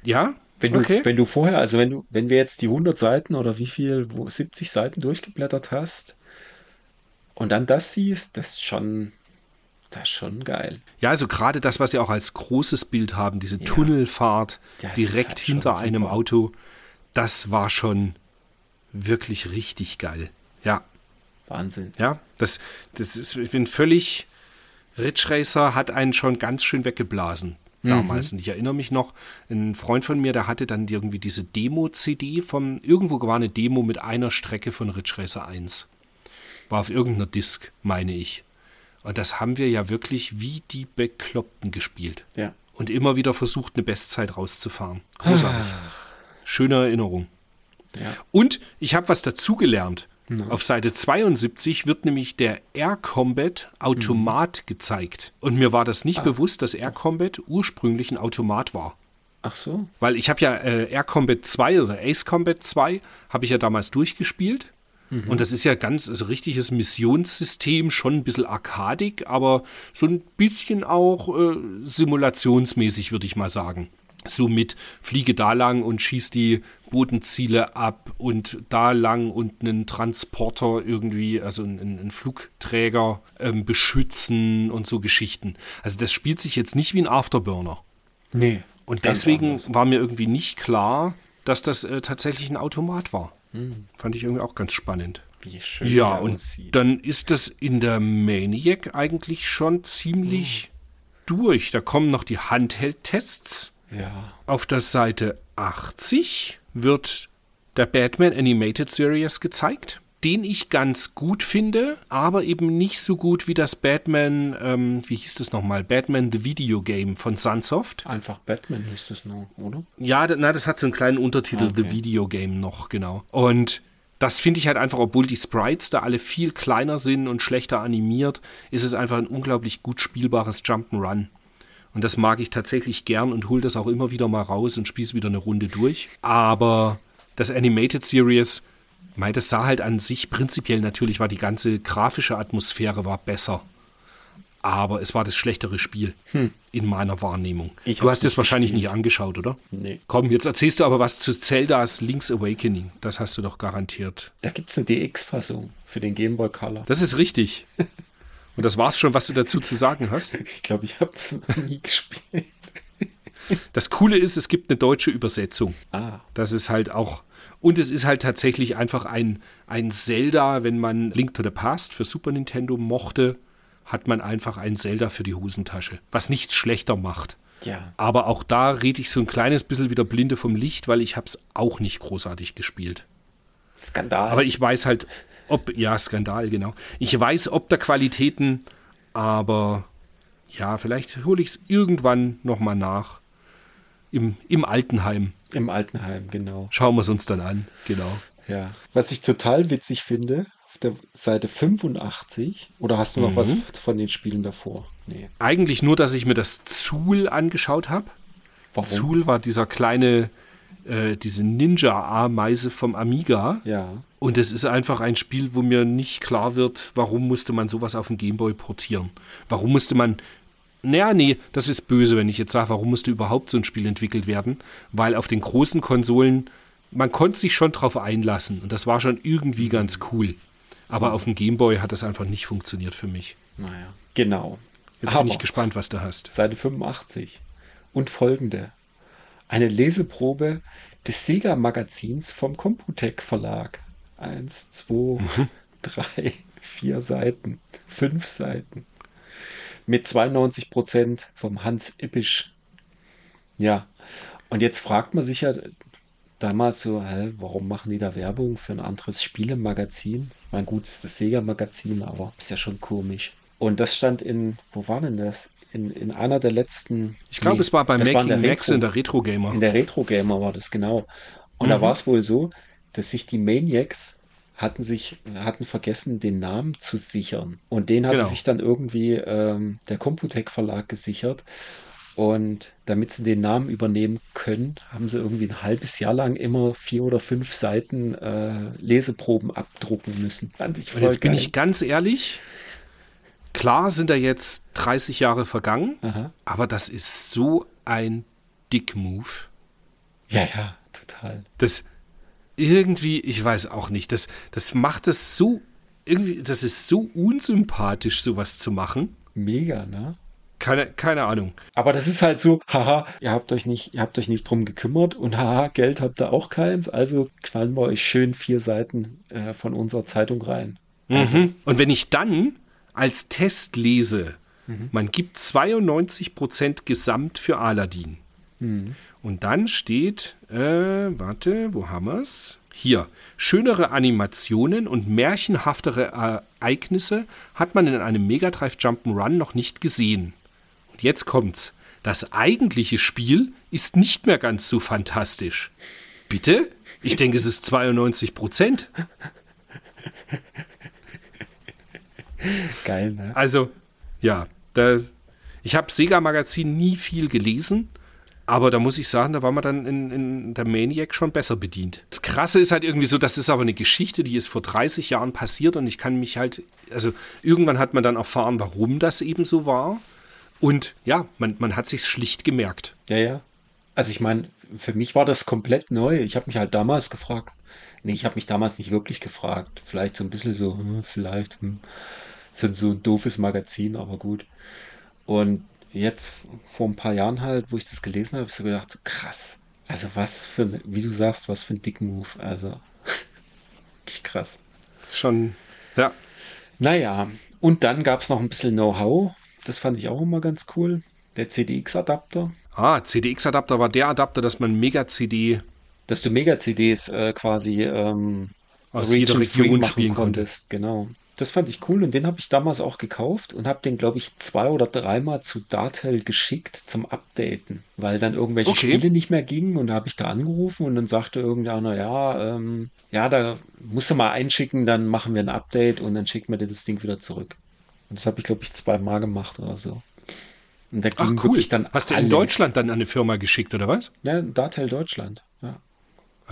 Speaker 1: Ja?
Speaker 2: Wenn du, okay. wenn du vorher, also wenn du, wenn wir jetzt die 100 Seiten oder wie viel, wo 70 Seiten durchgeblättert hast, und dann das siehst, das ist schon, das ist schon geil.
Speaker 1: Ja, also gerade das, was sie auch als großes Bild haben, diese ja, Tunnelfahrt direkt halt hinter einem Auto, das war schon wirklich richtig geil. Ja.
Speaker 2: Wahnsinn.
Speaker 1: Ja, das, das ist, ich bin völlig, Ridge Racer hat einen schon ganz schön weggeblasen damals. Mhm. Und ich erinnere mich noch, ein Freund von mir, der hatte dann irgendwie diese Demo-CD vom, irgendwo war eine Demo mit einer Strecke von Ridge Racer 1. War auf irgendeiner Disk, meine ich. Und das haben wir ja wirklich wie die Bekloppten gespielt.
Speaker 2: Ja.
Speaker 1: Und immer wieder versucht, eine Bestzeit rauszufahren. Großartig. Ah. Schöne Erinnerung.
Speaker 2: Ja.
Speaker 1: Und ich habe was dazugelernt. No. Auf Seite 72 wird nämlich der Air Combat Automat mhm. gezeigt. Und mir war das nicht ah. bewusst, dass Air Combat ursprünglich ein Automat war.
Speaker 2: Ach so.
Speaker 1: Weil ich habe ja äh, Air Combat 2 oder Ace Combat 2 habe ich ja damals durchgespielt. Mhm. Und das ist ja ganz, also richtiges Missionssystem, schon ein bisschen arkadig, aber so ein bisschen auch äh, simulationsmäßig, würde ich mal sagen. So mit fliege da lang und schieß die Bodenziele ab und da lang und einen Transporter irgendwie, also einen, einen Flugträger ähm, beschützen und so Geschichten. Also das spielt sich jetzt nicht wie ein Afterburner.
Speaker 2: Nee.
Speaker 1: Und deswegen anders. war mir irgendwie nicht klar, dass das äh, tatsächlich ein Automat war. Hm. Fand ich irgendwie auch ganz spannend.
Speaker 2: Wie schön.
Speaker 1: Ja, und aussieht. dann ist das in der Maniac eigentlich schon ziemlich hm. durch. Da kommen noch die Handheld-Tests.
Speaker 2: Ja.
Speaker 1: Auf der Seite 80 wird der Batman Animated Series gezeigt den ich ganz gut finde, aber eben nicht so gut wie das Batman, ähm, wie hieß das nochmal? Batman The Video Game von Sunsoft.
Speaker 2: Einfach Batman hieß das noch, oder?
Speaker 1: Ja, na, das hat so einen kleinen Untertitel, okay. The Video Game noch, genau. Und das finde ich halt einfach, obwohl die Sprites da alle viel kleiner sind und schlechter animiert, ist es einfach ein unglaublich gut spielbares Jump'n'Run. Und das mag ich tatsächlich gern und hole das auch immer wieder mal raus und spiele es wieder eine Runde durch. Aber das Animated Series, mei, das sah halt an sich prinzipiell natürlich, war die ganze grafische Atmosphäre war besser. Aber es war das schlechtere Spiel in meiner Wahrnehmung.
Speaker 2: Ich
Speaker 1: du hast es wahrscheinlich
Speaker 2: gespielt.
Speaker 1: nicht angeschaut, oder?
Speaker 2: Nee.
Speaker 1: Komm, jetzt erzählst du aber was zu Zeldas Link's Awakening. Das hast du doch garantiert.
Speaker 2: Da gibt es eine DX-Fassung für den Game Boy Color.
Speaker 1: Das ist richtig. Und das war's schon, was du dazu zu sagen hast.
Speaker 2: Ich glaube, ich habe das noch nie gespielt.
Speaker 1: Das Coole ist, es gibt eine deutsche Übersetzung.
Speaker 2: Ah,
Speaker 1: Das ist halt auch. Und es ist halt tatsächlich einfach ein, ein Zelda, wenn man Link to the Past für Super Nintendo mochte, hat man einfach ein Zelda für die Hosentasche, was nichts schlechter macht.
Speaker 2: ja.
Speaker 1: Aber auch da rede ich so ein kleines bisschen wieder blinde vom Licht, weil ich habe es auch nicht großartig gespielt.
Speaker 2: Skandal.
Speaker 1: Aber ich weiß halt, ob, ja, Skandal, genau. Ich weiß, ob der Qualitäten, aber ja, vielleicht hole ich es irgendwann nochmal nach. Im, Im Altenheim.
Speaker 2: Im Altenheim, genau.
Speaker 1: Schauen wir es uns dann an, genau.
Speaker 2: Ja. Was ich total witzig finde, auf der Seite 85, oder hast du noch was von den Spielen davor? Nee.
Speaker 1: Eigentlich nur, dass ich mir das Zool angeschaut habe.
Speaker 2: Warum?
Speaker 1: Zool war dieser kleine, äh, diese Ninja-Ameise vom Amiga.
Speaker 2: Ja.
Speaker 1: Und es ist einfach ein Spiel, wo mir nicht klar wird, warum musste man sowas auf den Gameboy portieren? Warum musste man. Naja, nee, das ist böse, wenn ich jetzt sage, warum musste überhaupt so ein Spiel entwickelt werden? Weil auf den großen Konsolen, man konnte sich schon drauf einlassen und das war schon irgendwie ganz cool. Aber auf dem Gameboy hat das einfach nicht funktioniert für mich.
Speaker 2: Naja. Genau.
Speaker 1: Jetzt
Speaker 2: Aber
Speaker 1: bin ich gespannt, was du hast.
Speaker 2: Seite 85 und folgende. Eine Leseprobe des Sega-Magazins vom Computec Verlag. Eins, zwei, drei, vier Seiten, fünf Seiten. Mit 92 Prozent vom Hans Ippisch. Ja, und jetzt fragt man sich ja damals so, hä, warum machen die da Werbung für ein anderes Spielemagazin? Mein gut, es ist das Sega-Magazin, aber ist ja schon komisch. Und das stand in, wo war denn das? In, in einer der letzten.
Speaker 1: Ich glaube,
Speaker 2: nee,
Speaker 1: es war bei Making
Speaker 2: in der
Speaker 1: Max
Speaker 2: Retro-
Speaker 1: in der Retro Gamer.
Speaker 2: in der Retro Gamer war das genau. Und
Speaker 1: Mhm.
Speaker 2: da war es wohl so, dass sich die Maniacs hatten sich hatten vergessen, den Namen zu sichern. Und den hatte
Speaker 1: Genau.
Speaker 2: sich dann irgendwie ähm, der Computec Verlag gesichert. Und damit sie den Namen übernehmen können, haben sie irgendwie ein halbes Jahr lang immer vier oder fünf Seiten äh, Leseproben abdrucken müssen. Fand ich
Speaker 1: Und
Speaker 2: voll
Speaker 1: jetzt bin
Speaker 2: geil.
Speaker 1: ich ganz ehrlich, klar sind da jetzt 30 Jahre vergangen,
Speaker 2: Aha.
Speaker 1: aber das ist so ein Dick-Move.
Speaker 2: Ja, ja, total.
Speaker 1: Das irgendwie, ich weiß auch nicht, das, das macht es so, irgendwie, das ist so unsympathisch, sowas zu machen.
Speaker 2: Mega, ne?
Speaker 1: Keine, keine Ahnung.
Speaker 2: Aber das ist halt so, haha, ihr habt euch nicht, ihr habt euch nicht drum gekümmert und haha, Geld habt ihr auch keins, also knallen wir euch schön vier Seiten äh, von unserer Zeitung rein.
Speaker 1: Mhm. Und wenn ich dann als Test lese, man gibt 92% Gesamt für Aladdin. Und dann steht, äh, warte, wo haben wir's? Hier, schönere Animationen und märchenhaftere Ereignisse hat man in einem Mega Drive Jump'n'Run noch nicht gesehen. Und jetzt kommt's. Das eigentliche Spiel ist nicht mehr ganz so fantastisch. Bitte? Ich denke, es ist 92 Prozent.
Speaker 2: Geil, ne?
Speaker 1: Also, ja, da, ich habe Sega-Magazin nie viel gelesen, aber da muss ich sagen, da war man dann in, in der Maniac schon besser bedient. Das Krasse ist halt irgendwie so, das ist aber eine Geschichte, die ist vor 30 Jahren passiert und ich kann mich halt, also irgendwann hat man dann erfahren, warum das eben so war. Und ja, man, man hat sich schlicht gemerkt.
Speaker 2: Ja, ja. Also ich meine, für mich war das komplett neu. Ich habe mich halt damals gefragt. Nee, ich habe mich damals nicht wirklich gefragt. Vielleicht so ein bisschen so, hm, vielleicht hm, so ein doofes Magazin, aber gut. Und jetzt vor ein paar Jahren halt, wo ich das gelesen habe, habe ich so gedacht, so krass. Also was für, ein- wie du sagst, was für ein dicken Move. Also wirklich krass.
Speaker 1: Das ist schon, ja,
Speaker 2: Naja, und dann gab es noch ein bisschen Know-how. Das fand ich auch immer ganz cool. Der CDX-Adapter,
Speaker 1: Ah, CDX-Adapter war der Adapter, dass man Mega-CD
Speaker 2: dass du Mega-CDs äh, quasi ähm,
Speaker 1: Aus jeder Region
Speaker 2: machen
Speaker 1: spielen konnte.
Speaker 2: konntest. Genau. Das fand ich cool und den habe ich damals auch gekauft und habe den, glaube ich, zwei oder dreimal zu Dartel geschickt zum Updaten, weil dann irgendwelche
Speaker 1: Okay.
Speaker 2: Spiele nicht mehr gingen und da habe ich da angerufen und dann sagte irgendeiner, ja, ähm, ja, da musst du mal einschicken, dann machen wir ein Update und dann schickt mir dir das Ding wieder zurück. Und das habe ich, glaube ich, zweimal gemacht oder so. Und da
Speaker 1: Ach
Speaker 2: ging
Speaker 1: cool.
Speaker 2: wirklich dann
Speaker 1: Hast du in. Deutschland dann an eine Firma geschickt, oder was?
Speaker 2: Ja, Dartel Deutschland, ja.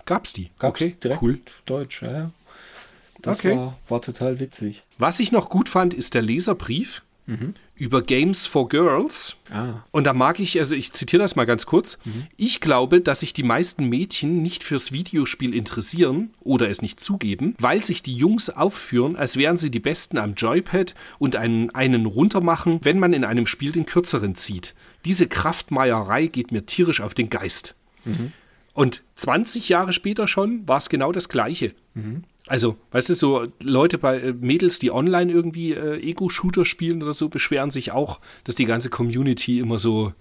Speaker 1: Gab's die?
Speaker 2: Gab's
Speaker 1: okay,
Speaker 2: direkt
Speaker 1: cool.
Speaker 2: Deutsch, ja. Das
Speaker 1: Okay.
Speaker 2: war, war total witzig.
Speaker 1: Was ich noch gut fand, ist der Leserbrief über Games for Girls.
Speaker 2: Ah,
Speaker 1: Und da mag ich, also ich zitiere das mal ganz kurz. Ich glaube, dass sich die meisten Mädchen nicht fürs Videospiel interessieren oder es nicht zugeben, weil sich die Jungs aufführen, als wären sie die Besten am Joypad und einen, einen runtermachen, wenn man in einem Spiel den kürzeren zieht. Diese Kraftmeierei geht mir tierisch auf den Geist. Und 20 Jahre später schon war es genau das Gleiche. Also, weißt du, so Leute bei äh, Mädels, die online irgendwie äh, Ego-Shooter spielen oder so, beschweren sich auch, dass die ganze Community immer so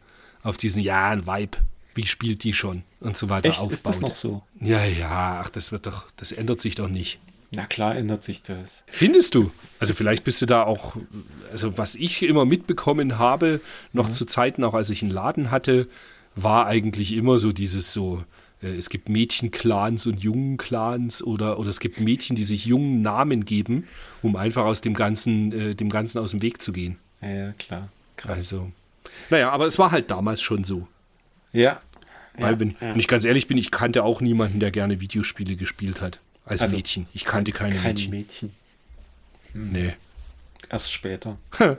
Speaker 1: auf diesen, ja, ein Vibe, wie spielt die schon und so weiter
Speaker 2: echt?
Speaker 1: aufbaut.
Speaker 2: Ist das noch so?
Speaker 1: Ja, ja, ach, das wird doch, das ändert sich doch nicht.
Speaker 2: Na klar ändert sich das.
Speaker 1: Findest du? Also vielleicht bist du da auch, also was ich immer mitbekommen habe, noch zu Zeiten, auch als ich einen Laden hatte, war eigentlich immer so dieses so, es gibt Mädchenclans und Jungenclans oder, oder es gibt Mädchen, die sich jungen Namen geben, um einfach aus dem Ganzen, äh, dem Ganzen aus dem Weg zu gehen.
Speaker 2: Ja, klar. Krass.
Speaker 1: Also, naja, aber es war halt damals schon so.
Speaker 2: ja.
Speaker 1: Weil,
Speaker 2: ja,
Speaker 1: wenn,
Speaker 2: ja.
Speaker 1: wenn ich ganz ehrlich bin, ich kannte auch niemanden, der gerne Videospiele gespielt hat. Als
Speaker 2: Also,
Speaker 1: Mädchen. Ich kannte keine
Speaker 2: Kein
Speaker 1: Mädchen.
Speaker 2: Mädchen.
Speaker 1: Nee.
Speaker 2: Erst später.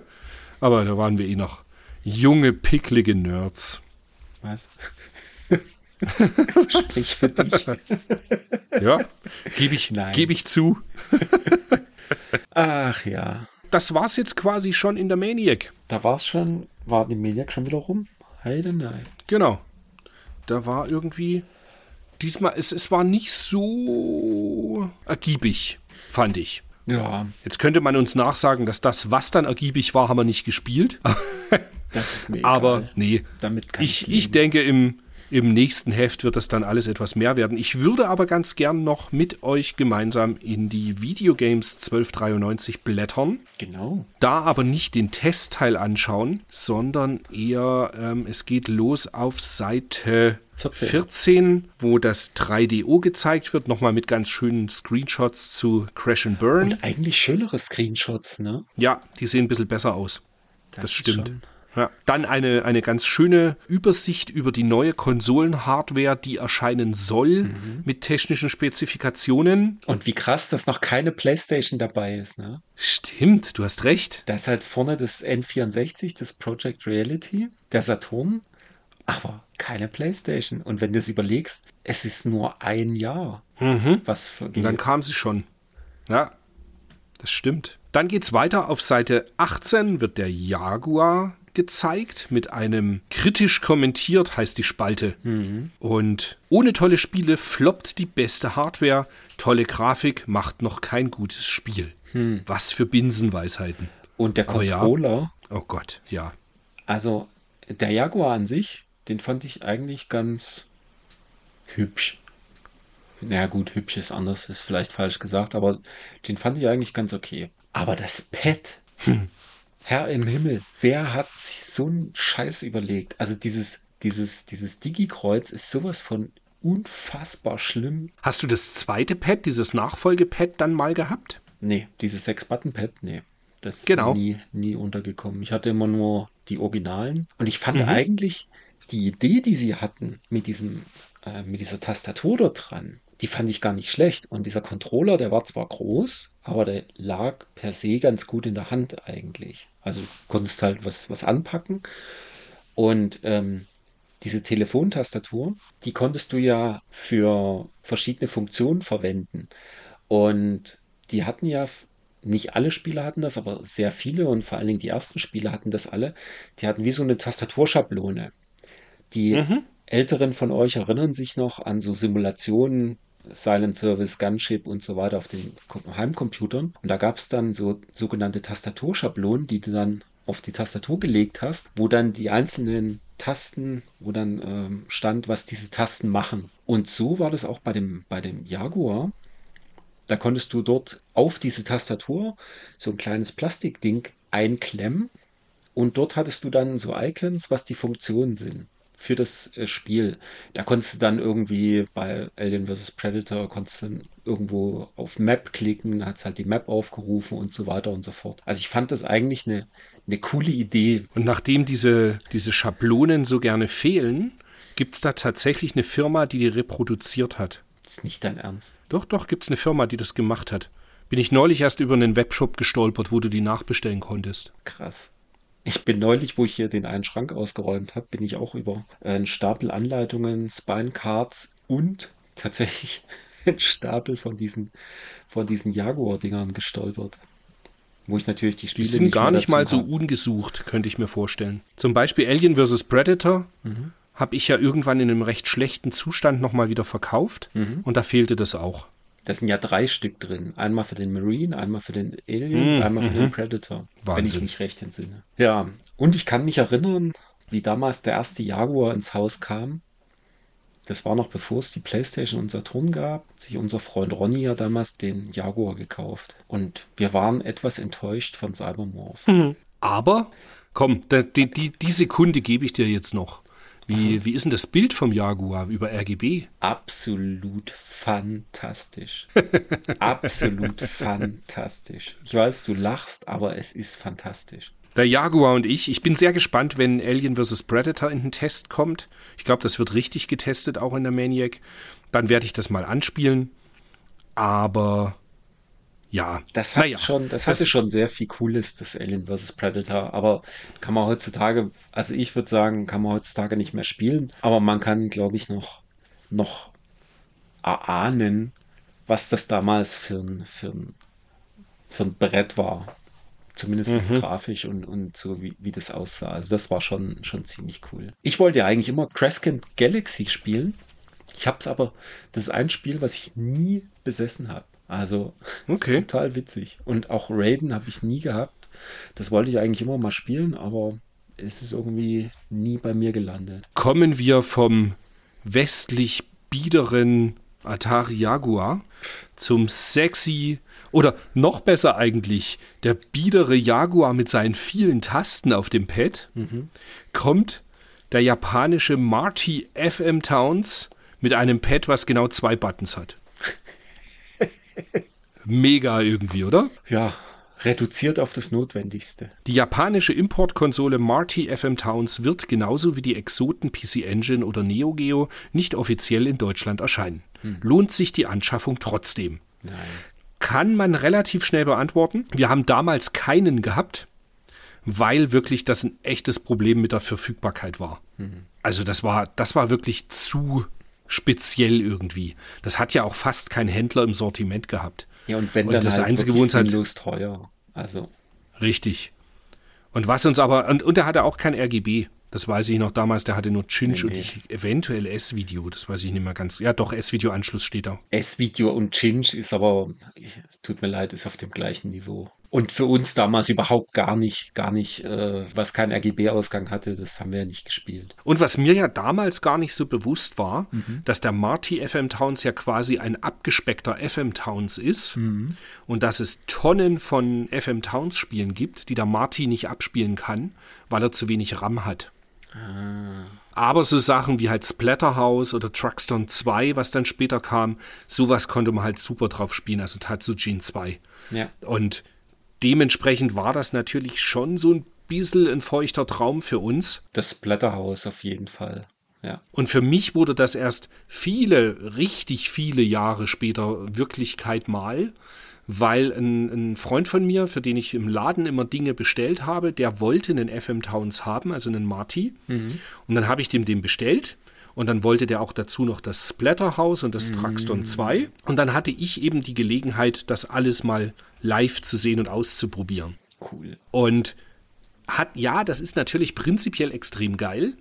Speaker 1: Aber da waren wir eh noch junge, picklige Nerds.
Speaker 2: Was? Sprich für dich.
Speaker 1: Ja, gebe ich,
Speaker 2: Nein.
Speaker 1: geb ich zu.
Speaker 2: Ach ja.
Speaker 1: Das war's jetzt quasi schon in der Maniac.
Speaker 2: Da war es schon, war die Maniac schon wieder rum? Heide nein.
Speaker 1: Genau. Da war irgendwie. Diesmal, es, es war nicht so ergiebig, fand ich.
Speaker 2: Ja,
Speaker 1: Jetzt könnte man uns nachsagen, dass das, was dann ergiebig war, haben wir nicht gespielt.
Speaker 2: das ist mir egal.
Speaker 1: Aber nee,
Speaker 2: damit kann ich,
Speaker 1: ich, ich denke, im, im nächsten Heft wird das dann alles etwas mehr werden. Ich würde aber ganz gern noch mit euch gemeinsam in die Videogames 1293 blättern.
Speaker 2: Genau.
Speaker 1: Da aber nicht den Testteil anschauen, sondern eher, ähm, es geht los auf Seite
Speaker 2: 14.
Speaker 1: 14, wo das 3DO gezeigt wird, nochmal mit ganz schönen Screenshots zu Crash and Burn.
Speaker 2: Und eigentlich schönere Screenshots, ne?
Speaker 1: ja, die sehen ein bisschen besser aus. Das,
Speaker 2: ist
Speaker 1: stimmt.
Speaker 2: schon-
Speaker 1: Ja. Dann eine, eine ganz schöne Übersicht über die neue Konsolenhardware, die erscheinen soll
Speaker 2: Mhm.
Speaker 1: mit technischen Spezifikationen.
Speaker 2: Und wie krass, dass noch keine Playstation dabei ist, ne?
Speaker 1: Stimmt, du hast recht.
Speaker 2: Da ist halt vorne das N64, das Project Reality, der Saturn, aber keine Playstation. Und wenn du es überlegst, es ist nur ein Jahr, was
Speaker 1: Und dann kam sie schon. Ja, das stimmt. Dann geht's weiter. Auf Seite 18 wird der Jaguar gezeigt mit einem kritisch kommentiert, heißt die Spalte. Und ohne tolle Spiele floppt die beste Hardware. Tolle Grafik macht noch kein gutes Spiel. Was für Binsenweisheiten.
Speaker 2: Und der
Speaker 1: Aber ja.
Speaker 2: Controller,
Speaker 1: Oh Gott, ja.
Speaker 2: also der Jaguar an sich, den fand ich eigentlich ganz hübsch. Na gut, hübsch ist anders, ist vielleicht falsch gesagt, aber den fand ich eigentlich ganz okay. Aber das Pad, Herr im Himmel, wer hat sich so einen Scheiß überlegt? Also dieses, dieses, dieses Digi-Kreuz ist sowas von unfassbar schlimm.
Speaker 1: Hast du das zweite Pad, dieses Nachfolgepad dann mal gehabt?
Speaker 2: Nee, dieses Sechs-Button-Pad, nee. Das ist
Speaker 1: Genau.
Speaker 2: nie, nie untergekommen. Ich hatte immer nur die Originalen. Und ich
Speaker 1: Mhm.
Speaker 2: fand eigentlich die Idee, die sie hatten mit diesem, äh, mit dieser Tastatur da dran, die fand ich gar nicht schlecht. Und dieser Controller, der war zwar groß, aber der lag per se ganz gut in der Hand eigentlich. Also du konntest halt was, was anpacken. Und ähm, diese Telefontastatur, die konntest du ja für verschiedene Funktionen verwenden. Und die hatten ja, nicht alle Spieler hatten das, aber sehr viele und vor allen Dingen die ersten Spieler hatten das alle. Die hatten wie so eine Tastaturschablone. Die Älteren von euch erinnern sich noch an so Simulationen, Silent Service, Gunship und so weiter auf den Heimcomputern. Und da gab es dann so sogenannte Tastaturschablonen, die du dann auf die Tastatur gelegt hast, wo dann die einzelnen Tasten, wo dann ähm, stand, was diese Tasten machen. Und so war das auch bei dem, bei dem Jaguar. Da konntest du dort auf diese Tastatur so ein kleines Plastikding einklemmen und dort hattest du dann so Icons, was die Funktionen sind für das äh, Spiel. Da konntest du dann irgendwie bei Alien vs. Predator konntest du dann irgendwo auf Map klicken, dann hat es halt die Map aufgerufen und so weiter und so fort. Also ich fand das eigentlich eine, eine coole Idee.
Speaker 1: Und nachdem diese, diese Schablonen so gerne fehlen, gibt es da tatsächlich eine Firma, die die reproduziert hat.
Speaker 2: ist nicht dein Ernst.
Speaker 1: Doch, doch, gibt es eine Firma, die das gemacht hat. Bin ich neulich erst über einen Webshop gestolpert, wo du die nachbestellen konntest.
Speaker 2: Krass. Ich bin neulich, wo ich hier den einen Schrank ausgeräumt habe, bin ich auch über einen Stapel Anleitungen, Spine-Cards und tatsächlich einen Stapel von diesen, von diesen Jaguar-Dingern gestolpert. Wo ich natürlich die Spiele
Speaker 1: Die sind gar
Speaker 2: mehr
Speaker 1: nicht mal so
Speaker 2: hab.
Speaker 1: ungesucht, könnte ich mir vorstellen. Zum Beispiel Alien vs. Predator
Speaker 2: Mhm.
Speaker 1: habe ich ja irgendwann in einem recht schlechten Zustand nochmal wieder verkauft.
Speaker 2: Mhm.
Speaker 1: Und da fehlte das auch.
Speaker 2: Da sind ja drei Stück drin. Einmal für den Marine, einmal für den Alien und einmal für den Predator. Wenn ich
Speaker 1: Mhm, Wahnsinn.
Speaker 2: mich recht entsinne. Ja, und ich kann mich erinnern, wie damals der erste Jaguar ins Haus kam. Das war noch bevor es die Playstation und Saturn gab. Hat Sich unser Freund Ronny ja damals den Jaguar gekauft. Und wir waren etwas enttäuscht von Cybermorph.
Speaker 1: Aber, komm, die, die, die Sekunde gebe ich dir jetzt noch. Wie, wie ist denn das Bild vom Jaguar über RGB?
Speaker 2: Absolut fantastisch. Absolut fantastisch. Ich weiß, du lachst, aber es ist fantastisch.
Speaker 1: Der Jaguar und ich, ich bin sehr gespannt, wenn Alien vs. Predator in den Test kommt. Ich glaube, das wird richtig getestet, auch in der Maniac. Dann werde ich das mal anspielen. Aber ja,
Speaker 2: Das hatte
Speaker 1: naja,
Speaker 2: schon, das hatte schon sehr viel Cooles, das Alien vs. Predator, aber kann man heutzutage, also ich würde sagen, kann man heutzutage nicht mehr spielen, aber man kann, glaube ich, noch, noch erahnen, was das damals für ein, für ein, für ein Brett war. Zumindest
Speaker 1: Mhm.
Speaker 2: grafisch und, und so, wie, wie das aussah. Also das war schon, schon ziemlich cool. Ich wollte ja eigentlich immer Crescent Galaxy spielen. Ich habe es aber, das ist ein Spiel, was ich nie besessen habe. Also
Speaker 1: Okay.
Speaker 2: total witzig. Und auch Raiden habe ich nie gehabt. Das wollte ich eigentlich immer mal spielen, aber es ist irgendwie nie bei mir gelandet.
Speaker 1: kommen wir vom westlich biederen Atari Jaguar zum sexy oder noch besser eigentlich der biedere Jaguar mit seinen vielen Tasten auf dem Pad kommt der japanische Marty FM Towns mit einem Pad, was genau zwei Buttons hat. Mega irgendwie, oder?
Speaker 2: Ja, reduziert auf das Notwendigste.
Speaker 1: Die japanische Importkonsole Marty FM Towns wird genauso wie die Exoten PC Engine oder Neo Geo nicht offiziell in Deutschland erscheinen. Lohnt sich die Anschaffung trotzdem?
Speaker 2: Nein.
Speaker 1: Kann man relativ schnell beantworten. Wir haben damals keinen gehabt, weil wirklich das ein echtes Problem mit der Verfügbarkeit war. Also das war, das war wirklich zu speziell irgendwie. Das hat ja auch fast kein Händler im Sortiment gehabt.
Speaker 2: Ja, und wenn
Speaker 1: Und
Speaker 2: dann
Speaker 1: das
Speaker 2: halt
Speaker 1: Einzige,
Speaker 2: wirklich
Speaker 1: halt-
Speaker 2: sinnlos teuer. Also,
Speaker 1: Richtig. Und was uns aber, und, und er hatte auch kein RGB. Das weiß ich noch damals, der hatte nur Cinch
Speaker 2: Nee,
Speaker 1: und ich, eventuell S-Video. Das weiß ich nicht mehr ganz. Ja, doch, S-Video-Anschluss steht da.
Speaker 2: S-Video und Chinch ist aber, tut mir leid, ist auf dem gleichen Niveau. Und für uns damals überhaupt gar nicht, gar nicht, äh, was kein RGB-Ausgang hatte, das haben wir ja nicht gespielt.
Speaker 1: Und was mir ja damals gar nicht so bewusst war,
Speaker 2: Mhm.
Speaker 1: dass der Marty FM Towns ja quasi ein abgespeckter FM Towns ist
Speaker 2: Mhm.
Speaker 1: und dass es Tonnen von FM Towns Spielen gibt, die der Marty nicht abspielen kann, weil er zu wenig RAM hat.
Speaker 2: Ah.
Speaker 1: Aber so Sachen wie halt Splatterhouse oder Truckstone 2, was dann später kam, sowas konnte man halt super drauf spielen, also Tatsujin 2.
Speaker 2: Ja.
Speaker 1: Und dementsprechend war das natürlich schon so ein bisschen ein feuchter Traum für uns.
Speaker 2: Das Blätterhaus auf jeden Fall. Ja.
Speaker 1: Und für mich wurde das erst viele, richtig viele Jahre später Wirklichkeit mal, weil ein, ein Freund von mir, für den ich im Laden immer Dinge bestellt habe, der wollte einen FM Towns haben, also einen Marty. Und dann habe ich dem den bestellt. Und dann wollte der auch dazu noch das Splatterhouse und das Truckstone 2. Und dann hatte ich eben die Gelegenheit, das alles mal live zu sehen und auszuprobieren.
Speaker 2: Cool.
Speaker 1: Und hat, ja, das ist natürlich prinzipiell extrem geil,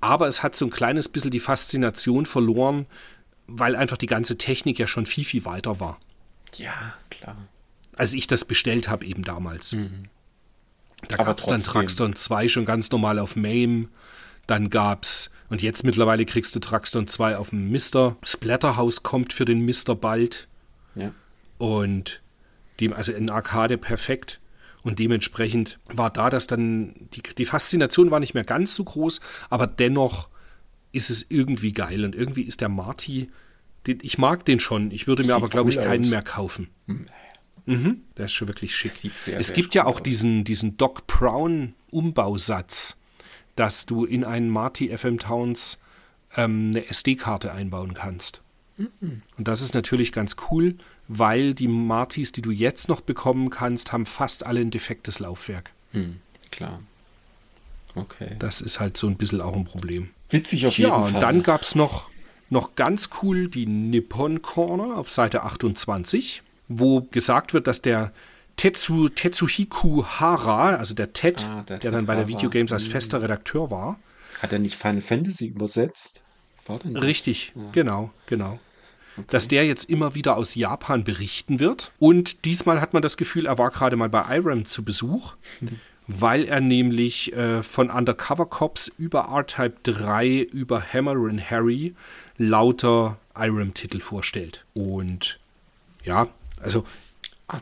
Speaker 1: aber es hat so ein kleines bisschen die Faszination verloren, weil einfach die ganze Technik ja schon viel, viel weiter war.
Speaker 2: Ja, klar.
Speaker 1: Als ich das bestellt habe, eben damals. Da
Speaker 2: Mhm. Aber
Speaker 1: gab es dann. Truckstone 2 schon ganz normal auf MAME. Dann gab's, und jetzt mittlerweile kriegst du Truckstone 2 auf dem Mister. Splatterhouse kommt für den Mister bald.
Speaker 2: Ja.
Speaker 1: Und dem, also in Arcade perfekt. Und dementsprechend war da das dann, die, die Faszination war nicht mehr ganz so groß, aber dennoch ist es irgendwie geil. Und irgendwie ist der Marty, den, ich mag den schon. Ich würde mir
Speaker 2: Sieht
Speaker 1: aber, glaube ich, keinen
Speaker 2: aus.
Speaker 1: mehr kaufen. Mhm, der ist schon wirklich schick.
Speaker 2: Sehr,
Speaker 1: es
Speaker 2: sehr
Speaker 1: gibt ja auch
Speaker 2: aus.
Speaker 1: diesen, diesen Doc Brown Umbausatz, dass du in einen Marty FM Towns ähm, eine SD-Karte einbauen kannst. Und das ist natürlich ganz cool, weil die Martis, die du jetzt noch bekommen kannst, haben fast alle ein defektes Laufwerk.
Speaker 2: Hm, klar. Okay.
Speaker 1: Das ist halt so ein bisschen auch ein Problem.
Speaker 2: Witzig auf
Speaker 1: ja,
Speaker 2: jeden
Speaker 1: und
Speaker 2: Fall.
Speaker 1: dann gab es noch, noch ganz cool die Nippon Corner auf Seite 28, wo gesagt wird, dass der Tetsu, Tetsuhiku Hara, also der Ted,
Speaker 2: Ah, der
Speaker 1: der,
Speaker 2: Ted
Speaker 1: dann bei der
Speaker 2: Hara.
Speaker 1: Videogames als
Speaker 2: Mhm.
Speaker 1: fester Redakteur war.
Speaker 2: Hat er nicht Final Fantasy übersetzt? War denn das?
Speaker 1: Richtig, genau, genau. Dass der jetzt immer wieder aus Japan berichten wird. Und diesmal hat man das Gefühl, er war gerade mal bei IRAM zu Besuch, weil er nämlich äh, von Undercover Cops über R-Type 3 über Hammer and Harry lauter IRAM-Titel vorstellt. Und ja, also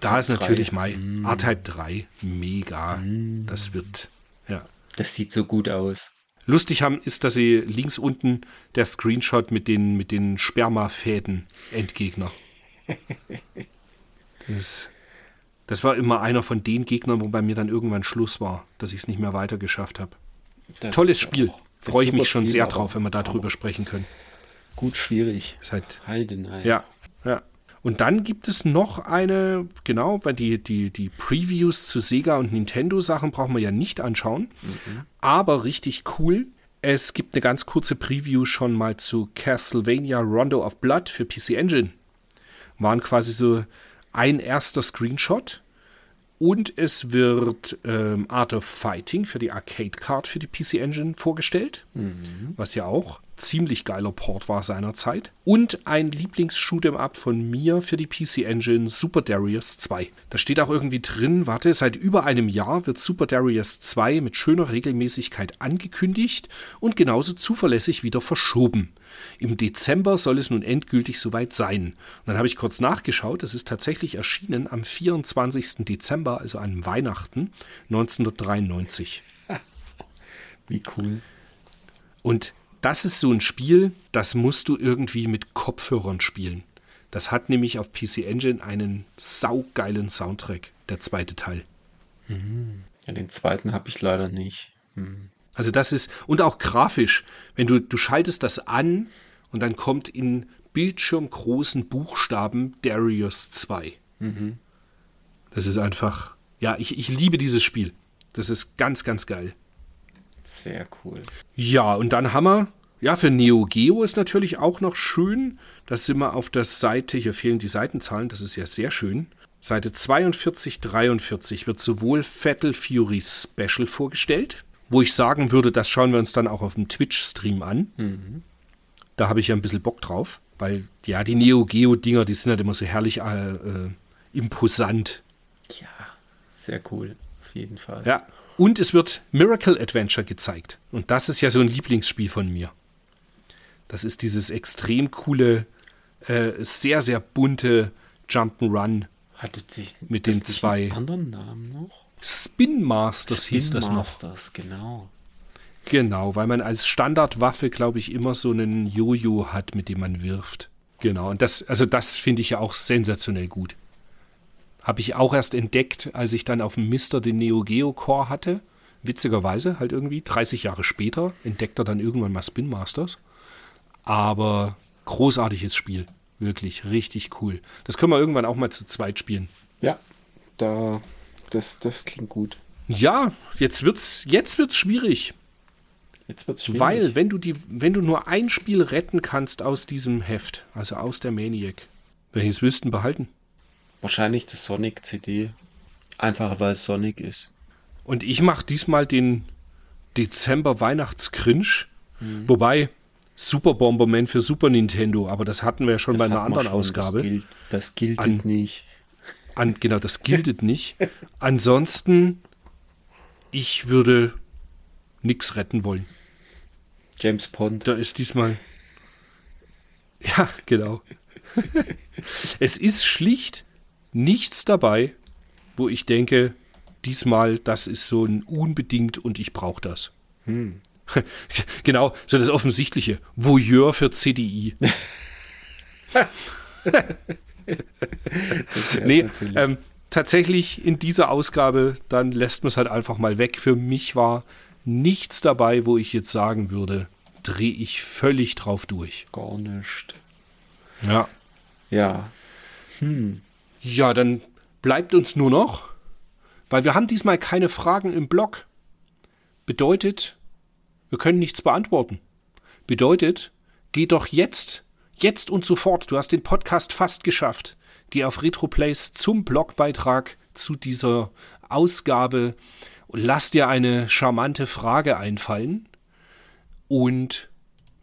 Speaker 1: da ist natürlich
Speaker 2: 3.
Speaker 1: mal R-Type 3 mega. Das wird, ja.
Speaker 2: Das sieht so gut aus.
Speaker 1: Lustig haben ist, dass sie links unten der Screenshot mit den, mit den Spermafäden Endgegner. Das, das war immer einer von den Gegnern, wo bei mir dann irgendwann Schluss war, dass ich es nicht mehr weiter geschafft habe. Tolles Spiel. Freue ich mich schon
Speaker 2: super
Speaker 1: sehr
Speaker 2: Spiel,
Speaker 1: drauf, wenn wir darüber sprechen können.
Speaker 2: Gut schwierig.
Speaker 1: Ist halt,
Speaker 2: Heidenei.
Speaker 1: ja, ja. Und dann gibt es noch eine, genau, weil die, die, die Previews zu Sega und Nintendo-Sachen brauchen wir ja nicht anschauen. Aber richtig cool. Es gibt eine ganz kurze Preview schon mal zu Castlevania Rondo of Blood für PC Engine. Waren quasi so ein erster Screenshot. Und es wird ähm, Art of Fighting für die Arcade Card für die PC Engine vorgestellt, was ja auch ziemlich geiler Port war seinerzeit. Und ein Lieblings-Shoot'em Up von mir für die PC Engine Super Darius 2. Da steht auch irgendwie drin, warte, seit über einem Jahr wird Super Darius 2 mit schöner Regelmäßigkeit angekündigt und genauso zuverlässig wieder verschoben. Im Dezember soll es nun endgültig soweit sein. Und dann habe ich kurz nachgeschaut, es ist tatsächlich erschienen am 24. Dezember, also an Weihnachten 1993.
Speaker 2: Wie cool.
Speaker 1: Und das ist so ein Spiel, das musst du irgendwie mit Kopfhörern spielen. Das hat nämlich auf PC Engine einen saugeilen Soundtrack, der zweite Teil.
Speaker 2: Ja, den zweiten habe ich leider nicht.
Speaker 1: Also das ist, und auch grafisch, wenn du, du schaltest das an und dann kommt in bildschirmgroßen Buchstaben Darius 2. Das ist einfach, ja, ich, ich liebe dieses Spiel. Das ist ganz, ganz geil.
Speaker 2: Sehr cool.
Speaker 1: Ja, und dann haben wir, ja, für Neo Geo ist natürlich auch noch schön. Da sind wir auf der Seite, hier fehlen die Seitenzahlen, das ist ja sehr schön. Seite 42, 43 wird sowohl Fatal Fury Special vorgestellt, wo ich sagen würde, das schauen wir uns dann auch auf dem Twitch-Stream an. Da habe ich ja ein bisschen Bock drauf, weil ja, die Neo Geo-Dinger, die sind halt immer so herrlich äh, äh, imposant.
Speaker 2: Ja, sehr cool. Auf jeden Fall.
Speaker 1: Ja. Und es wird Miracle Adventure gezeigt. Und das ist ja so ein Lieblingsspiel von mir. Das ist dieses extrem coole, äh, sehr, sehr bunte Jump'n'Run.
Speaker 2: Hattet sich
Speaker 1: Mit den zwei-
Speaker 2: einen anderen Namen noch?
Speaker 1: Spin Masters hieß das noch.
Speaker 2: Masters, genau.
Speaker 1: Genau, weil man als Standardwaffe, glaube ich, immer so einen Jojo hat, mit dem man wirft. Genau, und das, also das finde ich ja auch sensationell gut. Habe ich auch erst entdeckt, als ich dann auf dem Mister den Neo Geo Core hatte. Witzigerweise, halt irgendwie, 30 Jahre später, entdeckt er dann irgendwann mal Spin Masters. Aber großartiges Spiel. Wirklich, richtig cool. Das können wir irgendwann auch mal zu zweit spielen.
Speaker 2: Ja, da, das, das klingt gut.
Speaker 1: Ja, jetzt wird's, jetzt wird's schwierig.
Speaker 2: Jetzt wird es
Speaker 1: Weil, wenn du, die, wenn du nur ein Spiel retten kannst aus diesem Heft, also aus der Maniac, welches willst du behalten?
Speaker 2: Wahrscheinlich das Sonic CD. Einfach weil es Sonic ist.
Speaker 1: Und ich mache diesmal den Dezember Weihnachtskrinsch,
Speaker 2: Mhm.
Speaker 1: wobei Super Bomberman für Super Nintendo, aber das hatten wir ja schon
Speaker 2: Das
Speaker 1: bei einer anderen
Speaker 2: schon,
Speaker 1: Ausgabe.
Speaker 2: Das gilt, das gilt
Speaker 1: An-
Speaker 2: nicht.
Speaker 1: An, genau, das giltet nicht. Ansonsten, ich würde nichts retten wollen.
Speaker 2: James Pond.
Speaker 1: Da ist diesmal. Ja, genau. es ist schlicht nichts dabei, wo ich denke, diesmal, das ist so ein unbedingt und ich brauche das. genau, so das Offensichtliche. Voyeur für CDI. nee, ähm, tatsächlich in dieser Ausgabe, dann lässt man es halt einfach mal weg. Für mich war nichts dabei, wo ich jetzt sagen würde, drehe ich völlig drauf durch.
Speaker 2: Gar nicht.
Speaker 1: Ja.
Speaker 2: Ja.
Speaker 1: Ja, dann bleibt uns nur noch, weil wir haben diesmal keine Fragen im Blog. Bedeutet, wir können nichts beantworten. Bedeutet, geh doch jetzt, jetzt und sofort, du hast den Podcast fast geschafft. Geh auf Retroplays zum Blogbeitrag zu dieser Ausgabe und lass dir eine charmante Frage einfallen. Und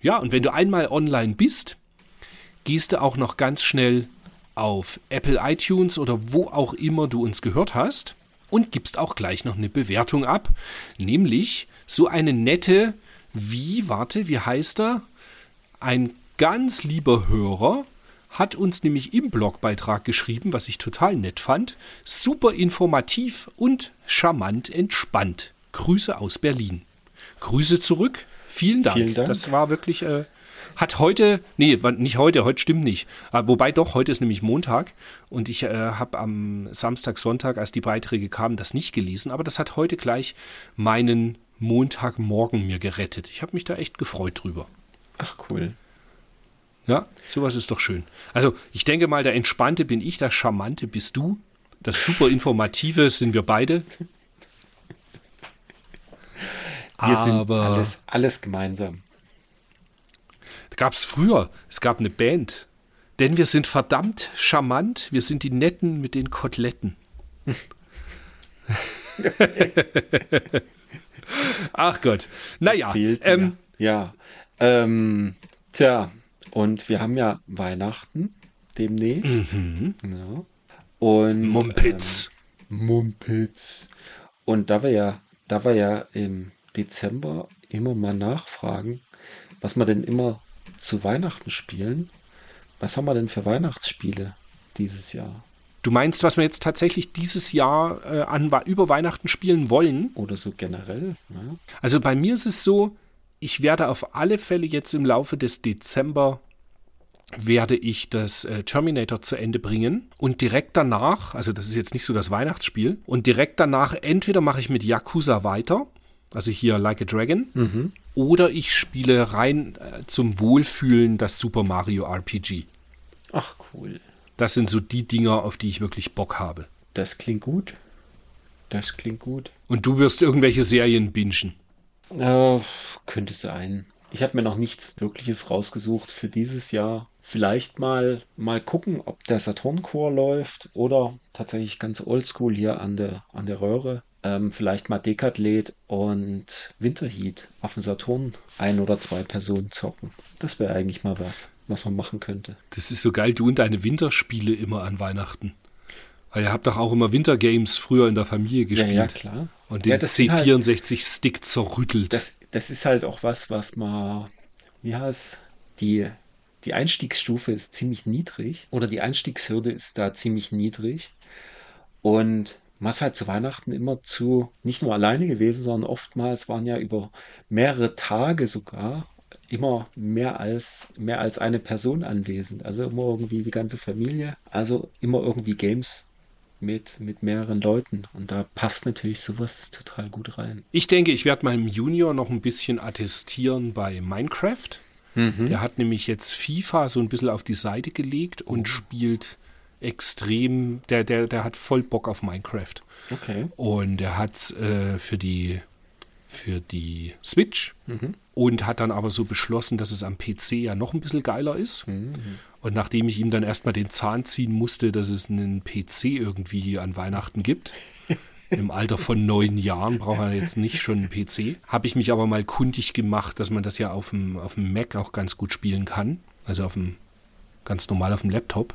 Speaker 1: ja, und wenn du einmal online bist, gehst du auch noch ganz schnell auf Apple iTunes oder wo auch immer du uns gehört hast und gibst auch gleich noch eine Bewertung ab, nämlich so eine nette, wie, warte, wie heißt er? Ein ganz lieber Hörer hat uns nämlich im Blogbeitrag geschrieben, was ich total nett fand. Super informativ und charmant entspannt. Grüße aus Berlin. Grüße zurück. Vielen Dank.
Speaker 2: Vielen Dank.
Speaker 1: Das war wirklich, äh, hat heute, nee, nicht heute, heute stimmt nicht. Äh, wobei doch, heute ist nämlich Montag und ich äh, habe am Samstag, Sonntag, als die Beiträge kamen, das nicht gelesen, aber das hat heute gleich meinen Montagmorgen mir gerettet. Ich habe mich da echt gefreut drüber.
Speaker 2: Ach, cool.
Speaker 1: Ja, sowas ist doch schön. Also, ich denke mal, der Entspannte bin ich, der Charmante bist du. Das super Informative sind wir beide.
Speaker 2: Wir sind
Speaker 1: Aber
Speaker 2: alles, alles gemeinsam.
Speaker 1: Gab es früher, es gab eine Band. Denn wir sind verdammt charmant, wir sind die Netten mit den Koteletten. Ach Gott. Naja,
Speaker 2: Fehlt
Speaker 1: ähm,
Speaker 2: ja. Ähm, tja, und wir haben ja Weihnachten demnächst. Ja. Und
Speaker 1: Mhm. Mumpitz.
Speaker 2: Ähm, Mumpitz. Und da wir ja, da wir ja im Dezember immer mal nachfragen, was wir denn immer zu Weihnachten spielen, was haben wir denn für Weihnachtsspiele dieses Jahr?
Speaker 1: du meinst, was wir jetzt tatsächlich dieses Jahr äh, an, über Weihnachten spielen wollen?
Speaker 2: Oder so generell? Ja?
Speaker 1: Also bei mir ist es so, ich werde auf alle Fälle jetzt im Laufe des Dezember werde ich das äh, Terminator zu Ende bringen und direkt danach, also das ist jetzt nicht so das Weihnachtsspiel, und direkt danach entweder mache ich mit Yakuza weiter, also hier Like a Dragon, oder ich spiele rein äh, zum Wohlfühlen das Super Mario RPG.
Speaker 2: Ach cool.
Speaker 1: Das sind so die Dinger, auf die ich wirklich Bock habe.
Speaker 2: Das klingt gut. Das klingt gut.
Speaker 1: Und du wirst irgendwelche Serien bingen.
Speaker 2: Äh, könnte sein. Ich habe mir noch nichts Wirkliches rausgesucht für dieses Jahr. Vielleicht mal, mal gucken, ob der Saturn Core läuft oder tatsächlich ganz oldschool hier an der, an der Röhre. Ähm, vielleicht mal Decathlete und Winterheat auf dem Saturn ein oder zwei Personen zocken. Das wäre eigentlich mal was, was man machen könnte.
Speaker 1: Das ist so geil, du und deine Winterspiele immer an Weihnachten. Weil ihr habt doch auch immer Wintergames früher in der Familie
Speaker 2: Ja,
Speaker 1: gespielt.
Speaker 2: ja, klar.
Speaker 1: Und den
Speaker 2: Ja, das sind halt-
Speaker 1: C64-Stick zerrüttelt.
Speaker 2: Das, das ist halt auch was, was man, wie heißt die, die Einstiegsstufe ist ziemlich niedrig oder die Einstiegshürde ist da ziemlich niedrig und man ist halt zu Weihnachten immer zu, nicht nur alleine gewesen, sondern oftmals waren ja über mehrere Tage sogar immer mehr als, mehr als eine Person anwesend. Also immer irgendwie die ganze Familie, also immer irgendwie Games mit, mit mehreren Leuten und da passt natürlich sowas total gut rein.
Speaker 1: ich denke, ich werde meinem Junior noch ein bisschen attestieren bei Minecraft.
Speaker 2: Mhm.
Speaker 1: Der hat nämlich jetzt FIFA so ein bisschen auf die Seite gelegt
Speaker 2: Oh.
Speaker 1: und spielt extrem, der, der, der hat voll Bock auf Minecraft.
Speaker 2: Okay.
Speaker 1: Und er hat äh, für die für die Switch
Speaker 2: Mhm.
Speaker 1: und hat dann aber so beschlossen, dass es am PC ja noch ein bisschen geiler ist.
Speaker 2: Mhm.
Speaker 1: Und nachdem ich ihm dann erstmal den Zahn ziehen musste, dass es einen PC irgendwie an Weihnachten gibt, im Alter von neun Jahren braucht er jetzt nicht schon einen PC, habe ich mich aber mal kundig gemacht, dass man das ja auf dem, auf dem Mac auch ganz gut spielen kann. Also auf dem, ganz normal auf dem Laptop.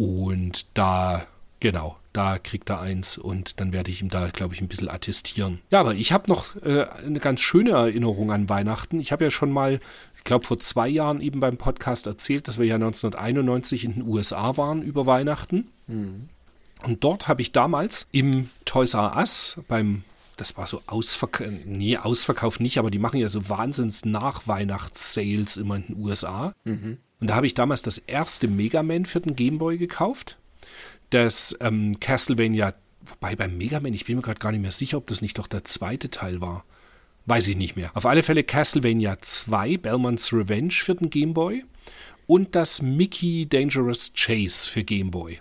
Speaker 1: Und da, genau, da kriegt er eins und dann werde ich ihm da, glaube ich, ein bisschen attestieren. Ja, aber ich habe noch äh, eine ganz schöne Erinnerung an Weihnachten. Ich habe ja schon mal, ich glaube, vor zwei Jahren eben beim Podcast erzählt, dass wir ja 1991 in den USA waren über Weihnachten. Und dort habe ich damals im Toys R Us beim das war so Ausverkauf, nee, Ausverkauf nicht, aber die machen ja so wahnsinns Nachweihnachts-Sales immer in den USA. Und da habe ich damals das erste Mega Man für den Gameboy gekauft. Das ähm, Castlevania, wobei beim Mega Man, ich bin mir gerade gar nicht mehr sicher, ob das nicht doch der zweite Teil war. Weiß ich nicht mehr. Auf alle Fälle Castlevania 2, Belmont's Revenge für den Gameboy. und das Mickey Dangerous Chase für Game Boy.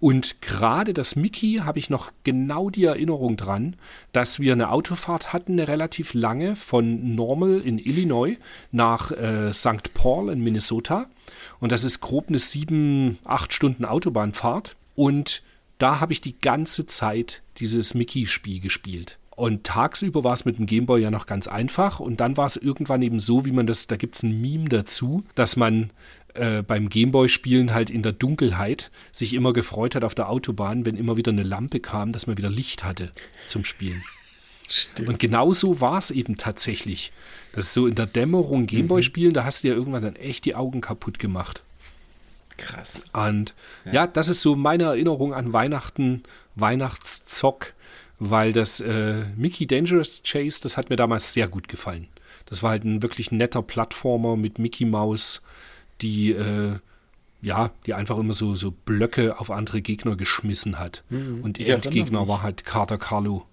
Speaker 1: Und gerade das Mickey habe ich noch genau die Erinnerung dran, dass wir eine Autofahrt hatten, eine relativ lange, von Normal in Illinois nach äh, St. Paul in Minnesota. Und das ist grob eine sieben, acht Stunden Autobahnfahrt. Und da habe ich die ganze Zeit dieses Mickey-Spiel gespielt. Und tagsüber war es mit dem Gameboy ja noch ganz einfach. Und dann war es irgendwann eben so, wie man das, da gibt es ein Meme dazu, dass man äh, beim Gameboy-Spielen halt in der Dunkelheit sich immer gefreut hat auf der Autobahn, wenn immer wieder eine Lampe kam, dass man wieder Licht hatte zum Spielen.
Speaker 2: Stimmt.
Speaker 1: Und genau so war es eben tatsächlich. Das ist so in der Dämmerung Gameboy spielen, da hast du ja irgendwann dann echt die Augen kaputt gemacht.
Speaker 2: Krass.
Speaker 1: Und ja. das ist so meine Erinnerung an Weihnachten, Weihnachtszock, weil das äh, Mickey Dangerous Chase, das hat mir damals sehr gut gefallen. Das war halt ein wirklich netter Plattformer mit Mickey Mouse, die äh, ja, die einfach immer so, so Blöcke auf andere Gegner geschmissen hat.
Speaker 2: Mhm.
Speaker 1: Und der Gegner
Speaker 2: mich.
Speaker 1: war halt Carter Carlo.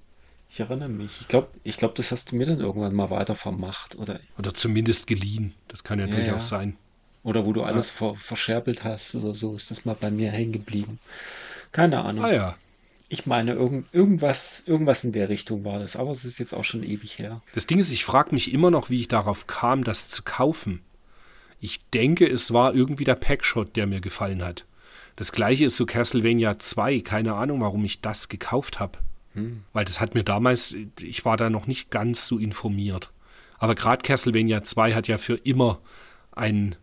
Speaker 2: Ich erinnere mich. Ich glaube, ich glaub, das hast du mir dann irgendwann mal weiter vermacht. Oder,
Speaker 1: Oder zumindest geliehen. Das kann ja,
Speaker 2: Ja,
Speaker 1: durchaus
Speaker 2: ja.
Speaker 1: sein.
Speaker 2: oder wo du alles ver verscherbelt hast oder so, ist das mal bei mir hängen geblieben. Keine Ahnung.
Speaker 1: Ah ja.
Speaker 2: Ich meine, irgend, irgendwas, irgendwas in der Richtung war das, aber es ist jetzt auch schon ewig her.
Speaker 1: Das Ding ist, ich frage mich immer noch, wie ich darauf kam, das zu kaufen. Ich denke, es war irgendwie der Packshot, der mir gefallen hat. Das gleiche ist so Castlevania 2. Keine Ahnung, warum ich das gekauft habe. Weil das hat mir damals, ich war da noch nicht ganz so informiert. Aber gerade Castlevania 2 hat ja für immer einen,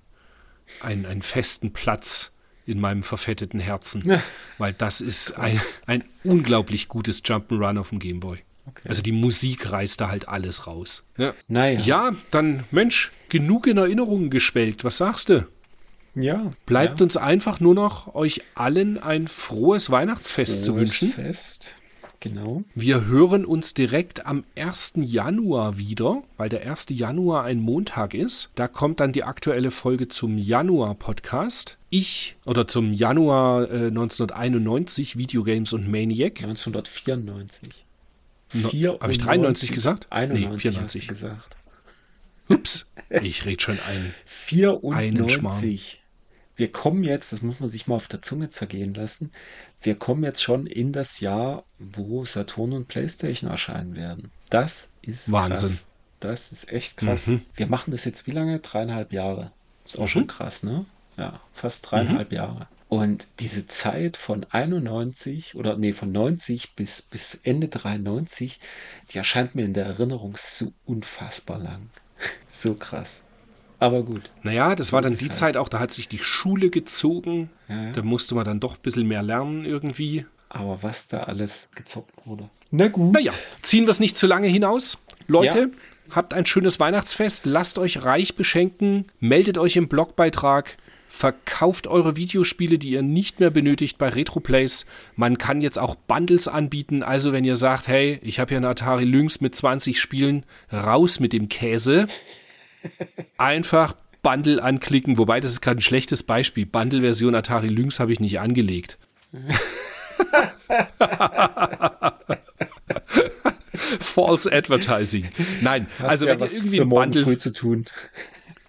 Speaker 1: einen, einen festen Platz in meinem verfetteten Herzen. Weil das ist ein, ein unglaublich gutes Jump'n'Run auf dem Gameboy.
Speaker 2: Okay.
Speaker 1: Also die Musik reißt da halt alles raus. Ja.
Speaker 2: Naja.
Speaker 1: ja, dann Mensch, genug in Erinnerungen geschwelgt. Was sagst du?
Speaker 2: Ja.
Speaker 1: Bleibt
Speaker 2: ja.
Speaker 1: uns einfach nur noch euch allen ein frohes Weihnachtsfest zu
Speaker 2: Frohes
Speaker 1: wünschen.
Speaker 2: Fest. Genau.
Speaker 1: Wir hören uns direkt am 1. Januar wieder, weil der 1. Januar ein Montag ist. Da kommt dann die aktuelle Folge zum Januar-Podcast. Ich, oder zum Januar äh, 1991, Videogames und Maniac.
Speaker 2: 1994.
Speaker 1: No- hab ich 93 gesagt? Nee,
Speaker 2: 91
Speaker 1: 94.
Speaker 2: hast du gesagt.
Speaker 1: Ups, ich rede schon ein. Einen Schmarrn.
Speaker 2: 94. Wir kommen jetzt, das muss man sich mal auf der Zunge zergehen lassen, wir kommen jetzt schon in das Jahr, wo Saturn und PlayStation erscheinen werden. Das ist
Speaker 1: Wahnsinn.
Speaker 2: krass. Das ist echt krass.
Speaker 1: Mhm.
Speaker 2: Wir machen das jetzt wie lange? Dreieinhalb Jahre. Ist auch
Speaker 1: Mhm.
Speaker 2: schon krass, ne? Ja, fast dreieinhalb Jahre. Und diese Zeit von 91 oder nee, von 90 bis, bis Ende 93, die erscheint mir in der Erinnerung so unfassbar lang. So krass. Aber gut.
Speaker 1: Naja, das war
Speaker 2: So
Speaker 1: dann
Speaker 2: ist es
Speaker 1: die
Speaker 2: halt.
Speaker 1: Zeit auch, da hat sich die Schule gezogen.
Speaker 2: Ja, ja.
Speaker 1: Da musste man dann doch ein bisschen mehr lernen irgendwie.
Speaker 2: Aber was da alles gezockt wurde. Na gut.
Speaker 1: Naja, ziehen wir es nicht zu lange hinaus. Leute,
Speaker 2: Ja.
Speaker 1: habt ein schönes Weihnachtsfest, lasst euch reich beschenken, meldet euch im Blogbeitrag, verkauft eure Videospiele, die ihr nicht mehr benötigt bei Retroplays. Man kann jetzt auch Bundles anbieten, also wenn ihr sagt, hey, ich habe hier eine Atari Lynx mit 20 Spielen, raus mit dem Käse. Einfach Bundle anklicken, wobei das ist gerade ein schlechtes Beispiel. Bundle-Version Atari Lynx habe ich nicht angelegt. False Advertising. Nein,
Speaker 2: Hast
Speaker 1: also
Speaker 2: ja
Speaker 1: wenn ihr
Speaker 2: was
Speaker 1: irgendwie
Speaker 2: für
Speaker 1: ein Bundle,
Speaker 2: früh zu tun.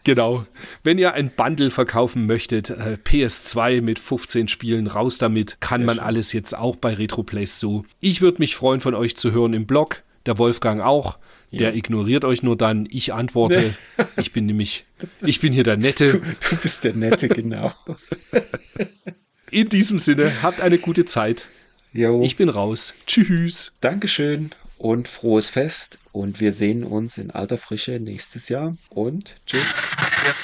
Speaker 1: Genau, wenn ihr ein Bundle verkaufen möchtet, äh, PS2 mit 15 Spielen, raus damit, kann
Speaker 2: Sehr
Speaker 1: man
Speaker 2: schön.
Speaker 1: alles jetzt auch bei Retroplays so. Ich würde mich freuen, von euch zu hören im Blog, der Wolfgang auch. Der
Speaker 2: Ja.
Speaker 1: ignoriert euch nur dann, ich antworte. Ich bin nämlich, ich bin hier der Nette.
Speaker 2: Du, du bist der Nette, genau.
Speaker 1: In diesem Sinne, habt eine gute Zeit.
Speaker 2: Jo.
Speaker 1: Ich bin raus. Tschüss.
Speaker 2: Dankeschön und frohes Fest und wir sehen uns in alter Frische nächstes Jahr und tschüss. Ja.